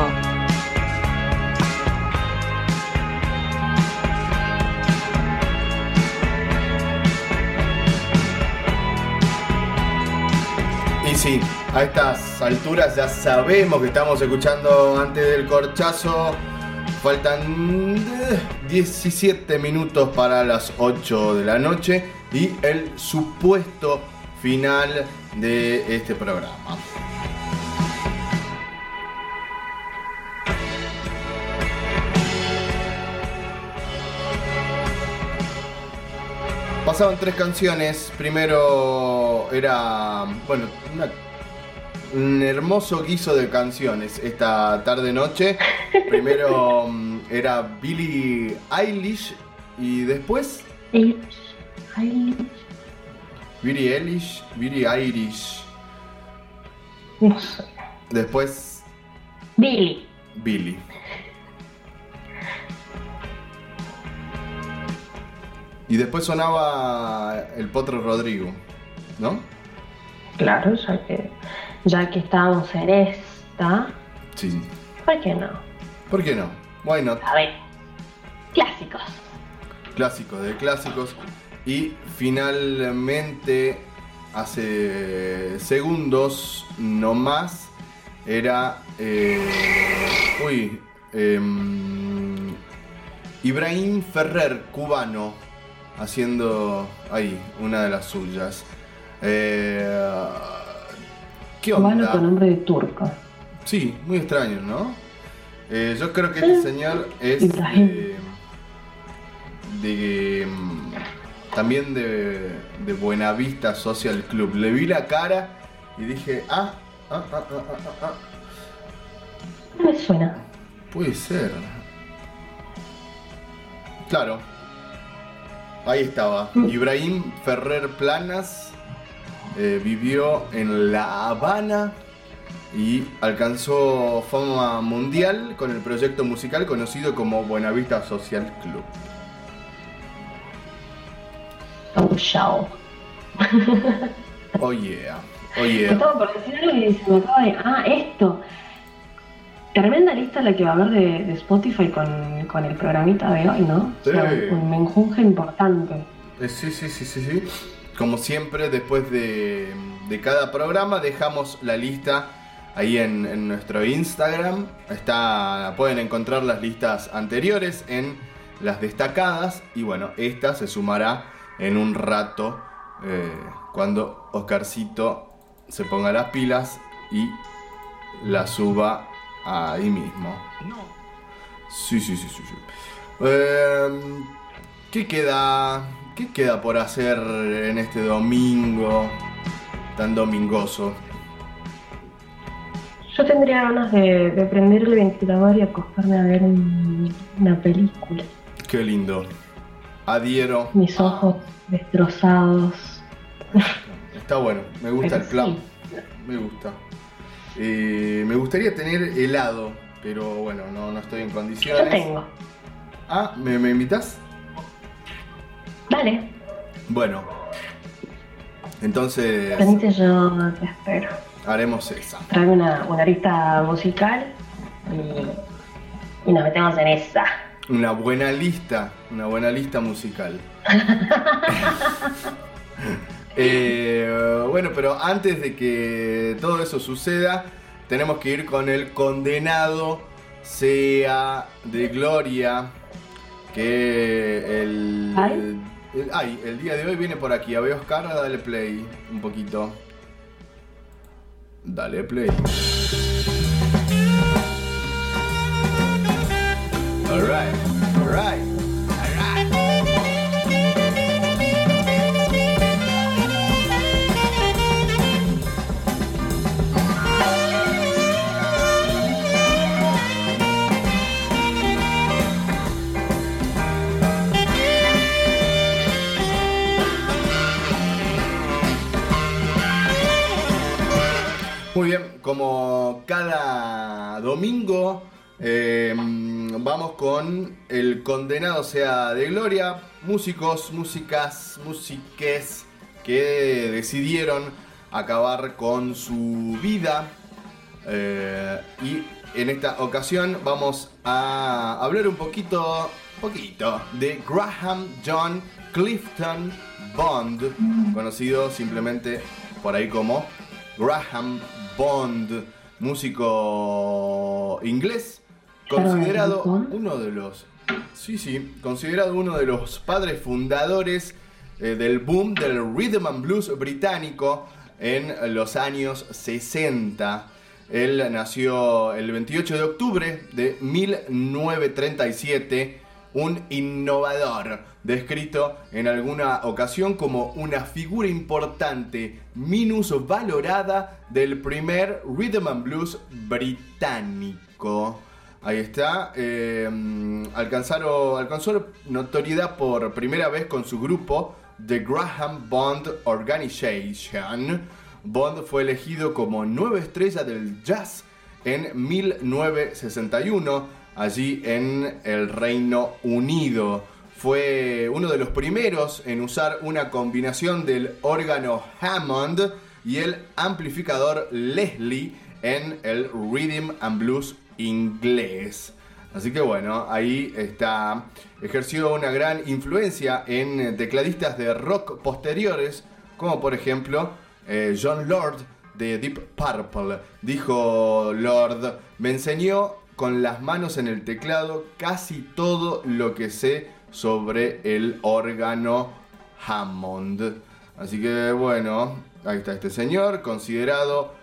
Y sí, a estas alturas ya sabemos que estamos escuchando Antes del Corchazo. Faltan eh, 17 minutos para las 8 de la noche y el supuesto final de este programa. Pasaban tres canciones. Primero era, bueno, un hermoso guiso de canciones esta tarde-noche. Primero mm, era Billie Eilish y después Eilish, Billie Eilish, Billie Irish. no sé. Después Billy. Billy. Y después sonaba el Potro Rodrigo, ¿no? Claro, ya que, ya que estábamos en esta, Sí. ¿por qué no? ¿Por qué no? Why not? A ver, clásicos. Clásicos de clásicos. Y finalmente, hace segundos no más, era. eh, uy. em, Ibrahim Ferrer, cubano, haciendo ahí una de las suyas. Eh, ¿Qué Cubano onda? con nombre de turco. Sí, muy extraño, ¿no? Eh, yo creo que este señor es Ibrahim. de, de, mm, también de, de Buenavista Social Club. Le vi la cara y dije, ah, ah, ah, ah, ah, ah, ah, No me suena. puede ser. Claro. Ahí estaba. Ibrahim Ferrer Planas eh, vivió en La Habana y alcanzó fama mundial con el proyecto musical conocido como Buenavista Social Club. Oh, chao. Oh yeah, oh yeah. Estaba por decir algo y se me acaba de. Ah, esto. Tremenda lista la que va a haber de, de Spotify con, con el programita de hoy, ¿no? O sea, Sí. un menjunje importante. Eh, Sí, sí, sí, sí, sí. Como siempre, después de, de cada programa dejamos la lista ahí en, en nuestro Instagram. Está, pueden encontrar las listas anteriores en las destacadas. Y bueno, esta se sumará en un rato eh, cuando Oscarcito se ponga las pilas y la suba ahí mismo. Sí, sí, sí, sí. sí. Eh, ¿Qué queda? ¿Qué queda por hacer en este domingo tan domingoso? Yo tendría ganas de, de prender el ventilador y acostarme a ver un- una película. Qué lindo. Adhiero. Mis ojos destrozados. Está bueno. Me gusta Pero el plan. sí. Me gusta. Eh, me gustaría tener helado, pero bueno, no, no estoy en condiciones. Yo tengo. Ah, ¿me, me invitas? Dale, Bueno. Entonces venite yo te espero. haremos esa. Trae una, una lista musical y, y nos metemos en esa. Una buena lista, una buena lista musical. *laughs* Eh, bueno, pero antes de que todo eso suceda, tenemos que ir con el condenado sea de gloria. Que el, ¿Ay? el- ay, el día de hoy viene por aquí. A ver, Oscar, dale play un poquito. Dale play. Alright, alright, alright. Muy bien, como cada domingo eh, vamos con el condenado sea de gloria, músicos, músicas, músiques que decidieron acabar con su vida. Eh, y en esta ocasión vamos a hablar un poquito, poquito de Graham John Clifton Bond, conocido simplemente por ahí como Graham Bond, músico inglés, considerado uno de los, sí, sí, considerado uno de los padres fundadores eh, del boom del rhythm and blues británico en los años 60. Él nació el 28 de octubre de 1937, un innovador, descrito en alguna ocasión como una figura importante, minusvalorada del primer rhythm and blues británico. Ahí está. eh, alcanzó notoriedad por primera vez con su grupo The Graham Bond Organization. Bond fue elegido como nueva estrella del jazz en 1961, allí en el Reino Unido. Fue uno de los primeros en usar una combinación del órgano Hammond y el amplificador Leslie en el rhythm and blues inglés. Así que bueno, ahí está. Ejerció una gran influencia en tecladistas de rock posteriores, como por ejemplo eh, John Lord de Deep Purple. Dijo Lord, me enseñó con las manos en el teclado casi todo lo que sé sobre el órgano Hammond. Así que bueno, ahí está este señor, considerado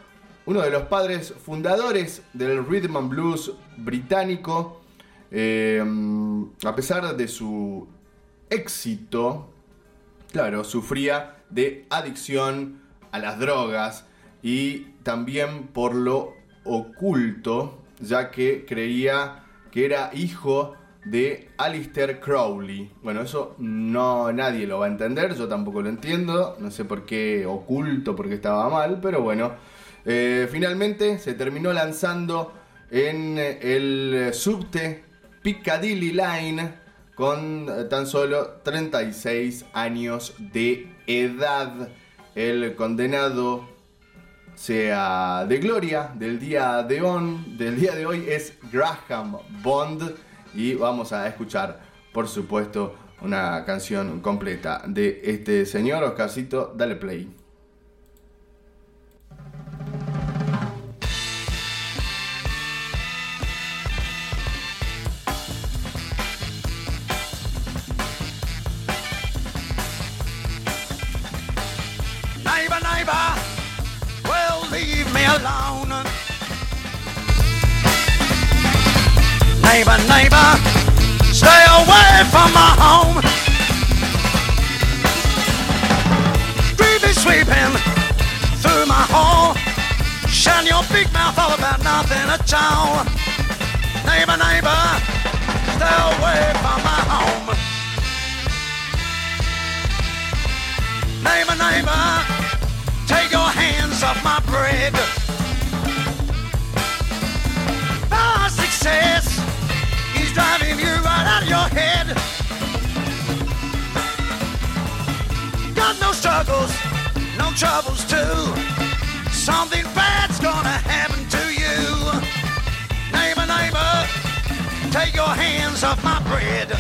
uno de los padres fundadores del rhythm and blues británico. Eh, a pesar de su éxito, claro, sufría de adicción a las drogas y también por lo oculto, ya que creía que era hijo de Alistair Crowley. Bueno, eso no nadie lo va a entender, yo tampoco lo entiendo, no sé por qué oculto, porque estaba mal, pero bueno, eh, finalmente se terminó lanzando en el subte Piccadilly Line con eh, tan solo 36 años de edad. El condenado sea de gloria del día de, de hoy es Graham Bond y vamos a escuchar por supuesto una canción completa de este señor Oscarcito, dale play. Neighbor, neighbor, stay away from my home. Groovy sweeping through my hall. Shine your big mouth all about nothing at all. Neighbor, neighbor, stay away from my home. Neighbor, neighbor, take your hands off my bread. Troubles too. Something bad's gonna happen to you. Neighbor, neighbor, take your hands off my bread.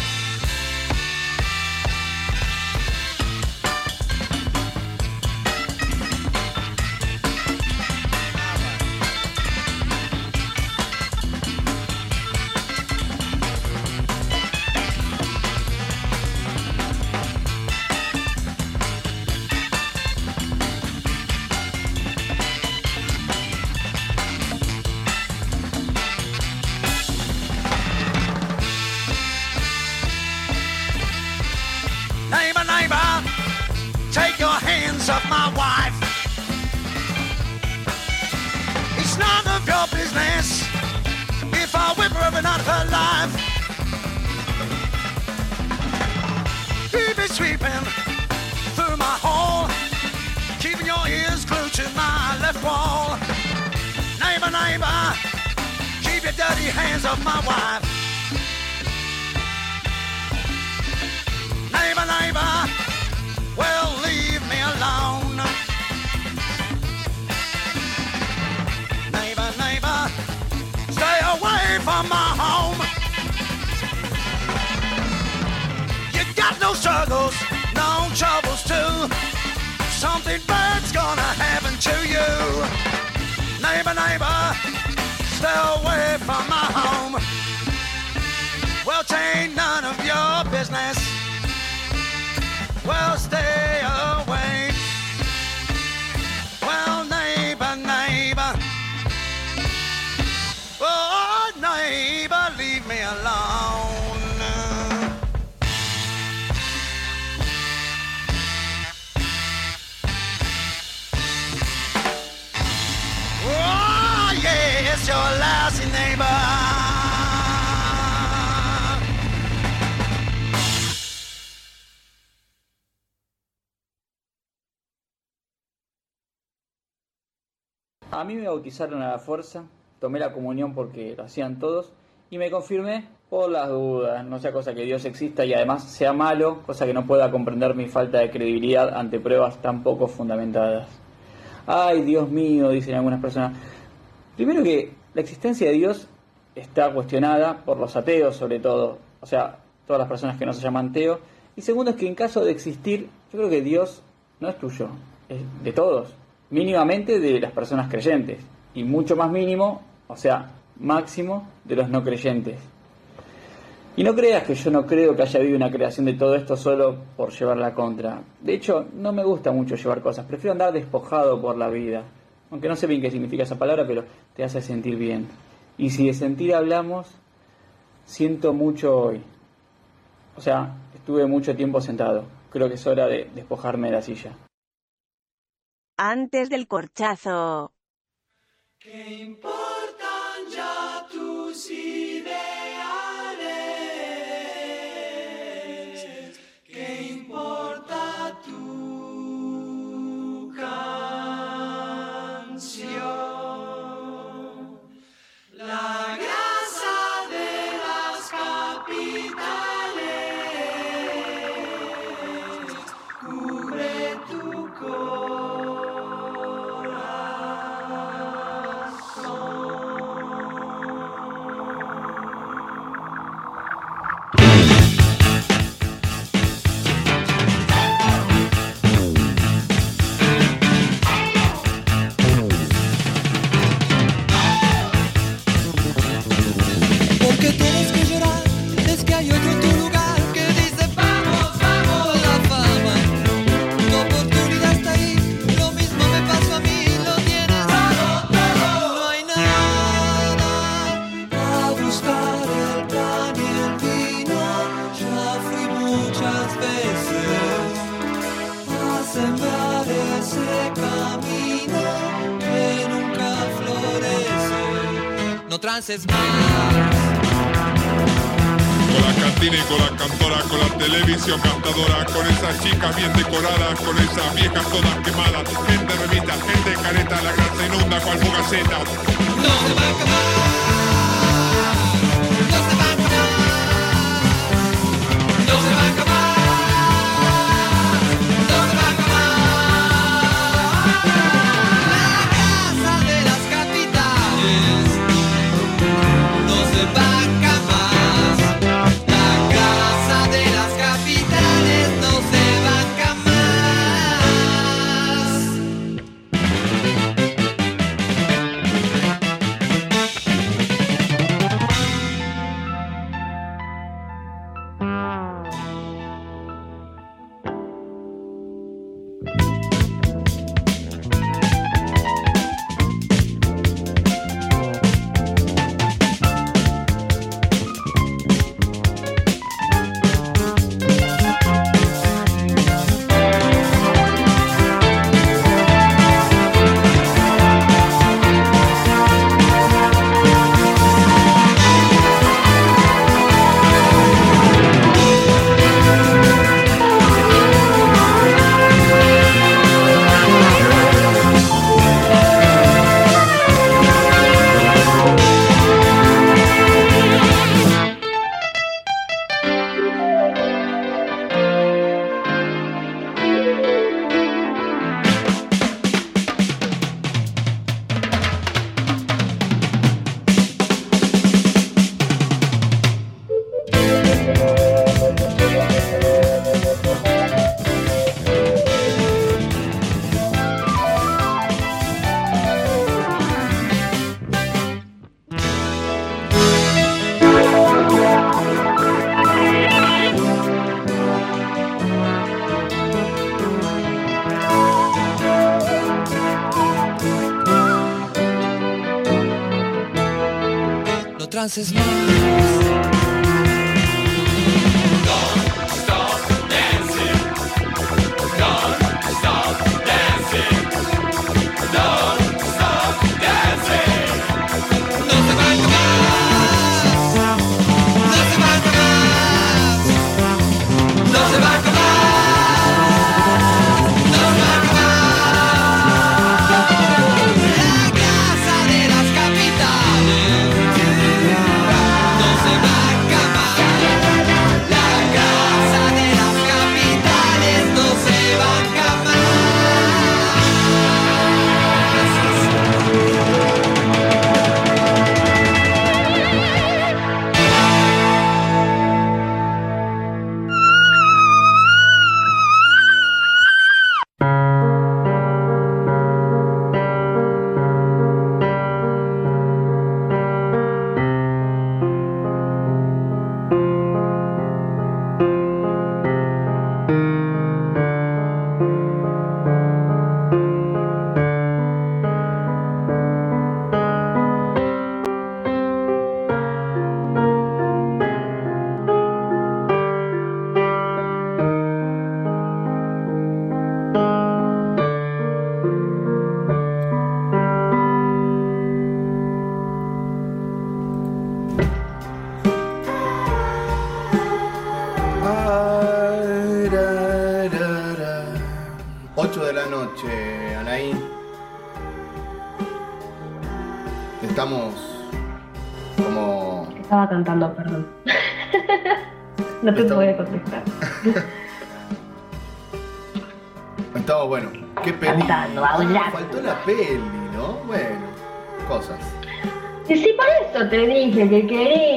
A mí me bautizaron a la fuerza, tomé la comunión porque lo hacían todos y me confirmé por las dudas, no sea cosa que Dios exista y además sea malo, cosa que no pueda comprender mi falta de credibilidad ante pruebas tan poco fundamentadas. Ay, Dios mío, dicen algunas personas. Primero que la existencia de Dios está cuestionada por los ateos sobre todo, o sea, todas las personas que no se llaman ateo. Y segundo es que en caso de existir, yo creo que Dios no es tuyo, es de todos, mínimamente de las personas creyentes y mucho más mínimo, o sea, máximo de los no creyentes. Y no creas que yo no creo que haya habido una creación de todo esto solo por llevar la contra. De hecho, no me gusta mucho llevar cosas, prefiero andar despojado por la vida. Aunque no sé bien qué significa esa palabra, pero te hace sentir bien. Y si de sentir hablamos, siento mucho hoy. O sea, estuve mucho tiempo sentado. Creo que es hora de despojarme de la silla. Antes del corchazo. ¿Qué importan ya tus ideales? Trances más. Con la cantina y con la cantora, con la televisión cantadora, con esas chicas bien decoradas, con esas viejas todas quemadas, gente remita, gente careta, la grasa inunda cual fugaceta. No se va a acabar. No se va a acabar. Avances más.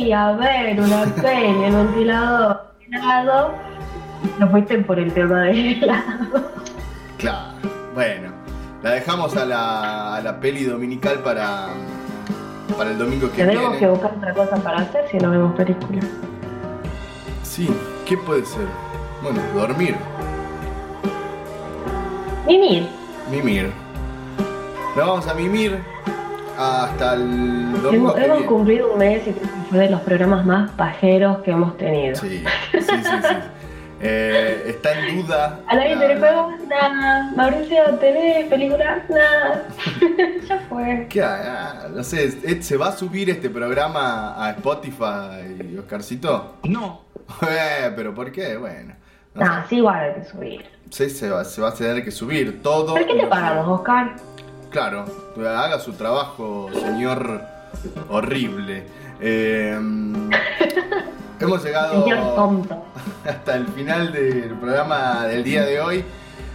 Quería ver una peli, el ventilador helado, no fuiste por el tema del helado. Claro, bueno. La dejamos a la, a la peli dominical para, para el domingo que Tenemos viene. que buscar otra cosa para hacer si no vemos películas. Sí, ¿qué puede ser? Bueno, dormir, Mimir, mimir. Nos vamos a mimir hasta el domingo hemos, cumplido un mes y fue de los programas más pajeros que hemos tenido. Sí, sí, sí, sí. Eh, está en duda. A nadie te le pegó nada. Mauricio, ¿tenés película? Nada. *laughs* ya fue. ¿Qué? Ah, no sé, ¿eh, ¿se va a subir este programa a Spotify, Oscarcito? No. *laughs* pero ¿por qué? Bueno. no Nah, sí, igual hay que subir. sé, se, va, se va a tener que subir todo. ¿Por qué te pagamos, Oscar? Claro, haga su trabajo, señor horrible. Eh, *laughs* hemos llegado Señor tonto. *laughs* hasta el final del programa del día de hoy.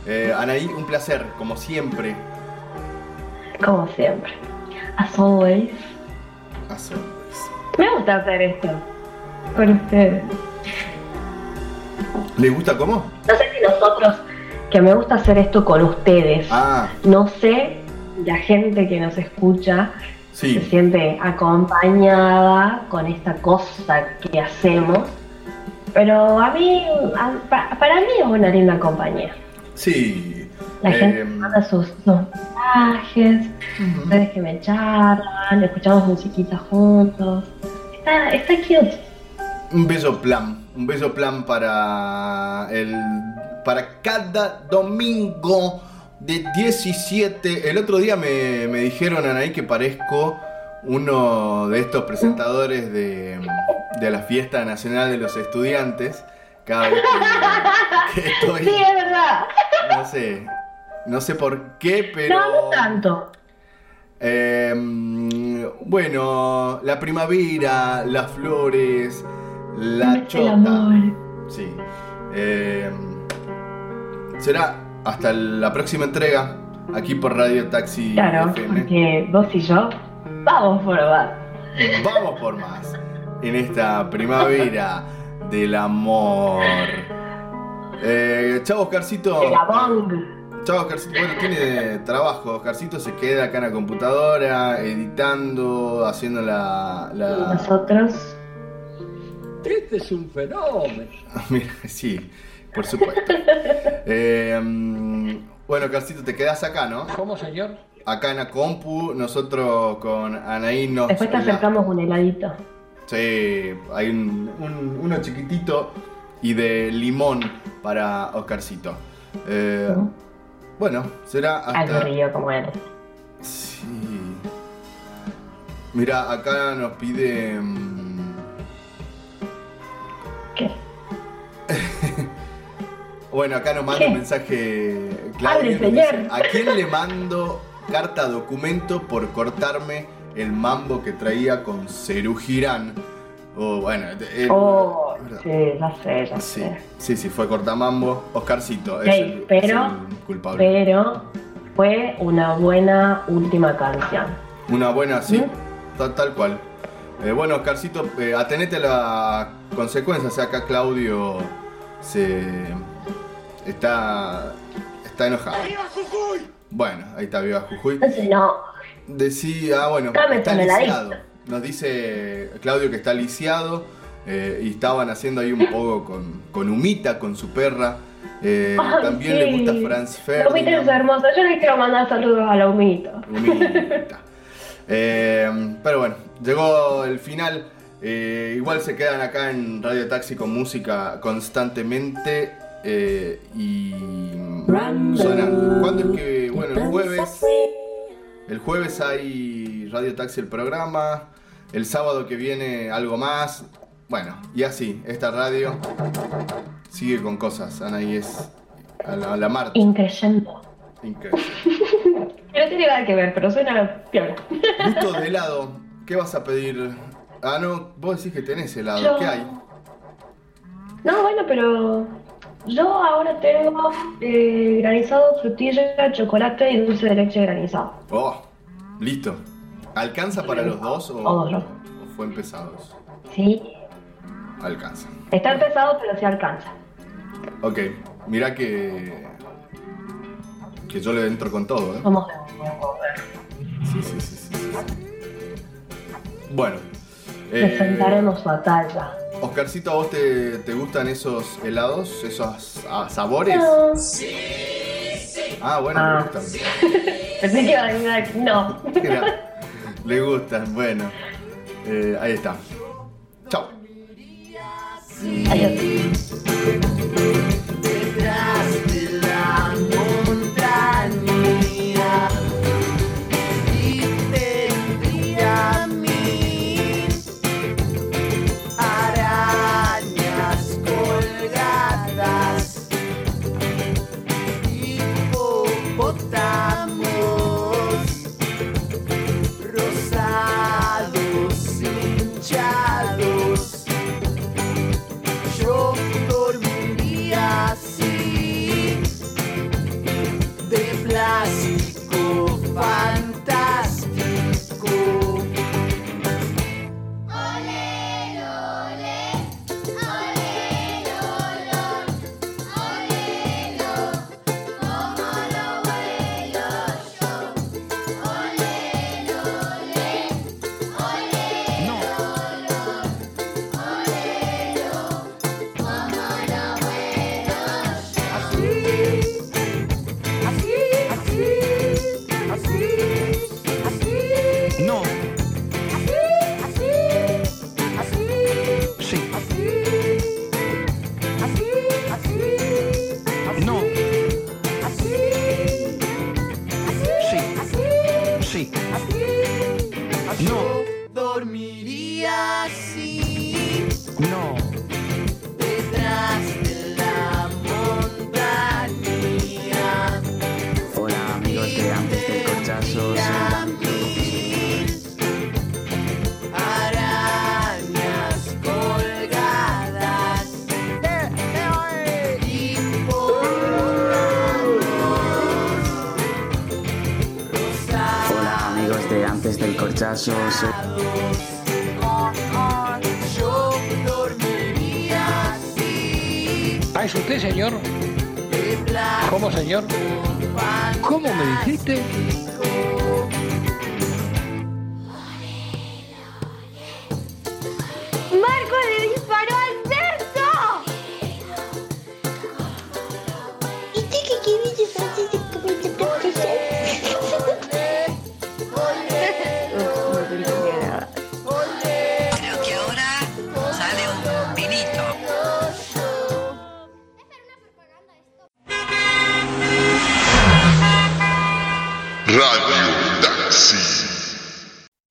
Eh, Anaí, un placer, como siempre. Como siempre. As always. As Me gusta hacer esto. Con ustedes. ¿Le gusta cómo? No sé si nosotros, que me gusta hacer esto con ustedes. Ah, No sé, la gente que nos escucha se siente acompañada con esta cosa que hacemos. Pero a mí, a- para mí es una linda compañía. Sí. La Eh, gente manda sus, sus mensajes, ustedes que me charlan, escuchamos musiquita juntos. Está, está cute. Un beso plan, un beso plan para el para cada domingo de 17. El otro día me, me dijeron Anaí que parezco uno de estos presentadores de, de la fiesta nacional de los estudiantes. Cada vez que, *laughs* que estoy, Sí, es verdad. no sé, no sé por qué, pero No, no tanto. eh, bueno, la primavera, las flores, la El chota. amor. Sí. Eh, será hasta la próxima entrega aquí por Radio Taxi Claro, FM. porque vos y yo vamos por más. Vamos por más en esta primavera del amor. Eh, chao, Oscarcito. Chao, Oscarcito. Bueno, tiene trabajo. Oscarcito se queda acá en la computadora, editando, haciendo la. Y la... nosotros, Este es un fenómeno. *laughs* Mira, sí, por supuesto. Eh, mm, bueno, Oscarcito, te quedas acá, ¿no? ¿Cómo, señor? Acá en la compu, nosotros con Anaí nos. después te acercamos un heladito. Sí, hay un, un- uno chiquitito y de limón para Oscarcito. Eh, Bueno, será hasta. Aburrido como eres. Sí. Mira, acá nos pide. mm, ¿Qué? *laughs* bueno, acá nos manda un mensaje dice, ¿A quién le mando carta documento por cortarme el mambo que traía con Cerú Girán? O bueno, él- Oh, sí, ya sé, sí, sé. sí, sí, fue cortamambo. Oscarcito es, Ok, el, es pero- el culpable. Pero fue una buena última canción. Una buena, sí, tal, tal cual. Eh, bueno, Oscarcito, eh, atenete a las consecuencias. Acá Claudio se está, está enojado. Bueno, ahí está Viva Jujuy. No. Decía, ah, bueno, está lisiado. Nos dice Claudio que está lisiado eh, y estaban haciendo ahí un poco con, con Humita, con su perra. Eh, también sí. le gusta Franz La humita Ferdinand. es hermosa. Yo le quiero mandar saludos a la humita. Humita. *laughs* Eh, pero bueno, llegó el final. Eh, igual se quedan acá en Radio Taxi con música constantemente eh, y sonando. ¿Cuándo es que? Bueno, el jueves. El jueves hay Radio Taxi el programa. El sábado que viene algo más. Bueno, y así, esta radio sigue con cosas. Anaí es a la, a la marcha. Increyendo. Increíble. *laughs* Que no tiene nada que ver, pero suena piola. Gusto de helado, ¿qué vas a pedir? Ah, no, vos decís que tenés helado. Yo- ¿Qué hay? No, bueno, pero yo ahora tengo eh, granizado, frutilla, chocolate y dulce de leche granizado. Oh, listo. ¿Alcanza para los dos o, Todos. o fue empezados? Sí, Alcanza. está empezado, pero sí alcanza. Ok, mira que. que yo le entro con todo, ¿eh? Vamos Sí, sí, sí, sí. sí. Bueno. Presentaremos batalla. Oscarcito, ¿a vos te, te gustan esos helados? ¿Esos ah, sabores? No. Ah, bueno, Ah. me gustan. *laughs* Pensé que iba a decir no. Mira, le gustan, bueno. Eh, ahí está. Chao. Detrás así ¿Ah, es usted, señor? ¿Cómo, señor? ¿Cómo me dijiste?